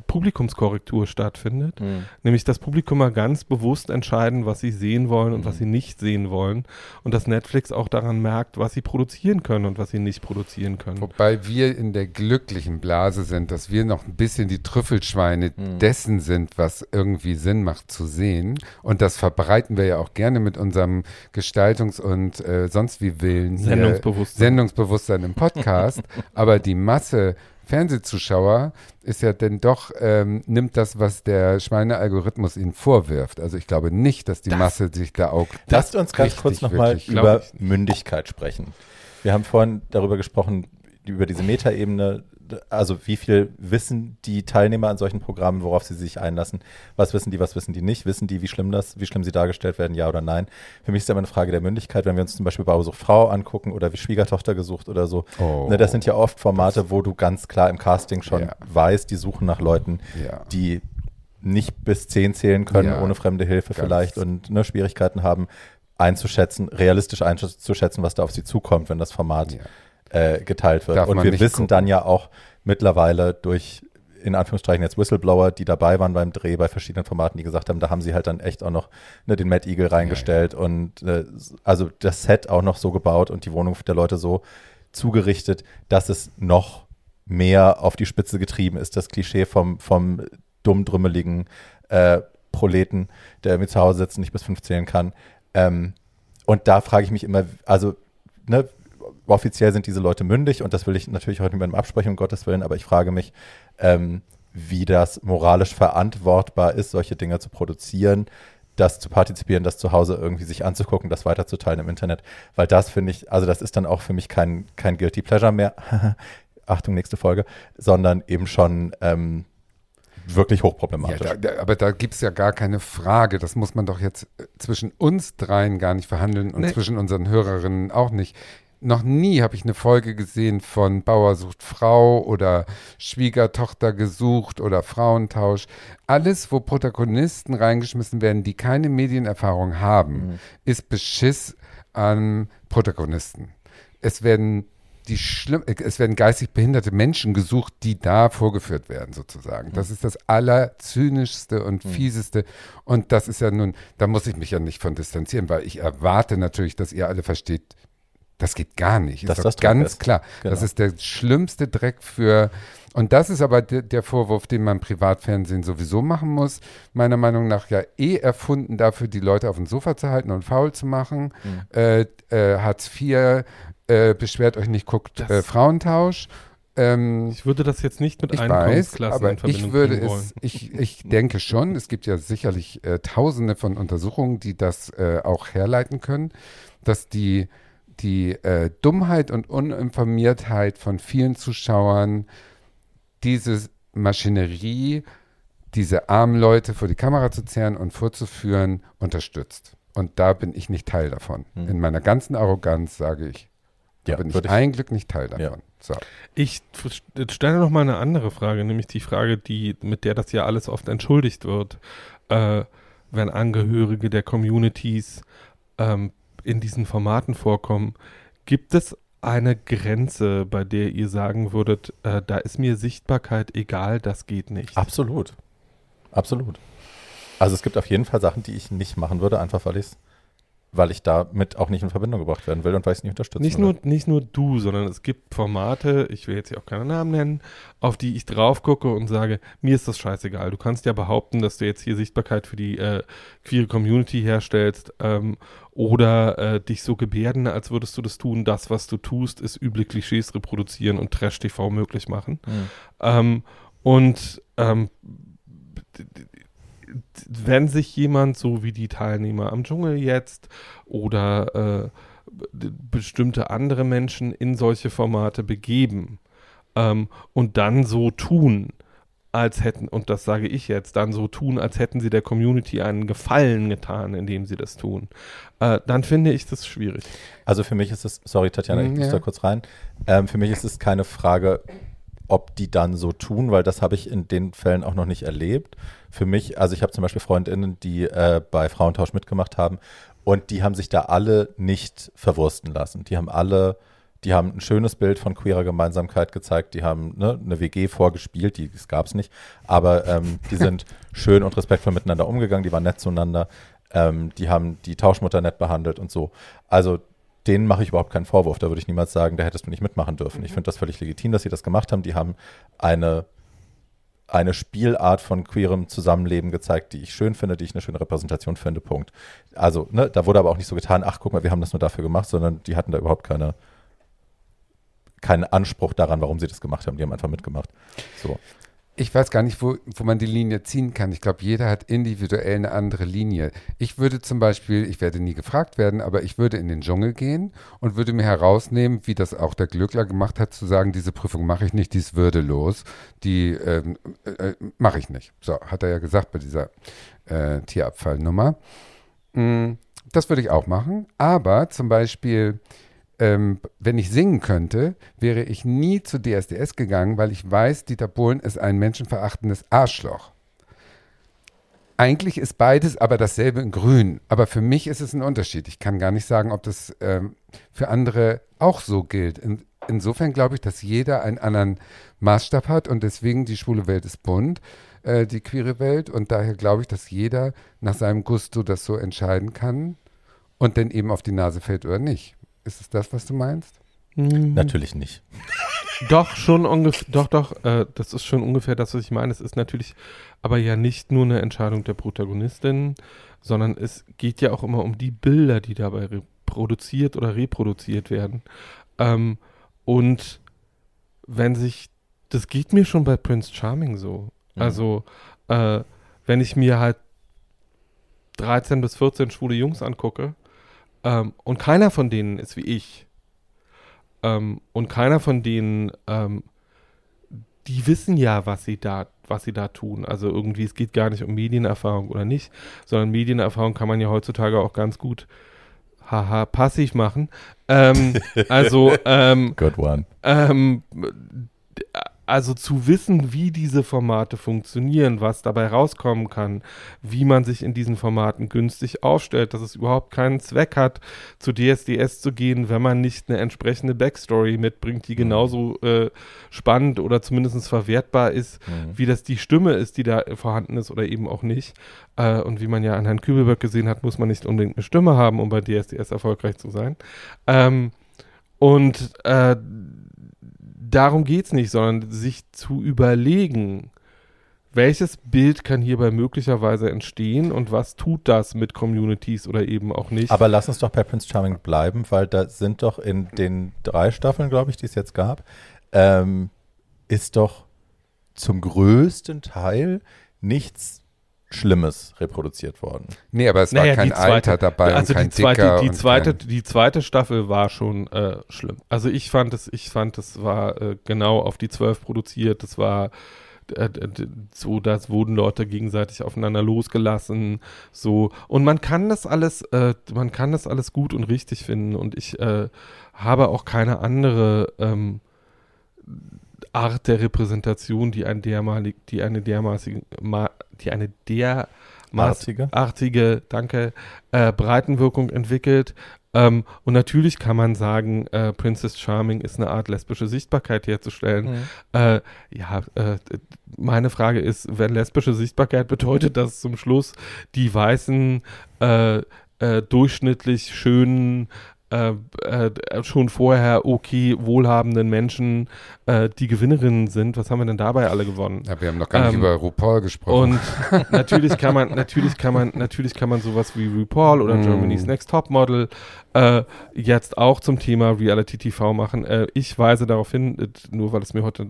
Publikumskorrektur stattfindet. Hm. Nämlich das Publikum mal ganz bewusst entscheiden, was sie sehen wollen und was Mhm. sie nicht sehen wollen. Und dass Netflix auch daran merkt, was sie produzieren können und was sie nicht produzieren können. Wobei wir in der glücklichen Blase sind, dass wir noch ein bisschen die Trüffelschweine Mhm. dessen sind, was irgendwie Sinn macht zu sehen. Und das verbreiten wir ja auch gerne mit unserem Gestaltungs- und äh, sonst wie Willen Sendungsbewusstsein. Sendungsbewusstsein im Podcast. <laughs> Aber die Masse Fernsehzuschauer ist ja denn doch, ähm, nimmt das, was der Schweinealgorithmus ihnen vorwirft. Also ich glaube nicht, dass die Das- Masse sich da auch Lasst uns ganz kurz nochmal über. Mündigkeit sprechen. Wir haben vorhin darüber gesprochen, über diese Metaebene, also wie viel wissen die Teilnehmer an solchen Programmen, worauf sie sich einlassen, was wissen die, was wissen die nicht, wissen die, wie schlimm das, wie schlimm sie dargestellt werden, ja oder nein. Für mich ist ja immer eine Frage der Mündigkeit, wenn wir uns zum Beispiel Bausucht Frau angucken oder wie Schwiegertochter gesucht oder so. Oh. Ne, das sind ja oft Formate, wo du ganz klar im Casting schon Ja. weißt, die suchen nach Leuten, Ja. die nicht bis zehn zählen können, Ja, ohne fremde Hilfe ganz. vielleicht und ne, Schwierigkeiten haben, einzuschätzen, realistisch einzuschätzen, was da auf sie zukommt, wenn das Format. Äh, geteilt wird. Darf und wir wissen gucken. dann ja auch mittlerweile durch in Anführungsstrichen jetzt Whistleblower, die dabei waren beim Dreh bei verschiedenen Formaten, die gesagt haben, da haben sie halt dann echt auch noch ne, den Mad Eagle reingestellt und äh, also das Set auch noch so gebaut und die Wohnung der Leute so zugerichtet, dass es noch mehr auf die Spitze getrieben ist, das Klischee vom, vom dummdrümmeligen äh, Proleten, der irgendwie zu Hause sitzt und nicht bis fünf zählen kann. Ähm, und da frage ich mich immer, also ne, offiziell sind diese Leute mündig und das will ich natürlich heute niemandem absprechen, um Gottes Willen, aber ich frage mich, ähm, wie das moralisch verantwortbar ist, solche Dinge zu produzieren, das zu partizipieren, das zu Hause irgendwie sich anzugucken, das weiterzuteilen im Internet, weil das finde ich, also das ist dann auch für mich kein, kein Guilty Pleasure mehr, <laughs> Achtung, nächste Folge, sondern eben schon ähm, wirklich Ja, hochproblematisch. da, da, aber da gibt es ja gar keine Frage. Das muss man doch jetzt äh, zwischen uns dreien gar nicht verhandeln und Nee. zwischen unseren Hörerinnen auch nicht. Noch nie habe ich eine Folge gesehen von Bauer sucht Frau oder Schwiegertochter gesucht oder Frauentausch. Alles, wo Protagonisten reingeschmissen werden, die keine Medienerfahrung haben, Mhm. ist Beschiss an Protagonisten. Es werden die schlimm, es werden geistig behinderte Menschen gesucht, die da vorgeführt werden, sozusagen. Das ist das allerzynischste und fieseste. Und das ist ja nun, da muss ich mich ja nicht von distanzieren, weil ich erwarte natürlich, dass ihr alle versteht, das geht gar nicht. Dass ist das ganz ist. klar. Genau. Das ist der schlimmste Dreck für. Und das ist aber de, der Vorwurf, den man Privatfernsehen sowieso machen muss. Meiner Meinung nach ja eh erfunden dafür, die Leute auf dem Sofa zu halten und faul zu machen. Mhm. Äh, äh, Hartz IV, äh, beschwert euch nicht, guckt Das- äh, Frauentausch. Ähm, Ich würde das jetzt nicht mit ich weiß, Einkommensklassen aber in Verbindung ich würde es, ich, ich denke schon, es gibt ja sicherlich äh, tausende von Untersuchungen, die das äh, auch herleiten können, dass die, die äh, Dummheit und Uninformiertheit von vielen Zuschauern diese Maschinerie, diese armen Leute vor die Kamera zu zerren und vorzuführen, unterstützt. Und da bin ich nicht Teil davon. Hm. In meiner ganzen Arroganz sage ich, da Ja, bin ich ich- ein Glück nicht Teil Ja. davon. So. Ich stelle noch mal eine andere Frage, nämlich die Frage, die, mit der das ja alles oft entschuldigt wird, äh, wenn Angehörige der Communities ähm, in diesen Formaten vorkommen. Gibt es eine Grenze, bei der ihr sagen würdet, äh, da ist mir Sichtbarkeit egal, das geht nicht? Absolut. Absolut. Also es gibt auf jeden Fall Sachen, die ich nicht machen würde, einfach weil ich weil ich damit auch nicht in Verbindung gebracht werden will und weil ich es nicht unterstützen Nicht will. nur, nicht nur du, sondern es gibt Formate, ich will jetzt hier auch keine Namen nennen, auf die ich drauf gucke und sage, mir ist das scheißegal. Du kannst ja behaupten, dass du jetzt hier Sichtbarkeit für die äh, queere Community herstellst ähm, oder äh, dich so gebärden, als würdest du das tun. Das, was du tust, ist üble Klischees reproduzieren und Trash-TV möglich machen. Hm. Ähm, und ähm, wenn sich jemand, so wie die Teilnehmer am Dschungel jetzt oder äh, bestimmte andere Menschen in solche Formate begeben ähm, und dann so tun, als hätten, und das sage ich jetzt, dann so tun, als hätten sie der Community einen Gefallen getan, indem sie das tun, äh, dann finde ich das schwierig. Also für mich ist es, sorry Tatjana, ich Mm, muss ja. da kurz rein. Ähm, für mich ist es keine Frage, ob die dann so tun, weil das habe ich in den Fällen auch noch nicht erlebt. Für mich, also ich habe zum Beispiel Freundinnen, die äh, bei Frauentausch mitgemacht haben und die haben sich da alle nicht verwursten lassen. Die haben alle, die haben ein schönes Bild von queerer Gemeinsamkeit gezeigt, die haben ne, eine WG vorgespielt, die es gab es nicht, aber ähm, die sind <laughs> schön und respektvoll miteinander umgegangen, die waren nett zueinander, ähm, die haben die Tauschmutter nett behandelt und so. Also denen mache ich überhaupt keinen Vorwurf. Da würde ich niemals sagen, da hättest du nicht mitmachen dürfen. Ich finde das völlig legitim, dass sie das gemacht haben. Die haben eine, eine Spielart von queerem Zusammenleben gezeigt, die ich schön finde, die ich eine schöne Repräsentation finde. Punkt. Also, ne, da wurde aber auch nicht so getan, ach, guck mal, wir haben das nur dafür gemacht, sondern die hatten da überhaupt keine, keinen Anspruch daran, warum sie das gemacht haben. Die haben einfach mitgemacht. So. Ich weiß gar nicht, wo, wo man die Linie ziehen kann. Ich glaube, jeder hat individuell eine andere Linie. Ich würde zum Beispiel, ich werde nie gefragt werden, aber ich würde in den Dschungel gehen und würde mir herausnehmen, wie das auch der Glückler gemacht hat, zu sagen, diese Prüfung mache ich nicht, die ist würdelos, die ähm, äh, mache ich nicht. So, hat er ja gesagt bei dieser äh, Tierabfallnummer. Mm, das würde ich auch machen, aber zum Beispiel ähm, wenn ich singen könnte, wäre ich nie zu DSDS gegangen, weil ich weiß, Dieter Bohlen ist ein menschenverachtendes Arschloch. Eigentlich ist beides aber dasselbe in Grün. Aber für mich ist es ein Unterschied. Ich kann gar nicht sagen, ob das ähm, für andere auch so gilt. In, insofern glaube ich, dass jeder einen anderen Maßstab hat und deswegen die schwule Welt ist bunt, äh, die queere Welt. Und daher glaube ich, dass jeder nach seinem Gusto das so entscheiden kann und dann eben auf die Nase fällt oder nicht. Ist es das, was du meinst? Natürlich nicht. Doch, schon ungefähr, doch, doch, äh, das ist schon ungefähr das, was ich meine. Es ist natürlich aber ja nicht nur eine Entscheidung der Protagonistin, sondern es geht ja auch immer um die Bilder, die dabei produziert oder reproduziert werden. Ähm, und wenn sich, das geht mir schon bei Prince Charming so. Mhm. Also, äh, wenn ich mir halt 13 bis 14 schwule Jungs angucke ähm, und keiner von denen ist wie ich, ähm, und keiner von denen, ähm, die wissen ja, was sie da, was sie da tun. Also irgendwie, es geht gar nicht um Medienerfahrung oder nicht, sondern Medienerfahrung kann man ja heutzutage auch ganz gut, haha, passiv machen. Ähm, <laughs> also, ähm, Good one. Also zu wissen, wie diese Formate funktionieren, was dabei rauskommen kann, wie man sich in diesen Formaten günstig aufstellt, dass es überhaupt keinen Zweck hat, zu DSDS zu gehen, wenn man nicht eine entsprechende Backstory mitbringt, die Mhm. genauso äh, spannend oder zumindest verwertbar ist, Mhm. wie das die Stimme ist, die da vorhanden ist oder eben auch nicht. Äh, und wie man ja an Herrn Kübelberg gesehen hat, muss man nicht unbedingt eine Stimme haben, um bei DSDS erfolgreich zu sein. Ähm, und äh, darum geht es nicht, sondern sich zu überlegen, welches Bild kann hierbei möglicherweise entstehen und was tut das mit Communities oder eben auch nicht. Aber lass uns doch bei Prince Charming bleiben, weil da sind doch in den drei Staffeln, glaube ich, die es jetzt gab, ähm, ist doch zum größten Teil nichts Schlimmes reproduziert worden. Nee, aber es war Naja, kein die zweite- Alter dabei also und kein die zweite, Dicker die und zweite, kein, die zweite Staffel war schon äh, schlimm. Also ich fand es, ich fand es war äh, genau auf die zwölf produziert. Das war äh, so, das wurden Leute gegenseitig aufeinander losgelassen. So und man kann das alles, äh, man kann das alles gut und richtig finden. Und ich äh, habe auch keine andere ähm, Art der Repräsentation, die ein dermalig, die eine dermaßige, ma, die eine dermaß Artige? danke, äh, Breitenwirkung entwickelt. Ähm, und natürlich kann man sagen, äh, Princess Charming ist eine Art lesbische Sichtbarkeit herzustellen. Äh, ja, äh, meine Frage ist, wenn lesbische Sichtbarkeit bedeutet, dass zum Schluss die weißen, äh, äh, durchschnittlich schönen, äh, äh, schon vorher okay wohlhabenden Menschen äh, die Gewinnerinnen sind, was haben wir denn dabei alle gewonnen? Ja, wir haben noch gar nicht Ähm, über RuPaul gesprochen. Und natürlich kann man, natürlich kann man, natürlich kann man sowas wie RuPaul oder <laughs> Mm. Germany's Next Topmodel äh, jetzt auch zum Thema Reality TV machen. Äh, ich weise darauf hin, äh, nur weil es mir heute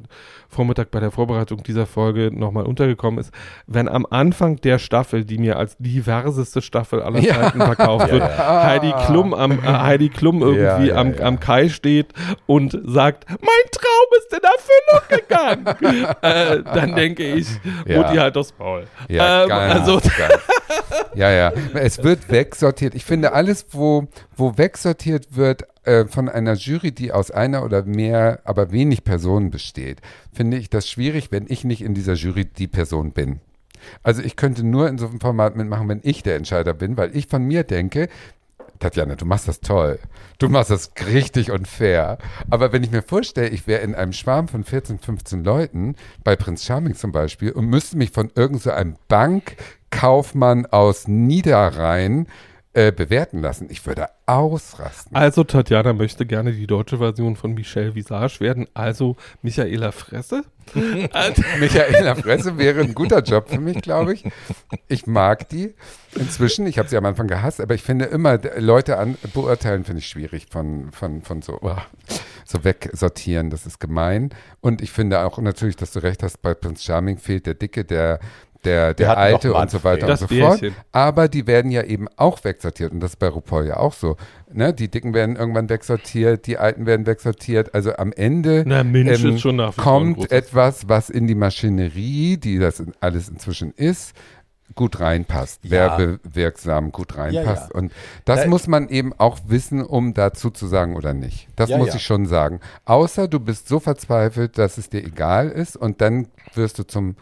Vormittag bei der Vorbereitung dieser Folge nochmal untergekommen ist, wenn am Anfang der Staffel, die mir als diverseste Staffel aller Ja. Zeiten verkauft <laughs> wird, Heidi Klum am äh, Heidi Klum irgendwie Ja, ja, am, ja. am Kai steht und sagt, mein Traum ist in Erfüllung gegangen, <laughs> äh, dann denke ich, Ja. Mutti halt das Maul. Ja, Ähm, ganz, also, ganz. Ja, ja. Es wird wegsortiert. Ich finde, alles, wo, wo wegsortiert wird äh, von einer Jury, die aus einer oder mehr, aber wenig Personen besteht, finde ich das schwierig, wenn ich nicht in dieser Jury die Person bin. Also ich könnte nur in so einem Format mitmachen, wenn ich der Entscheider bin, weil ich von mir denke, Tatjana, du machst das toll. Du machst das richtig und fair. Aber wenn ich mir vorstelle, ich wäre in einem Schwarm von 14, 15 Leuten, bei Prinz Charming zum Beispiel, und müsste mich von irgend so einem Bankkaufmann aus Niederrhein äh, bewerten lassen, ich würde ausrasten. also Tatjana möchte gerne die deutsche Version von Michelle Visage werden, also Michaela Fresse. <laughs> Also, Michaela Fresse wäre ein guter Job für mich, glaube ich. Ich mag die inzwischen. Ich habe sie am Anfang gehasst, aber ich finde immer, Leute an, beurteilen finde ich schwierig von, von, von so, oh, so wegsortieren. Das ist gemein. Und ich finde auch natürlich, dass du recht hast, bei Prinz Charming fehlt der Dicke, der der, der Alte und so weiter Das und so fort. Aber die werden ja eben auch wegsortiert und das ist bei RuPaul ja auch so. Ne? Die Dicken werden irgendwann wegsortiert, die Alten werden wegsortiert. Also am Ende Na, Mensch ähm, kommt etwas, was in die Maschinerie, die das alles inzwischen ist, gut reinpasst, Ja. werbewirksam gut reinpasst. ja. Und das Na, muss man eben auch wissen, um dazu zu sagen oder nicht. Das Ja, muss ja. ich schon sagen. Außer du bist so verzweifelt, dass es dir egal ist und dann wirst du zum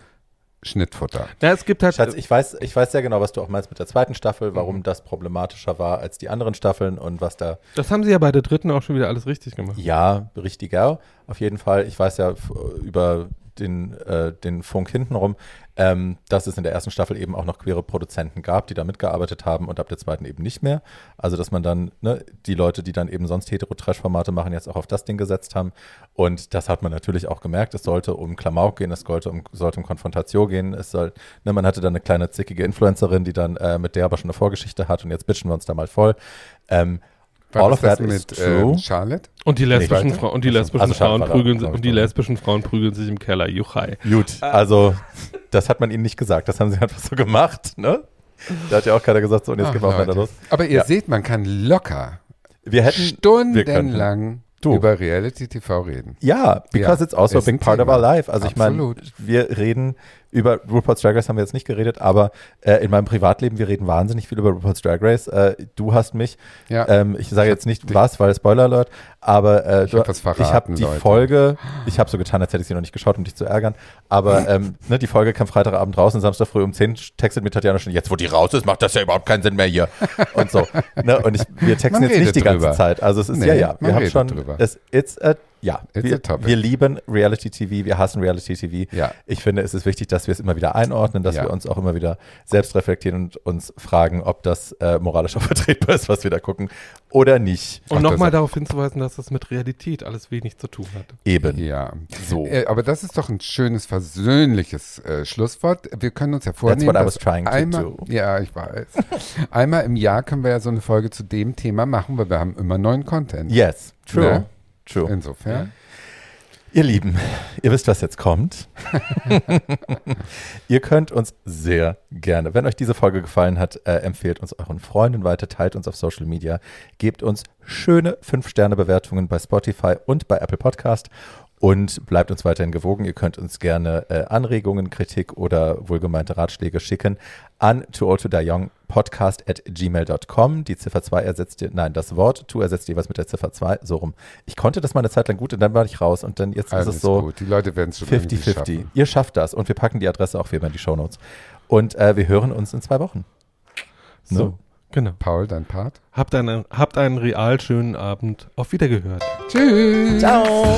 Schnittfutter. na, es gibt halt, Schatz, ich weiß, ich weiß sehr genau, was du auch meinst mit der zweiten Staffel, warum das problematischer war als die anderen Staffeln und was da das haben sie ja bei der dritten auch schon wieder alles richtig gemacht. Ja, richtiger. Auf jeden Fall. Ich weiß ja über den, äh, den Funk hintenrum, ähm, dass es in der ersten Staffel eben auch noch queere Produzenten gab, die da mitgearbeitet haben und ab der zweiten eben nicht mehr. Also, dass man dann, ne, die Leute, die dann eben sonst Hetero-Trash-Formate machen, jetzt auch auf das Ding gesetzt haben. Und das hat man natürlich auch gemerkt. Es sollte um Klamauk gehen, es sollte um, sollte um Konfrontation gehen. Es soll, ne, man hatte dann eine kleine zickige Influencerin, die dann äh, mit der aber schon eine Vorgeschichte hat und jetzt bitchen wir uns da mal voll. Ähm, War all of that das is mit true. äh, Charlotte? Und die lesbischen? Frau, und die lesbischen Also Frauen prügeln glaub ich, und die lesbischen Frauen prügeln sich im Keller. Juchai. Gut, also das hat man ihnen nicht gesagt. Das haben sie <laughs> einfach so gemacht, ne? Da hat ja auch keiner gesagt, so und jetzt Ach, gehen wir auch weiter los. Aber ihr Ja. seht, man kann locker Wir hätten, wir stundenlang Du. über Reality TV reden. ja, because Ja, it's also a big part of Thema. our life. Also ich meine, Absolut. wir reden Über RuPaul's Drag Race haben wir jetzt nicht geredet, aber äh, in meinem Privatleben, wir reden wahnsinnig viel über RuPaul's Drag Race. Äh, du hast mich, Ja. ähm, ich sage jetzt nicht was, weil Spoiler Alert, aber äh, Ich du, hab ich habe die Leute. Folge, ich habe so getan, als hätte ich sie noch nicht geschaut, um dich zu ärgern, aber ähm, <laughs> ne, die Folge kam Freitagabend raus und Samstag früh um 10 textet mir Tatjana schon, jetzt wo die raus ist, macht das ja überhaupt keinen Sinn mehr hier <laughs> und so. Ne, und ich, wir texten Man jetzt nicht die ganze drüber. Zeit, also es ist, Nee, ja, ja, wir haben schon, es, it's a, ja, It's wir, a topic. wir lieben Reality TV, wir hassen Reality TV. Ja. Ich finde, es ist wichtig, dass wir es immer wieder einordnen, dass Ja. wir uns auch immer wieder selbst reflektieren und uns fragen, ob das äh, moralisch <laughs> auch vertretbar ist, was wir da gucken oder nicht. Und nochmal darauf hinzuweisen, dass das mit Realität alles wenig zu tun hat. Eben. Ja. So. Äh, aber das ist doch ein schönes, versöhnliches äh, Schlusswort. Wir können uns ja vornehmen, what I dass was trying to einmal, do. ja, ich weiß. einmal im Jahr können wir ja so eine Folge zu dem Thema machen, weil wir haben immer neuen Content. Yes, true. Ne? True. Insofern. Ihr Lieben, ihr wisst, was jetzt kommt. <laughs> ihr könnt uns sehr gerne, wenn euch diese Folge gefallen hat, äh, empfehlt uns euren Freunden weiter, teilt uns auf Social Media, gebt uns schöne 5-Sterne-Bewertungen bei Spotify und bei Apple Podcast und bleibt uns weiterhin gewogen. Ihr könnt uns gerne äh, Anregungen, Kritik oder wohlgemeinte Ratschläge schicken an too old to die young podcast at gmail.com. Die Ziffer 2 ersetzt, ihr- nein, das Wort to ersetzt jeweils mit der Ziffer 2, so rum. Ich konnte das mal eine Zeit lang gut und dann war ich raus und dann jetzt Alles ist es so gut. Die Leute werden es schon irgendwie 50-50. schaffen. Ihr schafft das und wir packen die Adresse auch wie immer in die Shownotes. Und äh, wir hören uns in zwei Wochen. So, Ne? genau. Paul, dein Part. Habt einen, habt einen real schönen Abend. Auf Wiedergehört. Tschüss. Ciao.